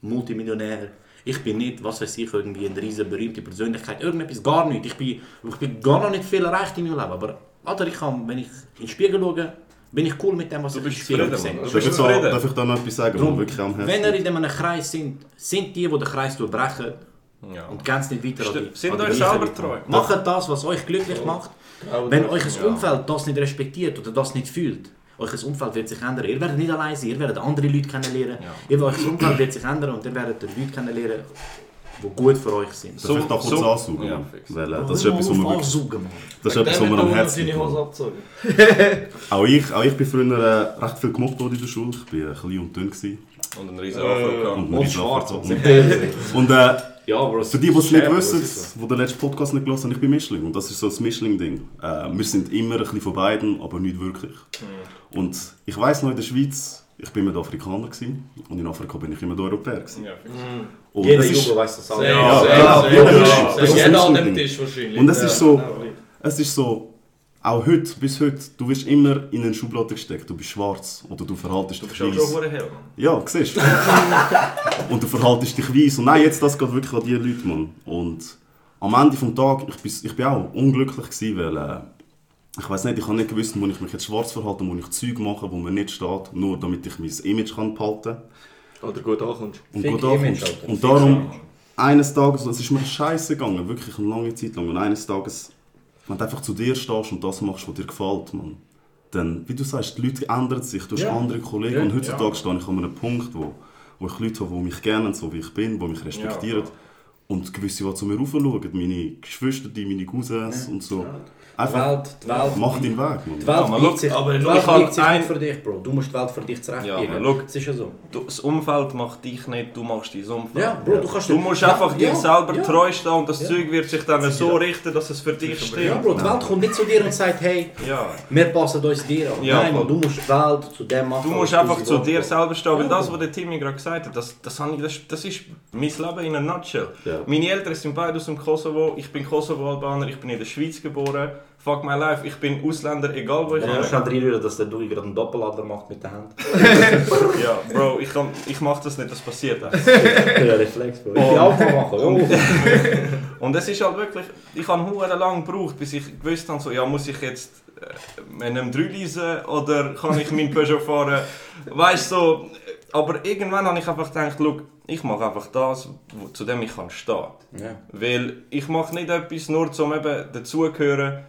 S4: Multimillionär. Ich bin nicht, was weiß ich, irgendwie eine riesen berühmte Persönlichkeit. Irgendetwas, gar nicht. Ich bin, ich bin gar noch nicht viel erreicht in meinem Leben. Aber Alter, ich kann, wenn ich in den Spiegel schaue, bin ich cool mit dem, was
S3: Du
S4: ich im Spiegel sehe.
S3: Du
S2: darf, ich
S3: bist
S2: da,
S3: zufrieden.
S2: darf ich da noch etwas sagen, was wirklich am Herzen
S4: Wenn ihr in einem Kreis sind, sind die, die den Kreis durchbrechen
S3: Ja.
S4: und gehen nicht weiter
S3: St-
S4: an die
S3: sind
S4: an
S3: euch selber treu.
S4: Macht das, was euch glücklich macht. Wenn
S6: das-
S4: euch
S3: Ja.
S4: Umfeld das nicht respektiert oder das nicht fühlt, ein Umfeld wird sich ändern. Ihr werdet nicht allein sein, ihr werdet andere Leute kennenlernen.
S3: Ja.
S4: Ihr, euch Umfeld wird sich ändern und ihr werdet Leute kennenlernen, die gut für euch sind.
S2: Darf ich da kurz
S3: so-
S2: ansaugen?
S3: Ja.
S2: Weil, äh, das ist etwas, was mir wirklich... Das ist etwas, was mir am Herzen. Auch ich, auch ich bin früher äh, recht viel gemobbt worden in der Schule. Ich war äh, klein und dünn. Gewesen.
S3: Und ein riesen Afro gehabt.
S2: Und, ein
S4: schwarz.
S2: und,
S4: Und
S2: und äh,
S4: ja, Bro.
S2: Für die, die es nicht wissen, die den letzten Podcast nicht gelesen haben, ich bin Mischling. Und das ist so das Mischling-Ding. Äh, wir sind immer ein bisschen von beiden, aber nicht wirklich.
S3: Mhm.
S2: Und ich weiss noch, in der Schweiz, ich bin immer Afrikaner gewesen, und in Afrika bin ich immer Europäer gewesen.
S3: Ja.
S2: Und
S4: Jeder Junge weiß das auch.
S6: Sehr,
S2: Ja,
S6: sehr,
S2: ja,
S6: sehr,
S2: ja,
S6: sehr.
S2: das ist
S6: Jeder
S2: das
S6: an dem
S2: Ding.
S6: Tisch wahrscheinlich.
S2: Und es ist so-
S6: Ja.
S2: es ist so, auch heute, bis heute, du wirst immer in eine Schublade gesteckt. Du bist schwarz oder du verhaltest dich
S3: Du bist auch
S2: weiss.
S3: schon hure hell, Mann.
S2: Ja, siehst du. und du verhaltest dich weiss. Und nein, jetzt das geht wirklich an die Leute, Mann. Und am Ende des Tages, ich bin, ich bin auch unglücklich gewesen, weil äh, ich weiß nicht, ich habe nicht gewusst, wo ich mich jetzt schwarz verhalte, wo ich Zeug mache, wo mir nicht steht, nur damit ich mein Image kann behalten kann.
S6: Oder gut ankommst.
S2: Und gut ankommst. Und darum, eines Tages, es ist mir scheiße gegangen, wirklich eine lange Zeit lang. Und eines Tages, wenn du einfach zu dir stehst und das machst, was dir gefällt, man, dann, wie du sagst, die Leute ändern sich, du hast
S4: Ja.
S2: andere Kollegen.
S4: Ja.
S2: Und heutzutage stehe ich an einem Punkt, wo, wo ich Leute habe, die mich kennen, so wie ich bin, die mich respektieren.
S3: Ja.
S2: Und gewisse, die zu mir raufschauen, meine Geschwister, die, meine Cousins und so.
S4: Die
S2: Einfach,
S4: Welt, die Welt,
S2: mach deinen Weg, man.
S4: die
S3: Ja,
S4: Welt
S3: man,
S4: biegt
S3: look,
S4: sich,
S6: aber
S4: die Welt biegt sich
S3: ein-
S4: nicht für dich, Bro. Du musst die Welt für dich zurechtbiegen.
S3: Ja, look.
S4: das ist ja so.
S3: Du, das Umfeld macht dich nicht, du machst dein Umfeld.
S4: Ja, Bro, du kannst
S3: Du
S4: nicht-
S3: musst
S4: Ja,
S3: einfach dir
S4: ja,
S3: selber
S4: ja.
S3: treu stehen und das
S4: Ja.
S3: Zeug wird sich dann so richten, dass es für dich
S4: Ja,
S3: stimmt.
S4: Bro, die Welt kommt nicht zu dir und sagt, hey,
S3: Ja.
S4: wir passen uns dir an.
S3: Ja,
S4: Nein, man, du musst die Welt zu dem machen.
S3: Du musst einfach zu dir selber stehen, weil
S4: Ja,
S3: das, was der Timmy gerade gesagt hat, das, das, habe ich, das, das ist mein Leben in a nutshell.
S2: Ja.
S3: Meine Eltern sind beide aus dem Kosovo, ich bin Kosovo-Albaner, ich bin in der Schweiz geboren. Fuck my life, ich bin Ausländer, egal wo ich
S4: Ja,
S3: bin.
S4: ich kann reinrühren, dass der Dui gerade einen Doppeladler macht mit der Hand.
S3: Ja, Bro, ich, kann, ich mach das nicht, das passiert einfach.
S4: Ja, Reflex, Bro. Ich bin auch machen. Oh.
S3: Und es ist halt wirklich, ich habe hure lang gebraucht, bis ich gewusst habe, so, ja, muss ich jetzt äh, einem 3 leisen oder kann ich meinen Peugeot fahren? Weißt du, so, aber irgendwann habe ich einfach gedacht, look, ich mache einfach das, zu dem ich kann stehen.
S4: Ja.
S3: Weil ich mache nicht etwas nur zum eben dazugehören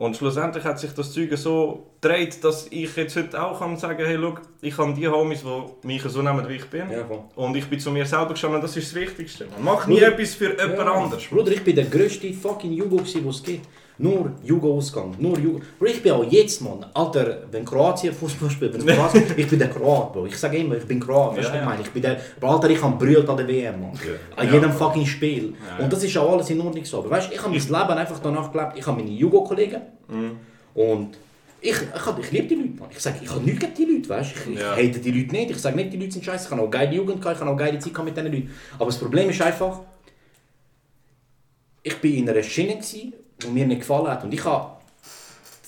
S3: Und schlussendlich hat sich das Zeug so gedreht, dass ich jetzt heute auch kann sagen hey, look, ich habe die Homies, die mich so nehmen, wie ich bin.
S4: Ja.
S3: Und ich bin zu mir selber gestanden, das ist das Wichtigste. Man macht nie
S4: Bruder.
S3: etwas für jemand
S4: Ja.
S3: anderes.
S4: Bruder, ich bin der grösste fucking Jugo, wo es gibt. Nur Jugo-Ausgang, nur Jugo. Bro, ich bin auch jetzt, Mann. Alter, wenn Kroatien Fußball spielt, wenn Kroatien, ich bin der Kroat, Bro. Ich sage immer, ich bin Kroat, weißt du, was ich meine? Ich bin der, Bro, Alter, ich habe brüllt an der WM, Mann. An jedem fucking Spiel. Und das ist auch alles in Ordnung so. Aber weißt du, ich habe mein Leben einfach danach gelebt. Ich habe meine Jugo-Kollegen und ich, ich, ich liebe die Leute, Mann. Ich sage, ich habe nichts gegen die Leute, weißt? Ich,
S3: Ja.
S4: ich hate die Leute nicht. Ich sage nicht, die Leute sind scheiße. Ich habe auch geile Jugend ich habe auch geile Zeit mit diesen Leuten. Aber das Problem ist einfach, ich bin in einer Schiene, gewesen, die mir nicht gefallen hat. Und ich wollte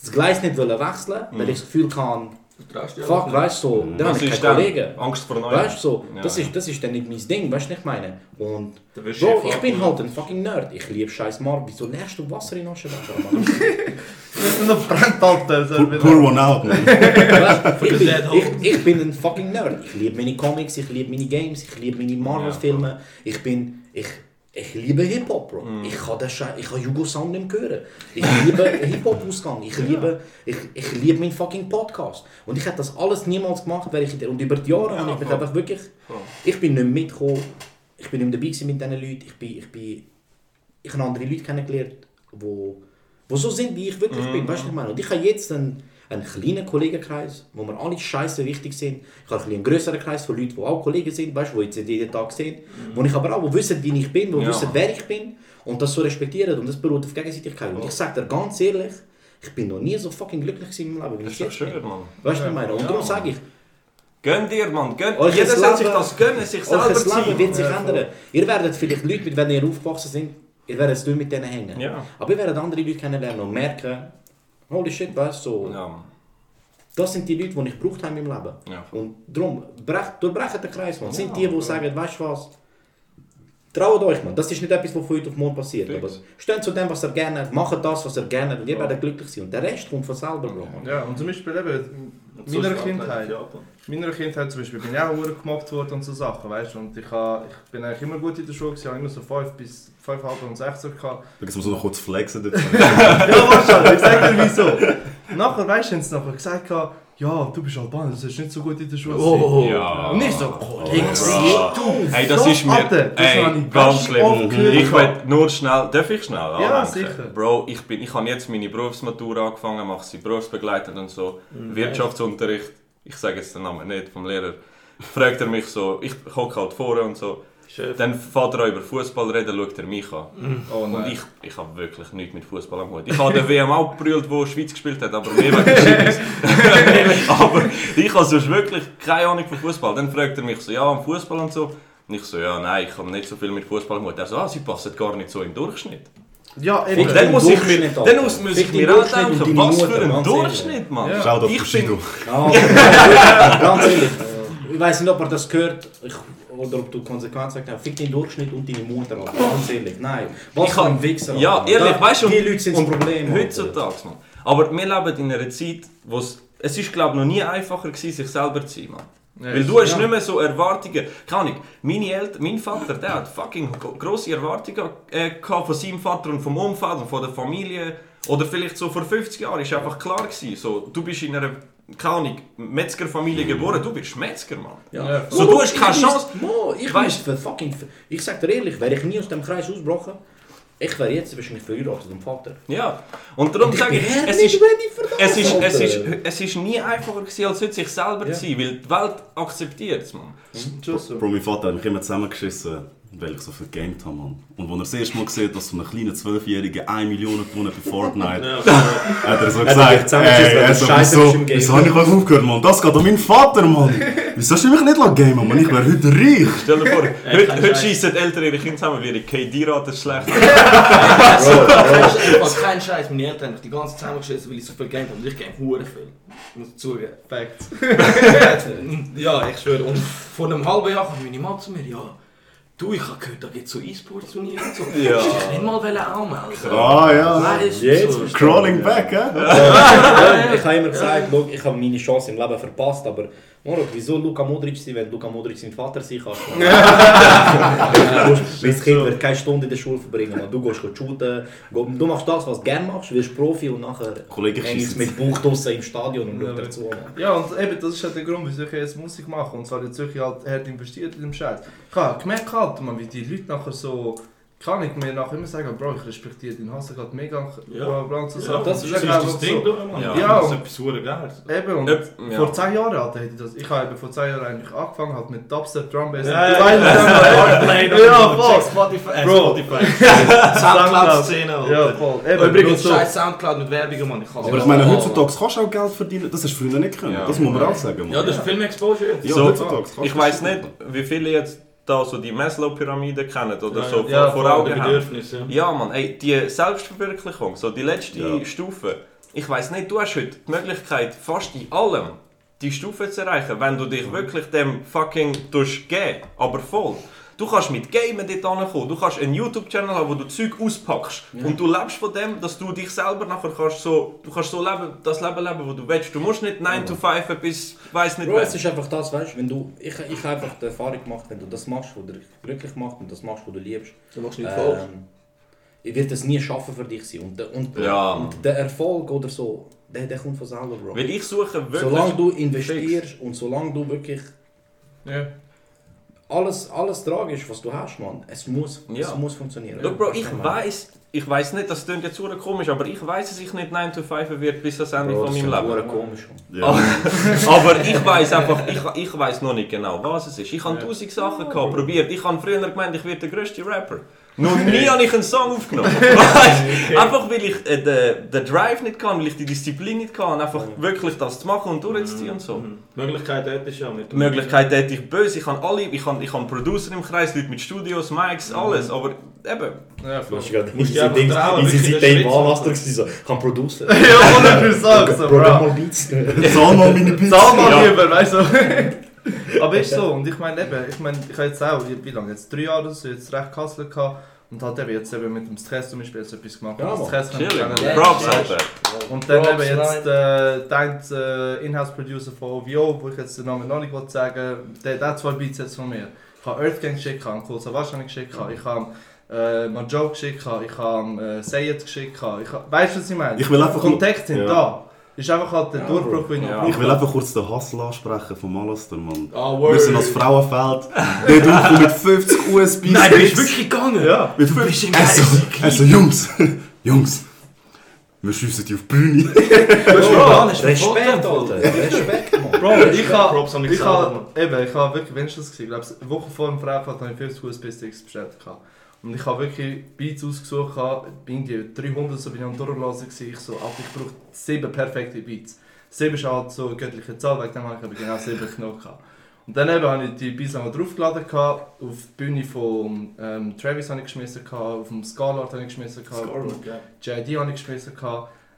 S4: das Gleis nicht wollen wechseln, weil ich das Gefühl
S6: dich
S4: fuck, weißt du, so, dann habe ich
S3: ist
S4: keine
S3: dann
S4: Kollegen.
S3: Angst vor Neuem.
S4: Weißt du, so,
S3: Ja,
S4: das. Ist, das ist dann nicht mein Ding, weißt du, was ich meine? Und, Bro, ich bin halt ein fucking Nerd. Ich liebe scheiß Mark. Wieso leerst du Wasser in Aschenbecher, Mann?
S1: Das ist noch brennt, Alter.
S2: Pour, one out, man.
S4: Weißt du, ich, bin,
S6: Dead
S4: ich, ich bin ein fucking Nerd. Ich liebe meine Comics, ich liebe meine Games, ich liebe meine Marvel-Filme. Ich bin. Ich, ich liebe Hip-Hop, Bro. Ich kann das ich kann Jugo-Sound nicht hören. Ich liebe Hip-Hop-Ausgang. Ich liebe, ich, ich liebe meinen fucking Podcast. Und ich hätte das alles niemals gemacht, weil ich. Und über die Jahre habe ich mich einfach wirklich. Ich bin nicht mitgekommen. Ich bin nicht dabei mit diesen Leuten. Ich bin. Ich, bin, ich habe andere Leute kennengelernt, die, die so sind, wie ich wirklich bin. Weißt du, was ich meine? Und ich habe jetzt einen, einen kleinen Kollegenkreis, wo wir alle scheiße wichtig sind. Ich habe ein einen größeren Kreis von Leuten, die auch Kollegen sind, weißt die jetzt jeden Tag sehen. Wo ich aber auch, die wissen, wie ich bin, die
S3: Ja.
S4: wissen, wer ich bin. Und das so respektieren. Und das beruht auf Gegenseitigkeit. Und ich sage dir ganz ehrlich, ich bin noch nie so fucking glücklich in meinem Leben, wie
S3: Das
S4: ich jetzt
S3: schön,
S4: bin.
S3: Mann.
S4: Weißt du, ich meine? Und darum sage ich,
S3: Gönn dir, Mann. Gönn.
S4: Euch
S3: Jeder
S4: das
S3: soll sich das gönnen, sich selber
S4: Euer
S3: zu
S4: Leben wird
S3: sein.
S4: sich ändern. Ihr werdet vielleicht Leute, mit denen ihr aufgewachsen seid, ihr werdet es nicht mit denen hängen.
S3: Ja.
S4: Aber ihr werdet andere Leute kennenlernen und merken, holy shit, weißt du, so,
S3: Ja,
S4: das sind die Leute, die ich gebraucht habe in meinem Leben.
S3: Ja.
S4: Und darum, brech, durchbrechen den Kreis, man. Das sind die, die sagen, weißt du was, traut euch, man. Das ist nicht etwas, was von heute auf morgen passiert.
S3: Fix.
S4: Aber steht zu dem, was ihr gerne habt, macht das, was ihr gerne habt und ihr werdet glücklich sein. Und der Rest kommt von selber, Bro. man.
S1: Ja, und zum Beispiel eben, meiner Kindheit. Meiner Kindheit zum Beispiel bin ich auch sehr gemobbt worden und so Sachen, weißt du. Und ich, ha, ich bin eigentlich immer gut in der Schule, gewesen, habe immer so 5 bis 5,5 und 16 gehabt.
S2: Da gibt es so noch kurz flexen dazu.
S1: ja, wahrscheinlich, ich sag dir wieso. Nachher, weißt du, haben sie nachher gesagt, gehabt, ja, du bist Albaner, du sollst nicht so gut in der Schule sein.
S3: Ja.
S1: Und ich so, Kollege, du,
S3: Hey, das ist mir
S1: Alter, das
S3: ey, ganz schlimm. Ich will nur schnell, darf ich schnell
S1: Ja,
S3: anmerken?
S1: sicher.
S3: Bro, ich, bin, ich habe jetzt meine Berufsmatur angefangen, mache sie berufsbegleitend und so.
S1: Mhm.
S3: Wirtschaftsunterricht, ich sage jetzt den Namen nicht, vom Lehrer. Fragt er mich so, ich hocke halt vorne und so.
S6: Chef.
S3: Dann fährt er auch über Fußball reden, schaut er mich an.
S1: Oh
S3: Und ich, ich habe wirklich nichts mit Fußball am Hut. Ich habe den WM auch gebrüllt, wo Schweiz gespielt hat, aber mehr wegen Schiris. aber ich habe sonst wirklich keine Ahnung von Fußball. Dann fragt er mich so, ja, am Fußball und so. Und ich so, ja, nein, ich habe nicht so viel mit Fußball am Hut. Er so, ah, sie passen gar nicht so im Durchschnitt.
S1: Ja,
S3: Und
S1: eben.
S3: dann
S4: den
S3: muss ich mir, dann muss, muss ich mir auch
S4: und
S3: denken, was
S4: Mutter,
S3: für ein. Durchschnitt, Mann.
S1: Ja.
S2: Schau doch,
S3: Ich
S2: Bushido.
S4: Ja, ganz ehrlich. Ich weiß nicht, ob er das gehört ich, oder ob du konsequent sagst, fick den Durchschnitt und deine Mutter. Alter. Ganz ehrlich, nein. Was
S3: Ich
S4: für
S3: kann-
S4: ein Wichser.
S3: Ja,
S4: Alter.
S3: ehrlich,
S4: Da-
S3: weißt du,
S4: Die Leute sind das Problem.
S3: Heutzutage, Mann. Aber wir leben in einer Zeit, wo es... Es ist, glaube ich, noch nie einfacher gewesen, sich selber zu sein, Mann.
S1: Ja,
S3: Weil du hast
S1: ja.
S3: nicht mehr so Erwartungen. Keine Ahnung, meine Eltern, mein Vater, der hat fucking gro- grosse Erwartungen äh, gehabt von seinem Vater und vom Umfeld und von der Familie. Oder vielleicht so vor 50 Jahren ist einfach klar gewesen, so, du bist in einer, keine Ahnung, Metzgerfamilie geboren, du bist Metzger, Mann.
S4: Ja.
S3: So, du hast keine
S4: ich
S3: Chance.
S4: No, ich
S3: Weißt-
S4: für fucking. Ich sag dir ehrlich, wäre ich nie aus dem Kreis ausgebrochen, ich wäre jetzt wahrscheinlich verheiratet mit dem Vater.
S3: Ja. Und darum
S4: Und ich
S3: sage ich, es ist... Es ist, es, ist, es ist nie einfacher gewesen, als heute sich selber
S4: Ja.
S3: zu sein, weil die Welt akzeptiert es, Mann.
S1: So.
S2: Bro, mein Vater hat mich immer zusammengeschissen, weil ich so viel gegamed habe, Mann. Und als er das erste Mal gesehen dass so ein kleiner Zwölfjähriger 1 Million gewonnen bei Fortnite, hat er so gesagt, ey, er so,
S4: Scheiße
S2: wieso, wieso habe ich euch aufgehört, Mann? Das geht an meinen Vater, Mann. Wieso hast du mich nicht gamen, Mann? Ich wäre heute reich.
S3: Stell dir vor, heute, schießen Eltern ihre Kinder zusammen, weil ihre KD-Rate ist schlecht.
S6: Das ist einfach kein Scheiß. Meine Eltern haben mich die ganze Zeit zusammengeschissen, weil ich so viel Game habe. Und ich game hure viel. Ich muss zugeben.
S1: Facts.
S6: ja, ich schwöre. Und vor einem halben Jahr kam meine Mama zu mir, ja, du, ich habe gehört, da gibt es so E-Sports-Turniere und so.
S3: Ja.
S6: Ich dich nicht mal anmelden.
S2: Ah ja.
S6: Weißt du,
S4: Jetzt
S6: so.
S2: Crawling back, hä?
S4: Ja, ich habe immer gesagt, schau, ich habe meine Chance im Leben verpasst, aber Moro, wieso Luka Modric sein, wenn Luka Modric sein Vater sein kann? Weil das Kind wird keine Stunde in der Schule verbringen. Man. Du gehst shooten, go- du machst das, was du gerne machst, wirst Profi und nachher
S2: Kollege
S4: hängst
S2: schießt.
S4: mit Bauch draussen im Stadion und schaut dazu.
S1: Ja, und eben, das ist halt der Grund, wieso ich jetzt Musik mache. Und zwar jetzt wirklich halt hart investiert in dem Scheiß. Ich habe gemerkt, halt, man, wie die Leute nachher so. Kann ich mir nachher immer sagen, Bro, ich respektiere den Hass gerade mega
S6: Ja.
S1: bla sagen.
S6: das ist das Ding,
S1: so.
S6: Mann.
S3: Ja.
S1: Ja.
S6: Das ist etwas hure Geiles.
S1: Eben, und
S3: Ja, ja.
S1: vor 10 Jahren Alter, hätte ich das. Ich habe eben vor 10 Jahren eigentlich angefangen halt mit Dubstep, Drumbass.
S6: Ja,
S1: und
S6: ja, ja,
S1: ja, ja, voll.
S6: Spotify,
S1: Bro.
S6: Spotify. Soundcloud-Szene.
S1: Ja, voll. Eben,
S6: Übrigens,
S1: so-
S6: scheiß Soundcloud mit Werbung, Mann. Ich
S2: Aber ich meine, heutzutage kannst du auch Geld verdienen. Das hast du früher nicht können.
S3: Ja.
S2: Das muss man auch sagen. Mann.
S6: Ja, das ist Exposure jetzt.
S2: Ja,
S3: So,
S2: heutzutage
S3: Ich weiß nicht, wie viele jetzt da so die Maslow-Pyramide kennen oder
S6: Ja,
S3: so
S1: ja,
S3: vor, Augen haben.
S6: Ja.
S3: Mann, ey, die Selbstverwirklichung, so die letzte. Stufe. Ich weiß nicht, du hast heute die Möglichkeit, fast in allem die Stufe zu erreichen, wenn du dich wirklich dem fucking durchgehen, aber voll. Du kannst mit Gamen dort ankommen, du kannst einen YouTube-Channel haben, wo du Zeug auspackst und du lebst von dem, dass du dich selber nachher kannst so, du kannst so leben, das Leben leben, wo du willst. Du musst nicht 9 to 5 bis, weiß nicht
S4: Bro, es ist einfach das, weißt du, wenn du, ich, ich habe einfach die Erfahrung gemacht, wenn du das machst, was dich glücklich macht und das machst, was du liebst,
S6: Du machst nicht falsch.
S4: ähm, wird es nie schaffen für dich sein. Und, der- und,
S3: Ja.
S4: und der Erfolg oder so, der, der kommt von selber, Bro.
S3: Weil ich suche wirklich...
S4: Solange du investierst und solange du wirklich
S1: Ja.
S4: Alles, alles tragisch, was du hast, man, es muss,
S3: Ja.
S4: es muss funktionieren.
S3: Look, Bro, ich weiß, ich weiß nicht, das klingt jetzt super komisch, aber ich weiß, dass ich nicht 9 to 5 wird bis das Ende
S4: Bro,
S3: von
S4: das
S3: meinem
S4: ist
S3: Leben.
S4: komisch.
S2: Ja.
S3: Aber ich weiß einfach, ich, ich weiß noch nicht genau, was es ist. Ich habe tausend Sachen gehabt, probiert. Ich habe früher gemeint, ich werde der grösste Rapper. Noch nie habe ich einen Song aufgenommen. Weißt? Einfach weil ich äh, den, den Drive nicht kann, weil ich die Disziplin nicht kann, einfach wirklich das zu machen und durchzuziehen und so.
S6: Mhm. Möglichkeit hättest du ja mit
S3: Die Möglichkeit hätte ich böse, ich habe alle, ich habe, ich habe Producer im Kreis, Leute mit Studios, Mics, alles, aber eben,
S1: Ja, voll.
S6: Musst wirklich
S4: seinem
S6: den Schritt
S4: Wahlmaster
S6: zu
S4: gewesen, so, kann Producer.
S1: Ja, 100% so,
S4: Bro, mal Beats.
S2: Zahl mal meine Beats.
S1: Sag mal
S3: Ja.
S1: lieber, weißt du. Aber ist so, und ich meine eben, ich meine, ich habe jetzt auch, wie lange, jetzt drei Jahre oder so, jetzt recht Kassel gehabt und halt eben jetzt eben mit dem Stress zum Beispiel jetzt etwas gemacht.
S4: Ja,
S1: das. Stress kann ich.
S3: Props,
S6: Ja.
S3: Alter.
S1: Und dann
S6: Props,
S1: eben jetzt äh, dein äh, Inhouse-Producer von OVO, wo ich jetzt den Namen noch nicht sagen der, der hat zwei Beats jetzt von mir. Ich habe Earth Gang geschickt, ich habe Cool Savage geschickt, ich habe äh, Majo geschickt, ich habe äh, Sayed geschickt. Ich habe, weißt du, was ich meine?
S2: Ich will einfach
S1: Kontakt sind
S2: Ja.
S1: da. Ist einfach halt der
S4: Ja,
S1: Durchbruch, den ich
S3: Ja.
S2: Ich will einfach kurz den Hassel ansprechen von Malaster, Mann.
S6: Ah,
S2: Wir sind als Frauenfeld. Der Dude mit 50 USB
S6: Nein, du bist wirklich gegangen!
S1: Ja.
S2: Mit 50 also, also Jungs, Jungs, wir schiessen die auf die Bühne.
S4: Respekt, Alter. Respekt, man.
S1: Bro, ich habe
S6: Props an mich
S1: ich
S6: selber,
S1: habe eben, ich habe wirklich, wenn ich das gesehen, glaube eine Woche vor dem Freifahrt habe ich 50 USB-Sticks bestellt gehabt. Und ich habe wirklich Beats ausgesucht, bin die 300 so bin ich am Durchlassen ich so, Alter, ich brauche sieben perfekte Beats. Sieben ist halt so eine göttliche Zahl, wegen dem habe ich aber genau sieben genommen. Und dann eben habe ich die Beats einmal draufgeladen auf die Bühne von ähm, Travis habe ich geschmissen auf dem Scarlord habe ich geschmissen gehabt, JID habe ich geschmissen.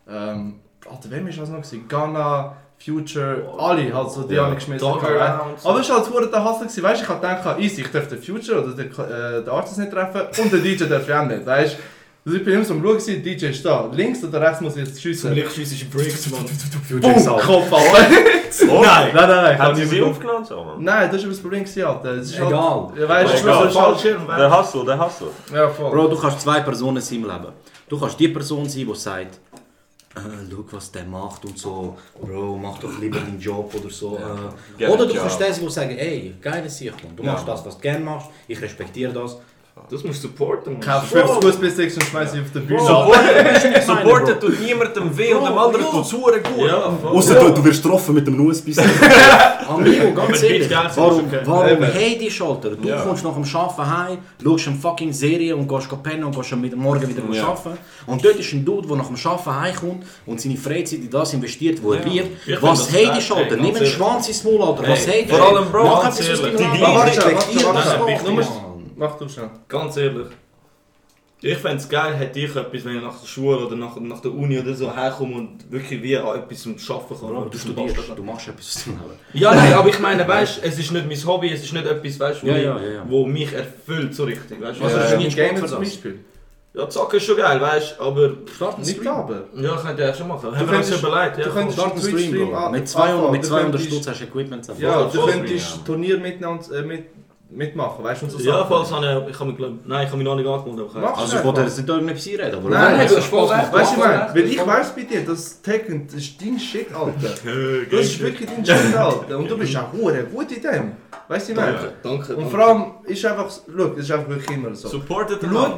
S1: Ähm, Alter, wem ist das noch? Ghana, Future, alle, halt so, die
S2: Ja.
S1: habe ich geschmissen.
S6: Around.
S1: Aber es war halt verdammt der Hassel, gewesen, weißt du? Ich habe gedacht, easy, ich darf den Future oder den, äh, den Artist nicht treffen und den DJ darf ich auch nicht, weißt du? Also ich bin immer so am Schauen, gewesen, der DJ ist da, links oder rechts muss ich jetzt schiessen.
S6: Lichtschüssische Breaks, Mann.
S1: Boom, Kopf ab.
S3: Oh,
S1: Nein, nein, nein, ich
S3: Haben
S1: habe
S3: sie sie aufgenommen? So?
S1: Nein, das ist das Problem, gewesen, Alter. Es ist
S4: Egal.
S1: Halt, weißt du,
S3: Egal.
S1: es ist halt...
S3: Der Hustle, der Hustle.
S1: Ja, voll.
S4: Bro, du kannst zwei Personen sein im Leben. Du kannst die Person sein, die sagt, äh, schau, was der macht und so, Bro, mach doch lieber deinen Job oder so. Äh.
S3: Get
S4: Oder du kannst sein, der sagt, ey, geile Sicht. Du
S3: Ja.
S4: machst das, was du gerne machst, ich respektiere das.
S6: Das musst du supporten, Mann.
S1: Kauf 50 USB-Sticks und schmeiß sie auf den Bühne.
S3: Supporten tut niemandem weh und dem anderen tut es gut.
S6: Ja.
S2: Außer du, du wirst getroffen mit einem USB-Stick.
S4: Amigo, ganz ehrlich, warum, warum hey Alter? Du
S3: Ja.
S4: kommst nach dem Arbeiten heim, schaust eine fucking Serie und gehst pennen und gehst am morgen wieder
S3: Ja.
S4: arbeiten. Und dort ist ein Dude, der nach dem Arbeiten heimkommt und seine Freizeit in das investiert, wo er liebt.
S6: Ich
S4: Was hey
S6: geil.
S4: Alter?
S6: Ey,
S4: Nimm einen. Schwanz ins Maul, Alter. Was
S6: Ey,
S4: hey
S3: vor allem, Bro,
S4: Mach etwas aus deinem
S6: die
S4: Leben.
S1: Warte, warte, warte,
S6: Du.
S1: Mach du schon.
S6: Ganz ehrlich. Ich fände es geil, hätte ich etwas, wenn ich nach der Schule oder nach, nach der Uni oder so herkomme und wirklich wie an etwas zum Arbeiten kann.
S4: Bro,
S6: oder
S4: du studierst, du machst etwas aus Leben.
S6: Ja, nein, aber ich meine, weißt es ist nicht mein Hobby, es ist nicht etwas, weißt, wo,
S4: Ja,
S6: ich-
S4: ja, ja, ja.
S6: wo mich erfüllt so richtig. Weißt,
S1: Was
S6: ja,
S1: ist
S4: ja.
S1: denn
S4: Sport
S1: Game
S4: für
S1: zum
S4: das.
S1: Beispiel?
S6: Ja, zocken ist schon geil, weißt du, aber...
S4: Start einen
S1: Nicht
S4: Stream.
S1: aber.
S6: Ja, könnt ihr schon machen. Haben wir uns
S1: könntest-
S6: überlegt, ja.
S1: du könntest-
S4: Start einen
S1: Twitch
S4: Stream,
S1: Stream
S4: Bro.
S1: an-
S4: Mit 200,
S1: anfangen.
S4: mit
S1: Du
S4: 200
S1: könntest-
S4: Stutz hast du Equipment.
S1: Ja, du könntest Turnier miteinander, äh, mit, mitmachen, weißt du, und so
S6: Ja, falls habe ich, ich habe mich, glaub, nein, ich habe mich noch nicht angemeldet. aber
S4: Also ich wollte jetzt nicht irgendetwas einreden, aber...
S1: Nein,
S4: Nein,
S1: du
S4: das ist voll
S1: Weißt du, ich meine, weil ich weiß bei dir, das Tekken, das ist dein Shit, Alter. Das ist wirklich dein Shit, Alter. Und du bist auch hure gut in dem. Weißt du, ich meine?
S6: Danke.
S1: Und vor allem ist einfach, schau, das ist einfach wirklich immer so.
S3: Supportet den. Mann.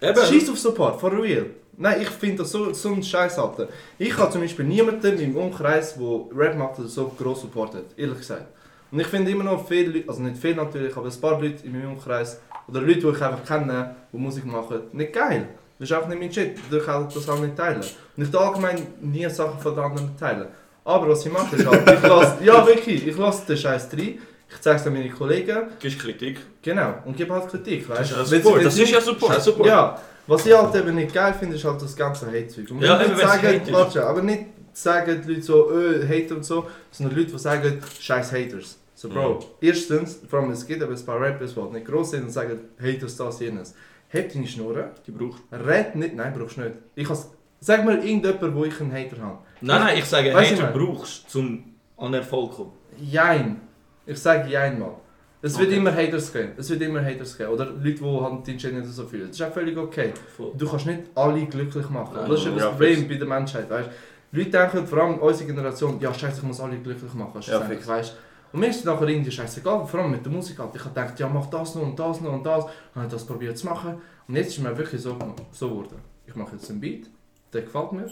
S1: Scheiß auf Support, for real. Nein, ich finde das so, so ein Scheiß, Alter. Ich habe zum Beispiel niemanden im Umkreis, der Rap macht, der so gross supportet, ehrlich gesagt. Und ich finde immer noch viele Leute, also nicht viele natürlich, aber ein paar Leute in meinem Umkreis, oder Leute, die ich einfach kenne, die Musik machen, nicht geil. Das ist einfach nicht mein Shit, ich kann das auch nicht teilen. Und ich tue allgemein nie Sachen von den anderen teilen. Aber was ich mache, ist halt, ich lasse, ja wirklich, ich lasse den Scheiß rein, ich zeige es an meine Kollegen,
S6: Gibst Kritik.
S1: genau, und gebe halt Kritik, weißt
S6: Das ist ja Support. Das ist ja Support. Support.
S1: ja, was ich halt eben nicht geil finde, ist halt das ganze Hate-Zeug. Und
S6: Ja,
S1: nicht sagen, warte, aber nicht sagen die Leute so, öh, Hater und so, sondern Leute, die sagen, scheiß Haters. So, Bro, erstens, vor allem es gibt aber ein paar Rappers, die nicht groß sind und sagen, Haters, das, jenes. Heb deine Schnurren,
S6: Die brauchst
S1: red nicht, nein, brauchst du nicht. Ich has, sag mir irgendjemand, wo ich einen Hater habe.
S6: Nein, nein, ich sage,
S1: Weißt du,
S6: Hater brauchst zum an Erfolg zu kommen.
S1: Jein. Ich sage jein mal. Es wird
S6: Okay.
S1: immer Haters geben. Es wird immer Haters geben. Oder Leute, die halt den Shit nicht so fühlen. Das ist auch völlig okay. Du kannst nicht alle glücklich machen.
S6: Nein,
S1: das ist eben das
S3: ja,
S1: Problem bei der Menschheit. Weißt? Leute denken, vor allem unsere Generation, ja scheiße, ich muss alle glücklich machen.
S3: Ja,
S1: weißt? Und mir ist es nachher irgendwie scheißegal, vor allem mit der Musik. Halt. Ich habe gedacht, ja mach das noch und das noch und das. Habe das probiert zu machen. Und jetzt ist mir wirklich so, so geworden. Ich mache jetzt einen Beat, der gefällt mir.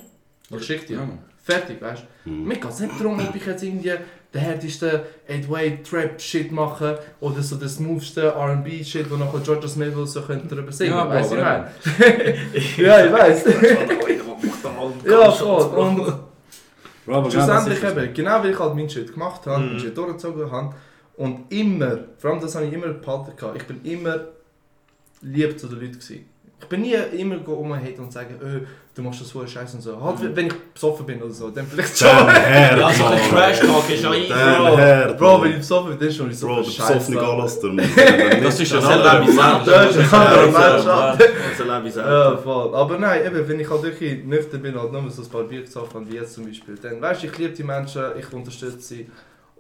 S1: Ich schicke dir.
S4: Ja.
S1: Fertig, weißt du?
S2: Mhm.
S1: Mir geht es nicht darum, ob ich jetzt irgendwie den härtesten 8-Way-Trap-Shit mache oder so den smoothsten R&B-Shit, wo nachher Georgia Smith so könnte darüber singen
S4: Ja,
S1: ja, weißt du, ich meine? ja, ich weiß. ja, voll. Und
S4: Bro, genau
S1: schlussendlich eben, genau weil ich halt meinen Shit gemacht habe,
S6: Mhm.
S1: meinen Shit durchgezogen habe und immer, vor allem das habe ich immer gehabt, ich bin immer lieb zu den Leuten gewesen. Ich bin nie immer umhaten und sagen, öh, du machst das voll scheiße und so. Halt, wenn ich besoffen bin oder so, dann vielleicht schon.
S2: Dann her,
S6: Ja, so ein
S2: Mann.
S6: Trash-Talk ist ja easy.
S2: Dann her,
S1: Bro, wenn ich besoffen bin, dann schon so
S2: Bro, der besoffene Galaster.
S3: Das ist ein anderer
S6: selber.
S1: Das ist ein anderer Mensch.
S6: Das erlebe ich
S1: Ja, voll. Aber nein, eben, wenn ich halt wirklich nüchtern bin, halt nur so ein paar Bier gesoffen wie jetzt zum Beispiel, dann weißt du, ich liebe die Menschen, ich unterstütze sie.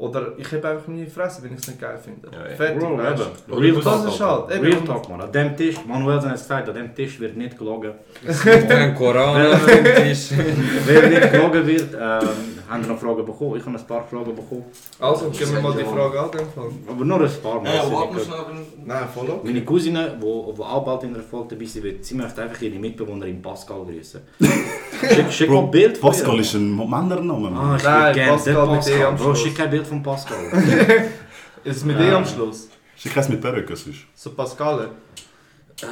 S1: Oder ich habe einfach meine Fresse, wenn ich es nicht geil finde.
S3: Ja.
S1: Fertig,
S4: Bro,
S1: weißt
S4: eben.
S1: du.
S4: Real
S1: Das
S4: Talk,
S1: ist
S4: Alter.
S1: halt, eben.
S4: Real Talk, man. An dem Tisch, Manuel hat es gesagt, an dem Tisch wird nicht gelogen.
S5: Ein Koran auf dem Tisch.
S4: Wer nicht gelogen wird, ähm, haben wir noch Fragen bekommen. Ich habe ein paar Fragen bekommen.
S1: Also, geben wir mal die Frage an.
S4: Aber nur ein paar Mal.
S6: Ja,
S4: Also,
S6: warte
S4: nicht
S6: mal
S4: gut.
S6: schnell.
S1: Nein, voll okay.
S4: Meine Cousine, die auch bald in der Folge dabei sein wird, sie möchte einfach ihre Mitbewohnerin Pascal grüßen. Schick, schick mal ein Bild von
S2: Pascal ist ein Männername.
S4: Ah, ich
S1: Nein, Pascal E
S4: Pascal. Bro, schick kein Bild von Pascal.
S1: Ist es mit E am Schluss?
S2: Schick eins mit Perücke, sonst.
S1: So Pascal.
S4: äh,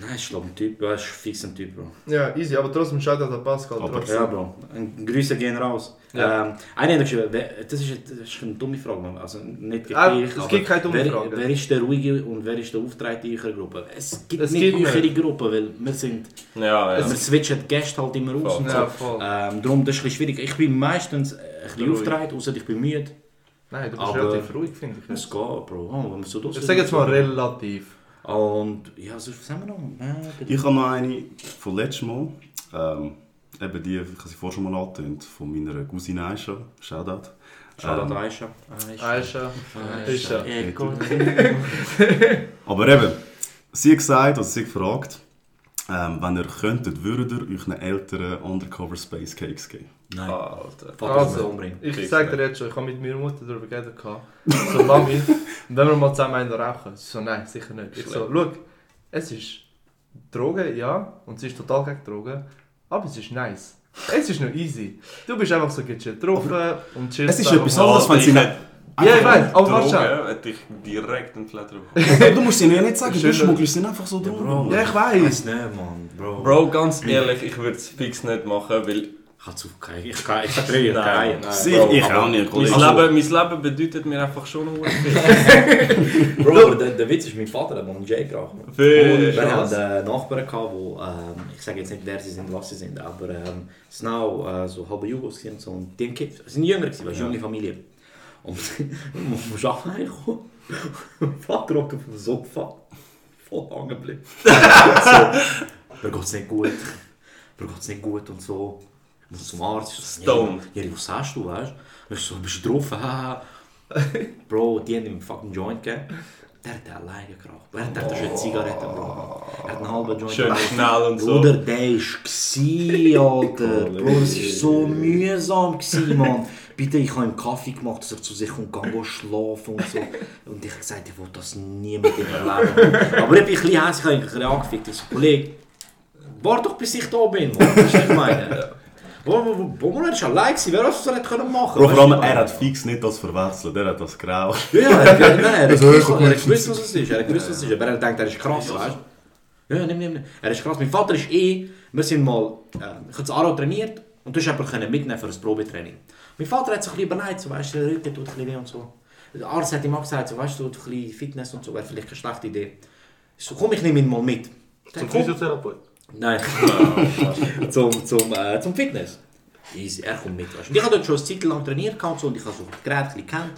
S4: nein, ist glaube ein Typ. Ja, ist fix ein Typ, Bro.
S1: Ja, easy, aber trotzdem schaut an Pascal.
S2: Aber-
S1: trotzdem.
S4: Ja, Bro. Ein Grüße gehen raus.
S1: Ja.
S4: Ähm, eine hat geschrieben, wer- das ist, das ist eine dumme Frage, Mann. also nicht gegen
S1: Ah,
S4: dich,
S1: es
S4: aber
S1: gibt keine dumme
S4: wer,
S1: Frage.
S4: Wer ist der ruhige und wer ist der Auftreten in eurer Gruppe? Es gibt
S1: Es
S4: nicht
S1: gibt
S4: eure. Gruppe, weil wir sind,
S3: Ja, ja.
S4: wir switchen die Gäste halt immer aus.
S3: Voll.
S4: und so.
S1: Ja, voll.
S4: Ähm, darum, das ist ein bisschen schwierig. Ich bin meistens ein bisschen
S1: Ruhig.
S4: aufgetreten, außer ich bin müde.
S1: Nein, du bist
S4: Aber-
S1: relativ ruhig, finde ich.
S4: Es geht, Bro. Oh, wenn man so
S1: Ich sage jetzt mal relativ.
S4: Und ja, sonst, was haben wir noch? Äh,
S2: Ich habe noch eine von letztem Mal. Ähm, eben die, ich habe sie vorher schon mal angetönt, von meiner Cousine Aisha. Shoutout.
S4: Shoutout
S2: Ähm,
S4: Aisha.
S1: Aisha. Aisha.
S4: Ego.
S2: Aber eben, sie hat gesagt, also sie hat gefragt, ähm, wenn ihr könntet, würdet ihr euch einen älteren Undercover Space Cakes geben?
S4: Nein.
S3: Alter.
S4: Vater
S1: Also. Ich sag dir jetzt schon, ich habe mit meiner Mutter darüber geredet. So, Mami, wenn wir mal zusammen einen rauchen? Sie so, nein, sicher nicht. Ich so, schau, es ist Drogen, ja, und sie ist total gegen Drogen, aber es ist nice. Es ist noch easy. Du bist einfach so gechillt drauf und chillst
S2: Es ist etwas anderes, wenn sie nicht...
S1: Ja, ich weiß, aber warte schon.
S3: Drogen hätte ich direkt bekommen.
S2: Aber du musst ihnen ja nicht sagen, du schmuggelst sie einfach so
S4: Ja. Bro.
S1: Ja, ich
S4: Weiß nicht, Mann. Bro.
S3: Bro, ganz ehrlich, ich würde es fix nicht machen, weil
S4: Ich kann zu kein. Ich kann, ich
S3: Nein,
S4: keinen.
S3: Bro,
S2: ich auch nicht,
S3: mein Leben, mein Leben bedeutet mir einfach schon noch viel.
S4: Bro, aber der, der Witz ist, mein Vater hat mal einen Jay geraucht.
S3: Viel
S4: wir hatten Nachbarn, gehabt, wo, ähm, ich sage jetzt nicht, wer sie sind, was sie sind, aber ähm, es waren äh, so halbe Jugos und so. Und die haben sind jünger, gewesen, du, junge Familie. Und muss auch reinkommen. Mein Vater hockt auf dem Sofa. Voll hängen geblieben. so, mir geht's nicht gut. Mir geht's nicht gut und so. Ich muss zum Arzt. So,
S3: Stoned.
S4: Ja, was sagst du, weißt du? Ich so, bist du drauf? Bro, die haben ihm einen fucking Joint gegeben. Der hat den alleine geraucht. Er hat eine Zigarette, Bro. Er hat einen halben Joint
S3: Schön
S4: geraucht.
S3: schnell und so.
S4: Bruder, der war Alter. Bro, es war so mühsam, Mann. Bitte, ich habe ihm Kaffee gemacht, dass er zu sich kommt, kann schlafen und so. Und ich habe gesagt, ich will das nie mit ihm erleben. Aber ich bin ein bisschen hässlich, ich habe bisschen angefickt. Ich so, Kollege, warte doch bis ich da bin, Mann. Das ist nicht meine. Wo, wo, wo, wo er ist allein gewesen, wer das so hätte können machen
S2: Bro, vor allem,
S4: ich
S2: er hat fix nicht das verwechselt, er hat das grau.
S4: Ja, ja, er, nein, er hat gewusst, er was es ist. Er hat gewusst, was es ist. Aber er denkt, er ist krass, weißt du? Ja, nimm, nimm, nimm. Er ist krass. Mein Vater ist eh, wir sind mal, äh, ich habe das Aro trainiert und du hast jemanden können mitnehmen für ein Probetraining. Mein Vater hat sich ein bisschen überlegt, so, weißt du, der Rücken tut ein bisschen weh und so. Der Arzt hat ihm auch gesagt, so, weißt du, ein bisschen Fitness und so, wäre vielleicht keine schlechte Idee. So, komm, ich nehme ihn mal mit.
S5: Zum. Physiotherapeut.
S4: Nein, zum, zum, äh, zum Fitness. Easy, er kommt mit. Weißt. Und ich habe dort schon eine Zeit lang trainiert gehabt, so, und ich habe so das Gerät gekannt.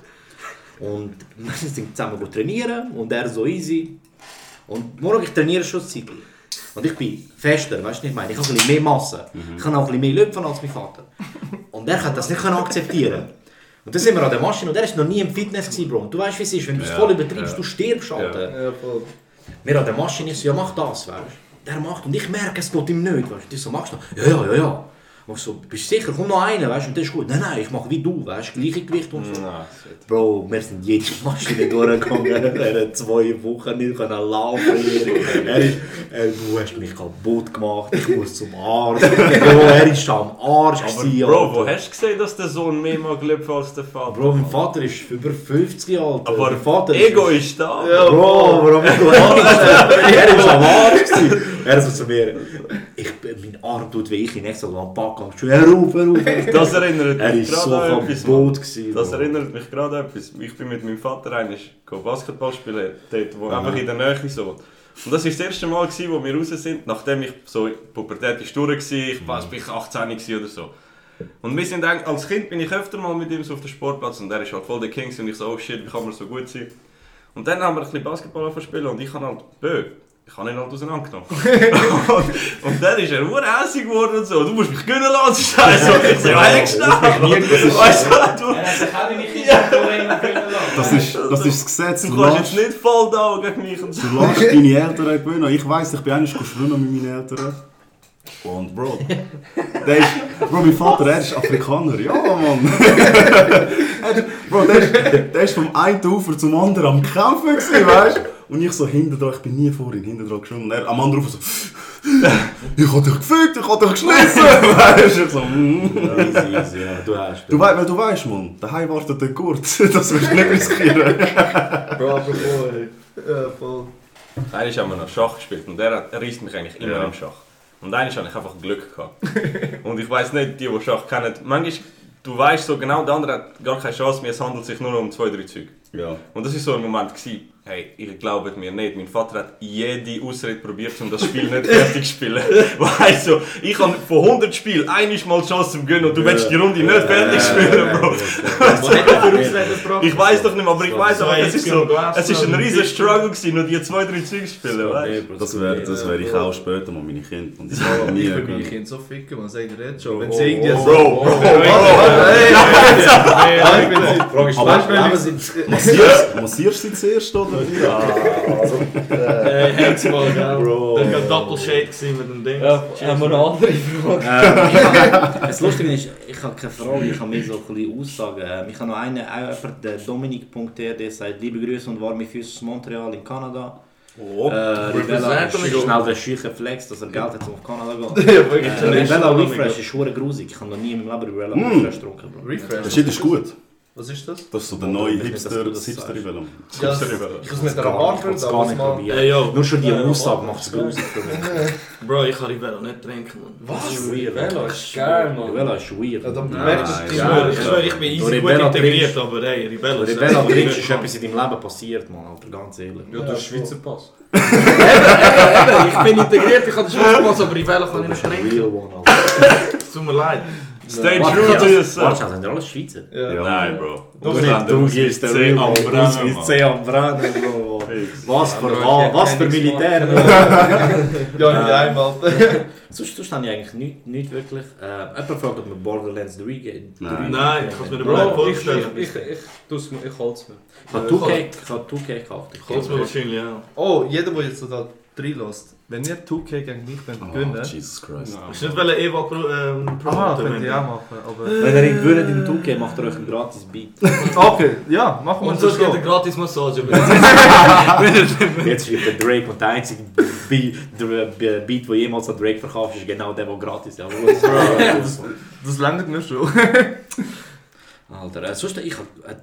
S4: Und wir sind zusammen trainieren und er so easy. Und morgen ich trainiere schon eine Zeit lang. Und ich bin fester, weißt du, ich meine, ich habe ein bisschen mehr Masse. Ich kann auch ein bisschen mehr lüpfen als mein Vater. Und er hat das nicht akzeptieren. Und dann sind wir an der Maschine und er war noch nie im Fitness, gewesen, Bro. Und du weißt, wie es ist, wenn du es
S2: Ja,
S4: voll übertreibst,
S2: ja.
S4: du stirbst, Alter.
S1: Ja, voll.
S4: Wir an der Maschine, ich so, ja mach das, weißt du. Der macht und ich merke, es geht ihm nicht, weißt du. Ich so, machst du noch? Ja, ja, ja, ja. Ich so, bist du sicher, komm noch einer, weißt du, und das ist gut. Nein, nein, ich mach wie du, weißt du, gleiche Gewicht und so.
S3: Na,
S4: Bro, wir sind jede Maschine durchgegangen, er hat zwei Wochen nicht können laufen Er ist, er, du hast mich kaputt gemacht, ich muss zum Arzt. Bro, er ist am Arsch
S3: Aber
S4: gewesen,
S3: Bro,
S4: Alter.
S3: wo hast du gesehen, dass der Sohn mehr mag lüpfen als der Vater?
S4: Bro, mein Vater ist über 50 Alter.
S3: Aber
S4: mein Vater
S3: Ego ist da.
S4: Bro, warum du Er ist am Arsch gewesen. Er so zu mir, ich, mein Arm tut weh, ich am Packen. Ich so, hör auf, hör auf.
S3: Das erinnert
S4: Er
S3: mich
S4: ist so
S3: gerade an etwas.
S4: Gewesen.
S3: Das erinnert mich gerade an etwas. Ich bin mit meinem Vater eigentlich Basketball spielen, dort, wo einfach in der Nähe so. Und das war das erste Mal, gewesen, wo wir raus sind, nachdem ich so Pubertät ist durch war, ich weiß, bin ich 18 gewesen oder so. Und wir sind als Kind bin ich öfter mal mit ihm so auf dem Sportplatz und er ist halt voll der King und ich so, oh shit, wie kann man so gut sein? Und dann haben wir ein bisschen Basketball angefangen zu spielen und ich habe halt, bö, ich habe ihn halt auseinandergenommen. und, und dann ist er urhässig geworden und so, du musst mich gönnen lassen, ich so, ja, hey, schnell. Weißt du, du,
S2: Das ist das, ist das Gesetz.
S3: du kannst jetzt nicht voll da gegen mich und so.
S2: du lässt deine Eltern gewöhnen. Ich weiss, ich bin einmal schwimmen mit meinen Eltern. Und Bro, der ist, Bro, mein Vater, er ist Afrikaner. Ja, Mann. Bro, der ist, der ist vom einen Ufer zum anderen am Kämpfen, gewesen, weißt du? Und ich so hinter dran, ich bin nie vor ihm, hinter dran geschwommen. Und er am anderen Ufer so, ich hab dich gefickt, ich hab dich geschlissen. Weißt du? Ich so, mm.
S4: Easy, easy, ja, du hast.
S2: Du, wei weil du weißt, Mann, daheim wartet der Gurt. Das wirst du nicht riskieren.
S1: Bro, apropos, ey. Ja, voll.
S3: Einmal haben wir noch Schach gespielt und der, hat- er reisst mich eigentlich immer
S2: Ja.
S3: im Schach. Und einmal hatte ich einfach Glück gehabt. und ich weiss nicht, die, die Schach kennen, manchmal, du weißt so genau, der andere hat gar keine Chance mehr, es handelt sich nur um zwei, drei Züge.
S2: Ja.
S3: Und das war so ein Moment, gewesen, hey, ihr glaubt mir nicht, mein Vater hat jede Ausrede probiert, um das Spiel nicht fertig zu spielen. weißt du, ich habe von 100 Spielen einmal mal die Chance zum Gönnen und du willst die Runde nicht fertig spielen, Bro.
S6: Er?
S3: Ich weiß doch nicht mehr, aber ich weiß aber, es ist so, es ist ein riesen
S6: Tisch.
S3: Struggle gewesen, nur die zwei, drei Züge zu spielen, weißt du.
S2: Das wäre das wär ich auch später mal meine Kinder. Und ich
S1: will meine. Kinder so ficken, man sagt ihr jetzt schon. Wenn
S4: Oh,
S1: sie irgendwie
S4: oh,
S1: so...
S3: Bro, Bro,
S1: Hey,
S6: Ja,
S1: ich bin sie...
S4: Frage ist,
S2: Aber-
S4: weißt du, leben sie
S2: Massierst, massierst du sie zuerst oder?
S6: Äh, Hängs mal, gell?
S4: Bro.
S6: Das war Double Shade gewesen mit dem Ding.
S5: Ja, haben wir eine andere?
S4: Ähm, das Lustige ist, ich habe keine Frage, ich habe mehr so ein bisschen Aussagen. Ähm, Ich habe noch einen, auch jemand, der Dominik.r, der sagt, liebe Grüße und warme Füße aus Montreal in Kanada.
S3: Oh,
S4: Äh,
S5: represent
S4: ist schnell der schüche Flex, dass er Geld hat, um auf Kanada zu gehen.
S1: Ja, wirklich.
S4: Äh, Ribella Refresh ist hure grusig, ich habe noch nie in meinem Leben Ribella Refresh getrunken.
S1: Refresh.
S2: Shit ist gut.
S1: Was ist das?
S2: Das ist so der neue
S4: weiß nicht, dass
S2: Hipster, das
S4: das.
S1: Ja, das ist mit
S4: ich
S1: Barber, da muss
S4: nicht
S1: man...
S6: yo.
S4: Nur schon die
S1: Ja,
S4: Aussage
S1: ja.
S4: macht es grusig für mich.
S6: Bro, ich kann Rivella nicht trinken, man.
S1: Was?
S4: Das ist
S5: geil, man.
S4: Ribella ist weird.
S1: Ja, dann merkst du...
S6: Ich
S2: Ja,
S6: schwöre, ich schwöre, ich bin easy gut integriert, aber ey, Rivella ist...
S4: du Ribella trinkst, ist etwas in deinem Leben passiert, man, Alter, ganz ehrlich.
S5: Ja, du hast Schweizer Pass.
S6: Eben, ich bin integriert, ich habe den Schweizer Pass, aber Rivella kann ich nicht trinken.
S4: Real one, Alter.
S6: Es tut mir leid.
S3: Stay
S4: Warte,
S3: true to
S4: Warte,
S3: yourself.
S4: schnell, sind ja alles Schweizer?
S1: Ja.
S2: Ja.
S3: Nein, Bro.
S1: Du
S4: Du der
S3: C
S4: Real
S3: am Brennen,
S4: mit
S3: Mann.
S4: C am Brennen, Bro. Was für, was für Militär.
S7: Ja, nicht einmal.
S4: Sonst, sonst habe ich eigentlich nicht, nicht wirklich. Äh, jemand fragt, ob man Borderlands 3 geht.
S2: Nein.
S6: Nein, ich kann es mir
S5: Bro, ich, ich,
S6: vorstellen.
S5: ich, ich, ich hol's mir.
S4: Ich habe 2K, ich habe 2K gekauft.
S6: Ich es mir wahrscheinlich, ja.
S1: Oh, jeder, der jetzt so da reinlässt, wenn ihr 2K gegen mich wollt
S2: Oh,
S1: gewinnen
S2: Jesus Christ.
S6: Hast du nicht wollen Eva pro, ähm,
S1: Aha,
S6: promoten?
S1: könnt ihr auch machen. Aber
S4: Wenn ihr ihn gewinnt in 2K, macht er euch ein gratis Beat.
S1: okay, ja, machen wir
S6: Und
S1: das
S6: sonst geht
S1: so.
S6: eine gratis Massage.
S4: Jetzt schreibt der Drake und der einzige Be der Be- Beat, den jemals an Drake verkauft, ist genau der, der gratis ist.
S1: Das, das langt mir schon.
S4: Alter, äh, sonst, ich äh,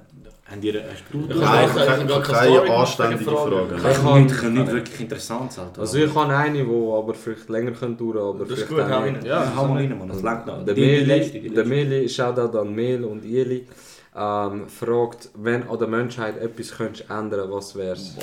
S4: habt ihr, hast du...
S6: Ich
S4: Ich
S6: hab-
S2: Keine,
S6: ich
S2: anständige. Frage.
S4: kann
S5: kann-
S4: nicht, kann nicht wirklich interessant sein.
S5: Also ich habe eine, die aber vielleicht länger könnte dauern aber
S6: Das ist gut, hau rein.
S4: ja, hau mal rein, Mann, das langt noch.
S5: Der Meli, der. Meli, Shoutout an Mel und Eli, ähm, fragt, wenn an der Menschheit etwas könntest ändern, was wär's?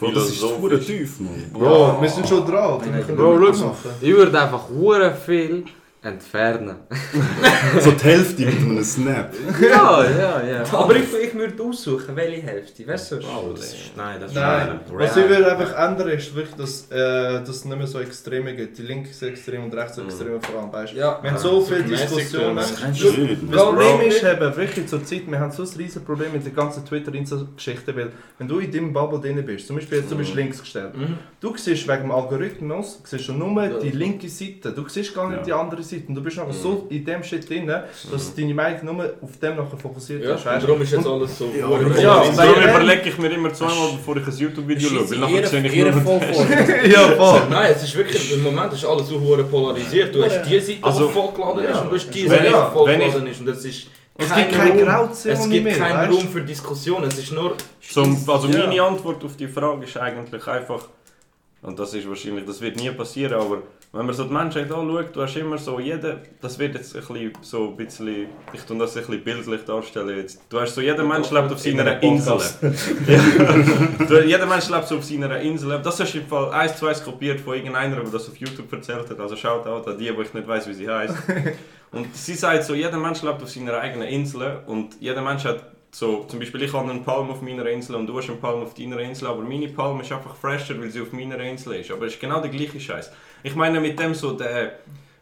S2: Bro, das ist pure tief, Mann.
S1: Bro, wir sind schon dran.
S5: Bro, schau
S1: machen.
S5: Ich würde einfach hure viel entfernen.
S2: So die Hälfte mit einem Snap.
S5: ja, ja, ja. Aber ich, ich würde aussuchen, welche Hälfte, weißt du?
S4: Oh, das ist, nein, das ist
S1: Nein, was ich will einfach ändern ist wirklich, dass äh, nicht mehr so Extreme gibt. Die Linksextreme und Rechtsextreme vor allem. Weißt?
S5: Ja.
S1: Wir haben so viele Diskussionen.
S4: Das
S1: Problem ist eben, wirklich zur Zeit, wir haben so ein riesen Problem mit der ganzen Twitter-Geschichte, weil wenn du in deinem Bubble drin bist, zum Beispiel jetzt, du bist links gestellt, du siehst wegen dem Algorithmus, siehst du nur die linke Seite, du siehst gar nicht
S2: Ja.
S1: die andere Seite und du bist einfach so in dem Shit drin, dass deine Meinung nur auf dem nachher fokussiert
S6: Ja,
S1: ist. weißt
S6: darum ist jetzt alles so.
S2: Ja,
S6: Ja,
S1: ja,
S3: Darum überlege ich mir immer zweimal, bevor ich ein YouTube-Video schaue, weil nachher sehe ich nur
S4: voll vor.
S1: ja, voll.
S6: Nein, es ist wirklich, im Moment ist alles so hure polarisiert. Du hast die Seite,
S3: Also,
S6: die vollgeladen ist und du hast die Seite, die vollgeladen ist. Und es ist
S1: Es
S6: kein
S1: gibt keine
S6: Raum-
S1: Grauzone
S6: Es gibt
S1: mehr,
S6: keinen? Raum für Diskussionen. Es ist nur...
S3: Zum, also
S1: Ja.
S3: meine Antwort auf die Frage ist eigentlich einfach, und das ist wahrscheinlich, das wird nie passieren, aber wenn man so die Menschheit anschaut, du hast immer so jeder, das wird jetzt ein bisschen so ein bisschen, ich tue das ein bisschen bildlich darstellen jetzt, du hast so, jeder Mensch lebt auf seiner Insel. Ja. Du- jeder Mensch lebt so auf seiner Insel. Das ist im Fall eins zu eins kopiert von irgendeiner, der das auf YouTube erzählt hat, also schaut auch an die, wo ich nicht weiß, wie sie heißt. Und sie sagt so, jeder Mensch lebt auf seiner eigenen Insel und jeder Mensch hat so, zum Beispiel ich habe einen Palm auf meiner Insel und du hast einen Palm auf deiner Insel, aber meine Palm ist einfach fresher, weil sie auf meiner Insel ist. Aber es ist genau der gleiche Scheiß. Ich meine mit dem so der,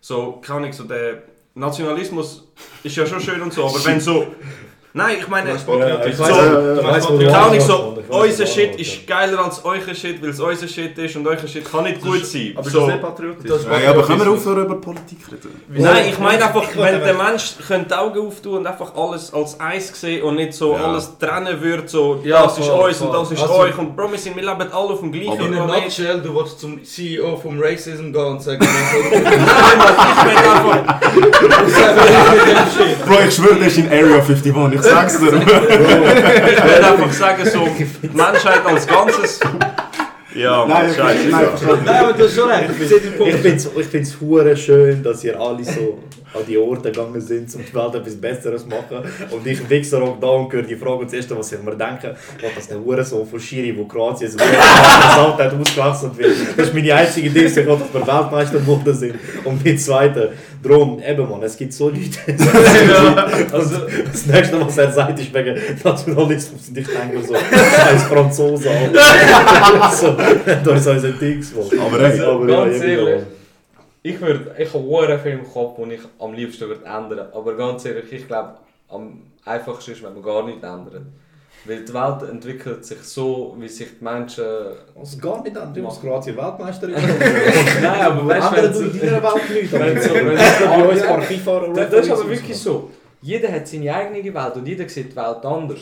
S3: so, kann ich so der Nationalismus ist ja schon schön und so, aber wenn so, nein, ich meine,
S6: Ich
S3: so, kann ich so, unser Shit ist geiler als euer Shit, weil es unser Shit ist und euer Shit kann nicht gut sein.
S1: Aber
S3: So.
S1: das ist nicht patriotisch.
S6: Das ist
S2: Ja, aber können wir aufhören über Politik reden?
S3: Nein, ich meine einfach, wenn der Mensch könnte die Augen auftun und einfach alles als eins sehen und nicht so alles trennen würde, so
S1: Ja,
S3: das ist
S1: voll,
S3: uns und das ist
S6: Also-
S3: euch und Bro, wir, sind, wir leben alle auf dem gleichen
S2: Aber-
S6: In a nutshell, du willst zum CEO vom Racism gehen und sagen,
S3: Nein, Mann, ich will einfach,
S2: Bro, ich schwöre, der ist in Area 51, ich sag's dir.
S3: ich will einfach sagen, so Menschheit als Ganzes. Ja,
S2: Nein,
S3: scheiße.
S2: nein.
S6: Nein, aber du hast schon recht. Ich
S4: finde es hure schön, dass ihr alle so an die Orte gegangen sind, um die Welt etwas Besseres zu machen. Und ich wichse auch da und höre die Frage und das Erste, was ich mir denke, was das der Hurensohn von Schiri, wo Kroatien so gesamt hat, ausgewechselt wird. Das ist meine einzige Idee, dass wir Weltmeister geworden sind. Und mit Zweite. Darum, eben man, es gibt so Leute. also, das nächste, was er sagt, ist wegen Nationalismus. Und ich denke so, scheiß Franzosen, Alter. so, da ist unser Dings.
S2: Aber hey,
S4: Aber
S5: Ganz
S4: ja,
S5: ehrlich, ich würde, ich habe hure viel im Kopf, den ich am liebsten würde ändern. Aber ganz ehrlich, ich glaube, am einfachsten ist, wenn man gar nichts ändert. Weil die Welt entwickelt sich so, wie sich die Menschen...
S4: Also gar nicht an, du bist Kroatien Weltmeister.
S5: Nein, aber weißt du, wenn so-
S4: in deiner Welt nicht.
S5: Wenn so- wenn
S4: bei uns paar FIFA
S5: Das, das ist aber wirklich so. Jeder hat seine eigene Welt und jeder sieht die Welt anders.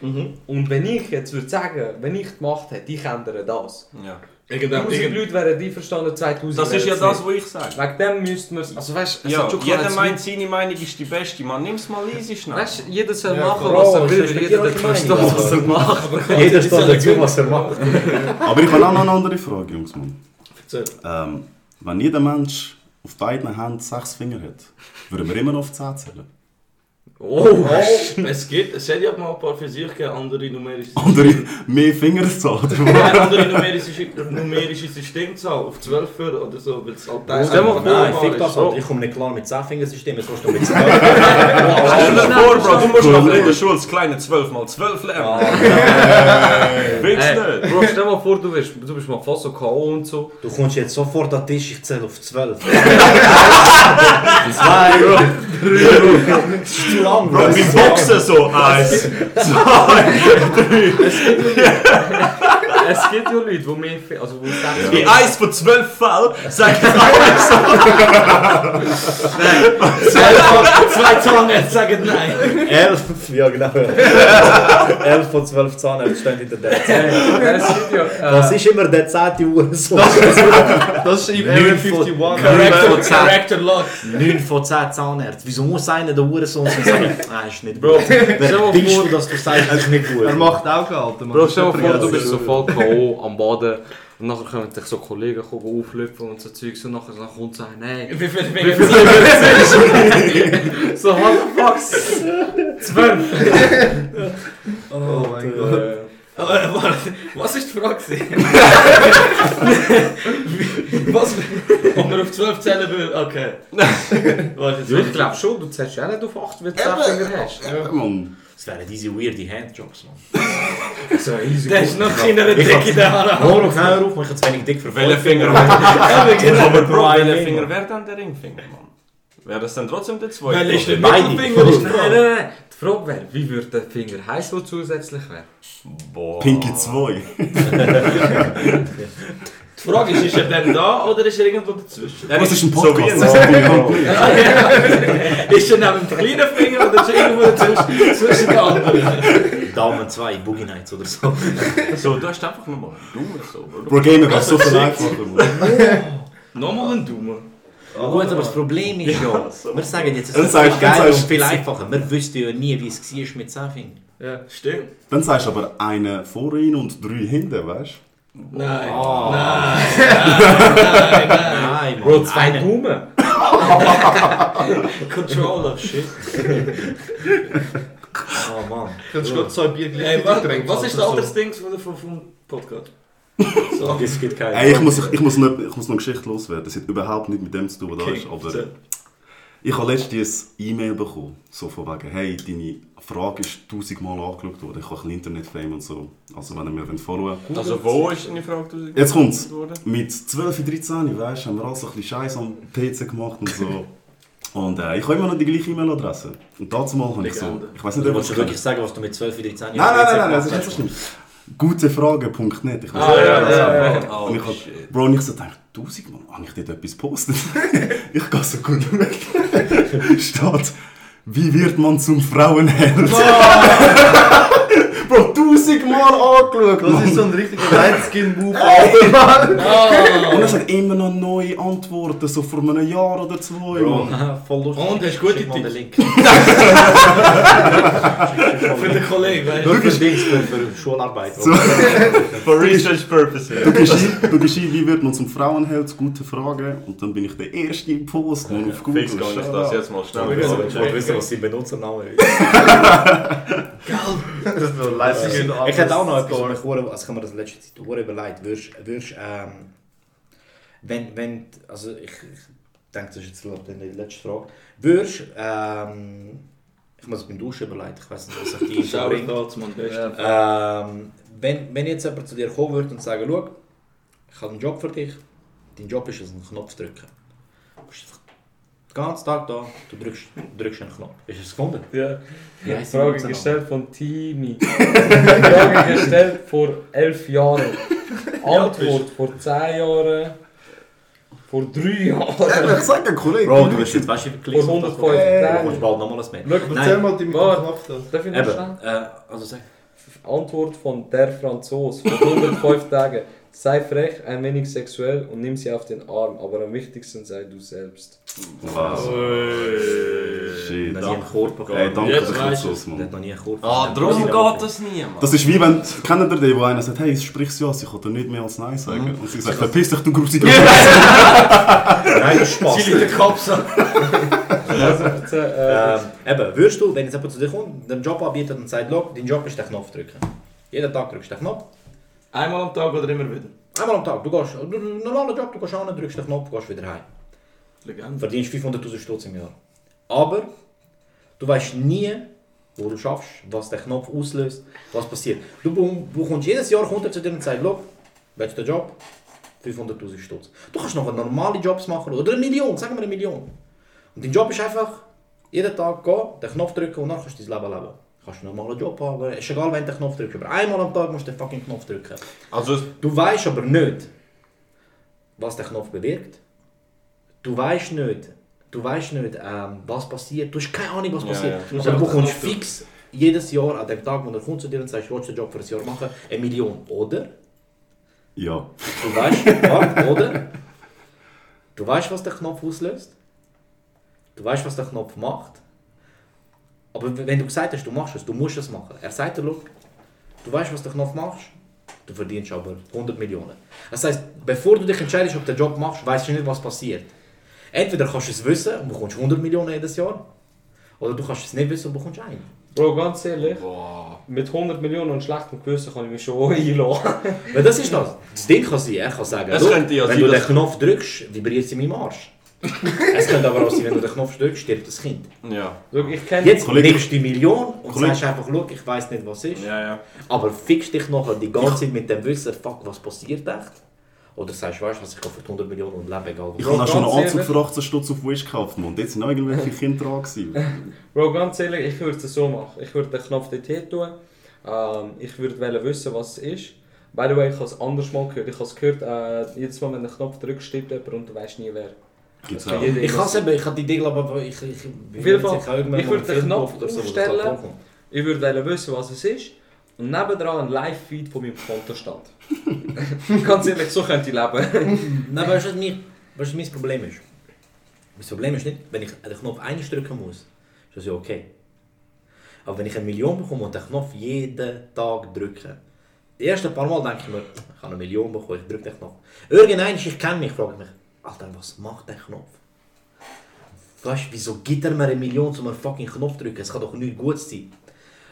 S5: Und wenn ich jetzt würde sagen, wenn ich die Macht hätte, ich ändere das.
S3: Ja.
S6: Irgendwann,
S5: Tausend
S6: irgendwann,
S5: Leute wären die verstanden, 2000
S3: Das ist ja
S5: es
S3: das, was ich sage.
S5: Wegen dem müssten wir es... Also weißt du, es
S3: Ja,
S5: hat schon
S3: jeder meint, seine Meinung ist die beste. Man, nimm's mal easy schnell.
S5: Weißt du, jeder soll
S6: Ja,
S5: machen,
S4: Bro,
S5: was er will, weil jeder verstehen, was er
S4: aber-
S5: macht.
S4: Jeder steht dazu, was er macht.
S2: aber ich habe auch noch eine andere Frage, Jungs. Mann. Ähm, wenn jeder Mensch auf beiden Händen sechs Finger hat, würden wir immer noch auf 10 zählen?
S5: Oh, oh, oh.
S6: es gibt, es hat ja mal ein paar für sich gegeben, andere numerische
S2: Andere, mehr Fingerzahl.
S6: Nein, andere numerische, numerische Systemzahl auf 12 für oder so, weil es halt
S5: das ist.
S4: Nein, fick das halt, ich komme nicht klar mit 10 Fingersystemen, jetzt musst du mit 12.
S3: Stell dir vor, Bro, du musst noch in der Schule das kleine 12 mal 12 lernen. Ah,
S5: Fix
S3: nicht.
S5: Bro, stell dir vor, du, wirst, du bist mal fast so K.O. und so.
S4: Du kommst jetzt sofort an den Tisch, ich zähle auf 12. 2, 3,
S3: Song. Wie Boxer so. Eins, zwei, drei.
S5: Es gibt ja Leute, die. Fi- Also, die sagen,
S3: in eins von 12 Fällen sag ich alles.
S6: Zwei Zahnärzte sagen nein.
S4: 11, ja genau. 11 von 12 Zahnärzten stehen in der
S5: es ja. Äh,
S4: Was ist immer der 10. Uhr so?
S1: Das ist im
S4: Neun
S1: Area
S4: von-
S1: 51.
S6: Character, Lock.
S4: 9 von 10 Zahnärzten. Wieso muss einer der Uhrensohn sein? Sagen, Nein, ist nicht
S5: Bro,
S4: gut. Wer bist
S5: vor-
S4: du, dass du sagst, das ist nicht gut?
S1: Er macht auch. Mann.
S5: Bro, stell dir vor,
S1: Das
S5: du
S1: ist
S5: bist so voll K.O. am Boden und nachher kommen dich so Kollegen kommen auflüpfen und so Zeugs und nachher nachher kommt so ein Nein.
S6: Wie
S5: viel So, what the fuck? Zwölf!
S1: Oh mein Gott.
S5: Äh,
S6: Aber warte, was ist die Frage? was, ob man auf 12 zählen will? Okay. Warte, jetzt
S5: Ja, ich glaube schon, du zählst ja nicht auf 8, wenn du 10 Finger hast.
S2: Ja, Mann.
S4: Das wären diese weirde Handjobs, man.
S5: So easy.
S6: Der ist noch keine Dick in der Hand.
S4: Hör auf, hör auf, man kann zu wenig dick für
S3: Welcher Finger?
S6: genau.
S3: Aber Bro,
S4: Eno.
S3: Finger wäre dann der Ringfinger, Mann? Wäre das dann trotzdem der
S6: Weil
S3: zweite?
S6: ist der. Mittelfinger ist die
S5: Nein, nein, nein. Die Frage wäre, wie würde der Finger heißen, der zusätzlich wäre?
S3: Boah.
S2: Pinky 2.
S6: Die Frage ist, ist er denn da oder ist er irgendwo dazwischen?
S2: Was ist ein
S3: So wie
S2: Podcast?
S3: ein-
S2: Das ist
S6: er neben dem kleinen Finger oder ist er irgendwo dazwischen zwischen den anderen?
S4: Daumen 2, Boogie Nights oder so.
S3: So, du hast einfach nochmal einen Daumen so, oder?
S2: Bro, Gamer geht so viel einfacher. Mann.
S6: Nochmal ein Daumen.
S4: Gut, aber das Problem ist ja, wir sagen jetzt, es ist geiler
S2: sagst-
S4: und viel einfacher. Wir wüssten ja nie, wie es war mit 10 Fingern.
S6: Ja, stimmt.
S2: Dann sagst du aber einen vor ihnen und drei hinten, weißt
S6: Nein.
S4: Ah.
S6: Nein. Nein, nein, nein.
S5: Bro, zwei Daumen.
S6: Controller, shit.
S4: Oh Mann.
S1: Kannst du gerade zwei Bier gleich
S6: was,
S1: trinken?
S6: was ist das
S1: also
S6: andere Ding von vom, vom Podcast? So.
S4: Es gibt keine.
S2: Ey, ich muss, ich, muss noch, ich muss noch eine Geschichte loswerden. Das hat überhaupt nicht mit dem zu tun, was da ist. Aber ich habe letztens ein E-Mail bekommen. So von wegen, hey, deine Frage ist tausendmal angeschaut worden. Ich habe ein Internetfame und so. Also wenn ihr mir folgen wollt.
S3: Also, wo ist deine Frage tausend-
S2: Jetzt kommt's.
S3: worden?
S2: Mit 12, 13, weißt, haben wir alle so ein bisschen Scheiß am PC gemacht und so. Und äh, ich habe immer noch die gleiche E-Mail-Adresse. Und dazu mal habe ich so... Ich weiß nicht,
S4: Du
S2: ob
S4: du wirklich sagen, was du mit 12, 13 Jahren
S2: Nein, nein, nein, nein, das
S4: gemacht
S2: ist nicht so schlimm. Gutefrage.net. Ich weiß
S6: Ah,
S2: nicht,
S6: ja,
S2: das
S6: ja,
S3: ja.
S2: Und ich
S3: Oh,
S2: hab. Bro, und ich so dachte, tausendmal, habe ich dort etwas gepostet? ich gehe so gut weg. Steht, wie wird man zum Frauenheld? Tausendmal angeschaut.
S1: Das ist so ein richtiger Lightskin-Move, Alter, Mann.
S2: Und es hat immer noch neue Antworten, so vor einem Jahr oder zwei.
S4: Bro, voll lustig.
S6: Und, hast gute Tipps?
S4: Link.
S6: Für den Kollegen, weißt
S4: Nur
S6: du?
S4: für Dings, für, Schularbeit.
S2: So.
S3: For research purposes.
S2: Du gehst ein, du gehst ein, wie wird man zum Frauenheld? Gute Frage. Und dann bin ich der erste im Post, man auf Google.
S3: Fix kann ich das jetzt mal schnell
S4: Ich will wissen, was sein Benutzername ist.
S1: Das ist so
S4: Ich hätte auch noch etwas, was hure- also ich habe mir das letzte Zeit hure überlegt. Würdest, würdest ähm, wenn, wenn, also ich, ich denke, das ist jetzt glaub ich, die letzte Frage. Würdest, ähm, ich muss es beim Duschen überlegen, ich weiß nicht, was die Info
S6: Schau
S4: bringt.
S6: da, zum besten.
S4: Ähm, wenn, wenn jetzt jemand zu dir kommen würde und sagen, schau, ich habe einen Job für dich, dein Job ist es, einen Knopf drücken. Du bist einfach den ganzen Tag da, du drückst, du drückst einen Knopf. Ist es gefunden?
S5: Ja. Frage gestellt von Timi. Frage gestellt vor elf Jahren. Antwort vor zehn Jahren. Vor drei Jahren.
S2: Ich sag ein Kollege.
S4: Bro, du wirst jetzt, weißt du, wie
S5: Vor
S4: geklickt
S5: 105
S4: Du kommst
S5: Tagen.
S4: bald nochmal ein Mail.
S1: Schau, erzähl mal deinen. Knopf da.
S5: Darf ich noch schnell?
S4: äh, also sag.
S5: Antwort von der Franzos vor 105 Tagen. Sei frech, ein wenig sexuell und nimm sie auf den Arm, aber am wichtigsten sei du selbst.
S2: Was? Shit.
S4: Noch nie einen Chor bekommen.
S2: Ey, danke
S6: Jetzt
S2: den
S6: weißt du
S2: Kurzschluss,
S4: Der
S2: Mann.
S4: hat noch nie einen Chor
S3: Ah, darum geht das nie, Mann.
S2: Das ist wie wenn, kennt ihr den, wo einer sagt, hey, sprich's ja, ich kann dir nicht mehr als Nein sagen. Und sie sagt, verpiss dich, du grusiger
S4: Nein, das ist Spaß.
S6: Sie liegt der Kopf so.
S5: Also, äh,
S4: Ähm, eben, würdest du, wenn jetzt jemand zu dir kommt, den Job anbietet und sagt, «Look, dein Job ist den Knopf drücken. Jeden Tag drückst du den Knopf.
S6: Einmal am Tag oder immer wieder?
S4: Einmal am Tag. Du gehst, du, ein normaler Job, du gehst an, drückst den Knopf, gehst wieder heim.
S6: Legende.
S4: Verdienst 500'000 Stutz im Jahr. Aber du weißt nie, wo du schaffst, was der Knopf auslöst, was passiert. Du bek- bekommst jedes Jahr kommt er zu dir und sagt, «Look, willst du den Job? 500'000 Stutz. Du kannst noch normale Jobs machen oder eine Million, sagen wir eine Million. Und dein Job ist einfach, jeden Tag gehen, den Knopf drücken und dann kannst du dein Leben leben. Du kannst einen normalen Job haben, ist egal, wenn du den Knopf drückst. Aber einmal am Tag musst du den fucking Knopf drücken.
S3: Also,
S4: Du weißt aber nicht, was der Knopf bewirkt. Du weißt nicht, du weißt nicht, ähm, was passiert. Du hast keine Ahnung, was
S3: Ja,
S4: passiert.
S3: ja.
S6: Du musst
S4: Aber du bekommst fix jedes Jahr an dem Tag, wo er kommt zu dir und sagt, willst du den Job für ein Jahr machen, eine Million. Oder?
S2: Ja.
S4: Du weißt, warte, oder? Du weißt, was der Knopf auslöst. Du weißt, was der Knopf macht. Aber wenn du gesagt hast, du machst es, du musst es machen. Er sagt dir, du weißt, was der Knopf macht, du verdienst aber 100 Millionen. Das heißt, bevor du dich entscheidest, ob du den Job machst, weißt du nicht, was passiert. Entweder kannst du es wissen und bekommst 100 Millionen jedes Jahr, oder du kannst es nicht wissen und bekommst einen.
S5: Bro, ganz ehrlich, mit 100 Millionen und schlechtem Gewissen kann ich mich schon einlassen.
S4: Weil das ist das. Das Ding kann sein, er kann sagen,
S3: Es
S4: «Look,
S3: könnte ja
S4: wenn
S3: sein,
S4: du den Knopf drückst, vibriert es in meinem Arsch. es könnte aber auch sein, wenn du den Knopf drückst, stirbt das Kind.
S3: ja.
S5: Schau, ich kenne
S4: Jetzt
S2: Kollege-
S4: nimmst du die Million und
S2: Kollege-
S4: sagst einfach, «Look, ich weiß nicht, was ist.
S3: Ja, ja.
S4: Aber fix dich nachher die ganze Zeit mit dem Wissen, fuck, was passiert echt? Oder sagst du, weißt du was, ich kann für 100 Millionen und lebe egal
S2: Ich
S4: was.
S2: habe auch schon einen Anzug
S5: ehrlich-
S2: für 18 Stutz auf Wish gekauft, Mann. Dort sind auch irgendwelche Kinder dran. gewesen.
S5: Bro, ganz ehrlich, ich würde es so machen. Ich würde den Knopf dort hin tun. Ähm, ich würde wissen, was es ist. By the way, ich habe es anders mal gehört. Ich habe es gehört, äh, jedes Mal, wenn du den Knopf drückst, stirbt jemand und du weißt nie wer.
S2: Gibt's auch.
S4: Ich kann es eben, ich habe die Idee, aber ich, ich, ich
S5: Fall, ich
S4: mal
S5: würde den Knopf aufstellen. Ich würde wissen, was es ist. Und nebendran ein Live-Feed von meinem Kontostand. ganz ehrlich, so könnte ich leben.
S4: Nein, weißt du, was, mein, was mein Problem ist? Mein Problem ist nicht, wenn ich den Knopf einmal drücken muss, ist das ja okay. Aber wenn ich eine Million bekomme und den Knopf jeden Tag drücke, die ersten paar Mal denke ich mir, ich habe eine Million bekommen, ich drücke den Knopf. Irgendwann, ich kenne mich, frage ich mich, Alter, was macht der Knopf? Weißt du, wieso gibt er mir eine Million, um einen fucking Knopf zu drücken? Es kann doch nicht gut sein.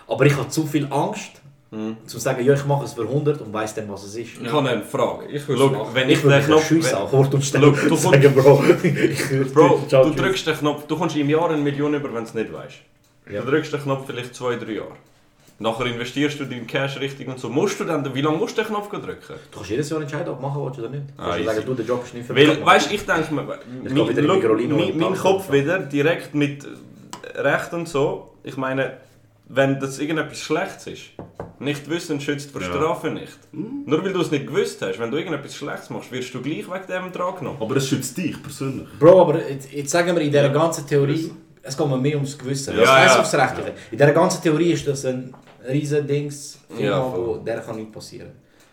S4: Aber ich habe zu viel Angst,
S3: Hm.
S4: zu sagen, ja, ich mache es für 100 und weiss dann, was es ist.
S3: Ich habe eine Frage.
S5: Ich würde
S3: wenn
S4: Ich
S3: ich den Knopf... wenn-
S4: an Ort und Stelle.
S3: Look, du kommst-
S4: sagen, Bro, ich
S3: Bro, du drückst den Knopf, du kommst im Jahr eine Million über, wenn du es nicht weißt.
S4: Ja.
S3: Du drückst den Knopf vielleicht zwei, drei Jahre. Nachher investierst du deinen Cash richtig und so. Musst du dann, wie lange musst du den Knopf drücken?
S4: Du kannst jedes Jahr entscheiden, ob du machen willst oder nicht. Du
S3: Ah,
S4: kannst ja sagen, du, der Job ist nicht für mich.
S3: Weil, weißt ich denke mir, mein, mein, Kopf wieder direkt mit Recht und so. Ich meine, wenn das irgendetwas Schlechtes ist, nicht wissen schützt vor
S2: Ja.
S3: Strafe nicht. Nur weil du es nicht gewusst hast, wenn du irgendetwas Schlechtes machst, wirst du gleich wegen dem dran genommen.
S2: Aber es schützt dich persönlich.
S4: Bro, aber jetzt, jetzt sagen wir in dieser ganzen Theorie, es geht mir mehr ums Gewissen.
S3: Ja,
S4: das
S3: ja.
S4: aufs Rechtliche. In dieser ganzen Theorie ist das ein riesen Dings, Firma,
S3: Ja,
S4: der kann nichts passieren.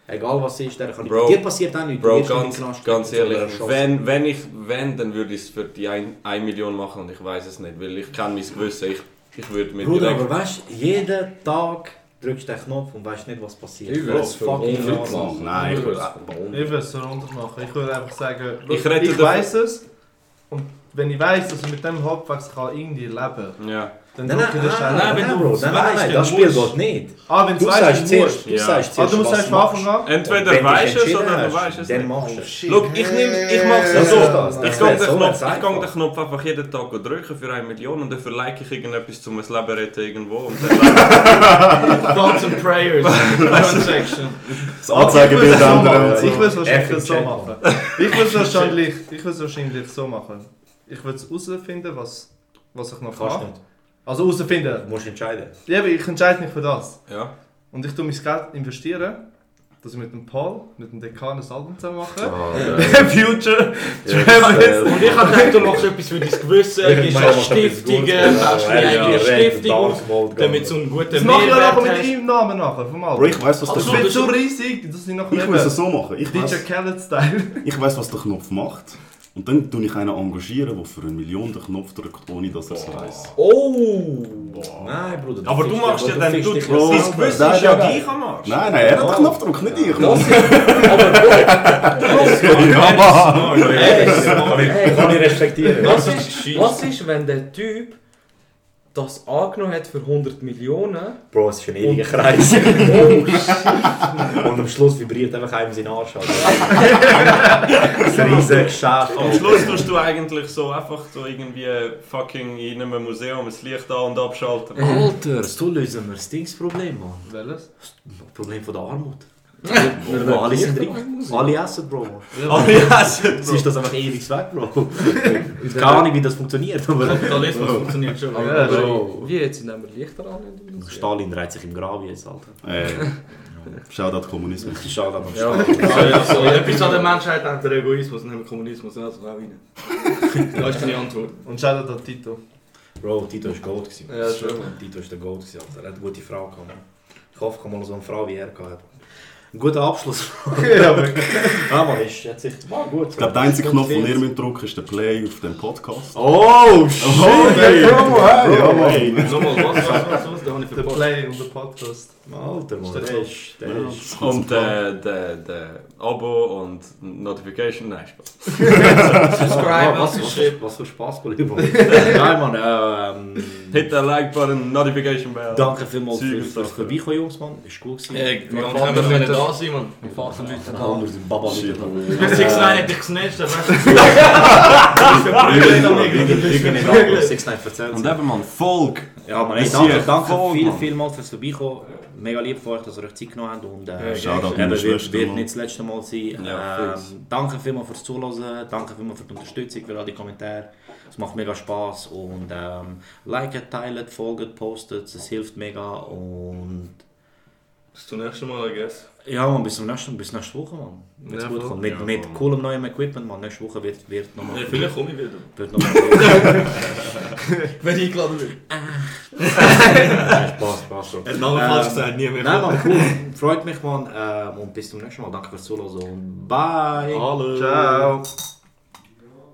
S4: Egal was ist, der kann nicht
S3: Bro,
S4: Dir passiert auch nichts.
S3: Bro,
S4: nicht
S3: ganz, ganz ehrlich, wenn, wenn ich, wenn, dann würde ich es für die 1 Million machen und ich weiß es nicht, weil ich kenne mein Gewissen. Ich, ich würde mir
S4: Bruder,
S3: direkt...
S4: aber weißt du, jeden Tag drückst du den Knopf und weißt nicht, was passiert.
S5: Ich würde es
S4: fucking
S5: machen.
S2: Nein, ich würde
S1: es runter machen. Ich würde einfach sagen,
S3: Ich
S1: ich weiß es. Und wenn ich weiß, dass ich mit dem Halbwegs kann irgendwie leben kann,
S3: Ja.
S1: dann drücke ich das
S4: nein,
S1: schnell.
S4: nein,
S6: wenn
S4: nein,
S6: du
S4: Bro,
S6: es
S4: nein, nein,
S6: weißt,
S4: nein,
S6: dann
S4: das Spiel
S6: musst-
S4: geht nicht.
S1: Ah, wenn
S4: Du
S1: du
S4: sagst
S1: weißt,
S4: du
S3: Ja.
S4: sagst
S1: Ah,
S4: zuerst,
S1: du musst
S4: was
S1: einfach
S4: machst.
S1: von Anfang an.
S3: Entweder weißt du es oder du weißt es
S4: Dann
S3: nicht.
S4: machst du es.
S3: Look, ich nehme, ich mache
S4: Das
S3: es so. Ich kann den Knopf,
S4: einfach.
S3: ich kann den Knopf einfach jeden Tag drücken für eine Million und dafür like ich irgendetwas zum Leben retten irgendwo. Und dann
S6: Thoughts and Prayers. Comment section.
S2: das Anzeigebild
S1: Ich
S2: ändern
S1: ich würde es wahrscheinlich so machen. Ich würde es wahrscheinlich so machen. Ich würde es herausfinden, was, was ich noch
S4: Kannst
S1: kann.
S4: nicht.
S1: Also herausfinden.
S4: Du musst entscheiden.
S1: Ja, aber ich entscheide mich für das.
S3: ja.
S1: Und ich tue mein Geld investieren, dass ich mit dem Paul, mit dem Dekan ein Album zusammen mache. Future
S4: Ja,
S1: Travis.
S6: Und ich habe gedacht, du machst etwas für dein Gewissen, gehst
S4: Meine
S6: an
S4: macht
S6: Stiftungen,
S4: Ja,
S6: eine
S4: ja,
S6: eigene
S4: ja,
S6: Stiftung,
S4: Mode
S6: damit du einen guten
S1: Das mache ich
S6: Mehrwert
S1: aber mit ihm Namen nachher, vom
S2: Bro,
S1: Album.
S2: ich weiß, was
S6: Also,
S2: der
S1: Das wird so riesig, dass ich nachher
S2: Ich will es so machen. Ich
S1: DJ
S2: weiß,
S1: Khaled-Style.
S2: ich weiß, was der Knopf macht. Und dann tue ich einen engagieren, der für eine Million den Knopf drückt, ohne dass er es weiss.
S6: Oh! Nein, Bruder.
S3: Aber du machst ja dann, du,
S6: dich
S3: dein. Gewissen
S2: Nein,
S3: ist ja
S2: nein, nein.
S3: gleich am Arsch.
S2: Nein, nein, er hat den Knopf gedrückt, nicht ich.
S5: Das ist,
S6: Hey, kann ich respektieren.
S5: was, ist, was ist, wenn der Typ das angenommen hat für 100 Millionen?
S4: Bro, es ist ein ewiger Kreis.
S5: Oh!
S4: Und am Schluss vibriert einfach einem sein Arsch. Alter. ein riesiges Geschäft.
S3: Am Schluss tust du eigentlich so einfach so irgendwie fucking in einem Museum das Licht an und abschalten.
S4: Alter, so lösen wir das Dingsproblem, Mann.
S5: Welches?
S4: Das Problem von der Armut. Wo alle sind reich. Alle essen, Bro.
S3: Yes!
S4: Jetzt ist das einfach ewig weg, Bro. Keine Ahnung, wie das funktioniert, aber...
S6: Kapitalismus funktioniert schon.
S1: Ja,
S5: aber
S1: so.
S5: wie jetzt nehmen wir Lichter an?
S4: Stalin reiht sich im Grab jetzt, Alter.
S2: Äh, Shoutout Kommunismus.
S4: Schade am
S5: Ja.
S4: Start.
S6: Ja, so, etwas an der Menschheit hat der Egoismus und nicht der Kommunismus. Also auch rein. Das ist deine Antwort.
S1: Und Shoutout an Tito.
S4: Bro, Tito war Gold.
S1: Ja, schon.
S4: Tito war der Gold, Alter. Er hat eine gute Frau gehabt. Ich hoffe, ich kann mal so eine Frau wie er gehabt. Ein guter Abschluss.
S1: ja, aber
S4: Ja, man, ist jetzt echt war gut.
S2: Ich glaube, der einzige Knopf, den ihr müsst drücken ist der Play auf dem Podcast.
S4: Oh, shit!
S2: Oh, der Promo, hey! Ja, Mann.
S4: Hey.
S6: Nochmal, was, was, was, was,
S1: der. Play und der Podcast.
S4: Alter, Mann, der ist... Der ist...
S3: Und der, der, der Abo und Notification, nein, Spaß.
S6: Subscribe,
S4: was,
S6: was
S4: was, für Spaß, Kollege. Nein, Mann, ähm...
S3: Hit den Like-Button, Notification Bell.
S4: Danke vielmals für, fürs
S3: Sachen.
S4: Vorbeikommen, Jungs, Mann. Ist cool gewesen.
S6: Ey, wir können da sein, Mann.
S5: Vater läutet
S4: Ja,
S5: an.
S4: wir sind Baba.
S6: Bis 6 9 hätte ich gesnatcht, aber
S4: Lüge nicht ab, 6 9 erzählt.
S3: Und eben, man, Volk.
S4: Ja, man, ey, danke, danke
S3: voll,
S4: viel,
S3: Mann.
S4: vielmals fürs Vorbeikommen. Mega lieb von euch, dass ihr euch Zeit genommen habt. Und, äh,
S2: Shoutout
S4: eben, wird, wird nicht das letzte Mal sein.
S3: Ja,
S4: ähm, danke vielmals fürs Zuhören, danke vielmals für die Unterstützung, für all die Kommentare. Es macht mega Spaß und ähm, liket, teilt, folgt, postet, es hilft mega und
S6: Bis zum nächsten Mal, I guess.
S4: Ja, man, bis zum nächsten, bis nächste Woche, man. Wenn's
S1: Ja,
S4: gut kommt. Mit,
S3: Ja,
S4: mit coolem neuem Equipment, man. Nächste Woche wird, wird nochmal...
S6: Ja, vielleicht komme ich wieder.
S4: Wird noch mal
S6: Wenn ich eingeladen bin.
S4: Spaß, Spaß schon.
S6: Hat Namen
S4: Ähm,
S6: falsch gesagt, nie mehr.
S4: Nein, man, cool. Freut mich, man. Ähm, und bis zum nächsten Mal. Danke fürs Zuhören bye.
S6: Hallo.
S1: Ciao.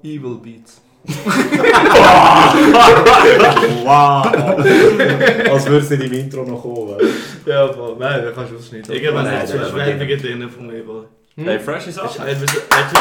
S1: Evil Beats.
S4: Wow. Als würde es nicht im Intro noch kommen.
S1: Ja, aber nein, da kannst du ausschneiden.
S6: Irgendwann
S4: Nein,
S6: hat es Schwäbungen drin von mir.
S3: Hey, Sachen.
S6: Ist- er-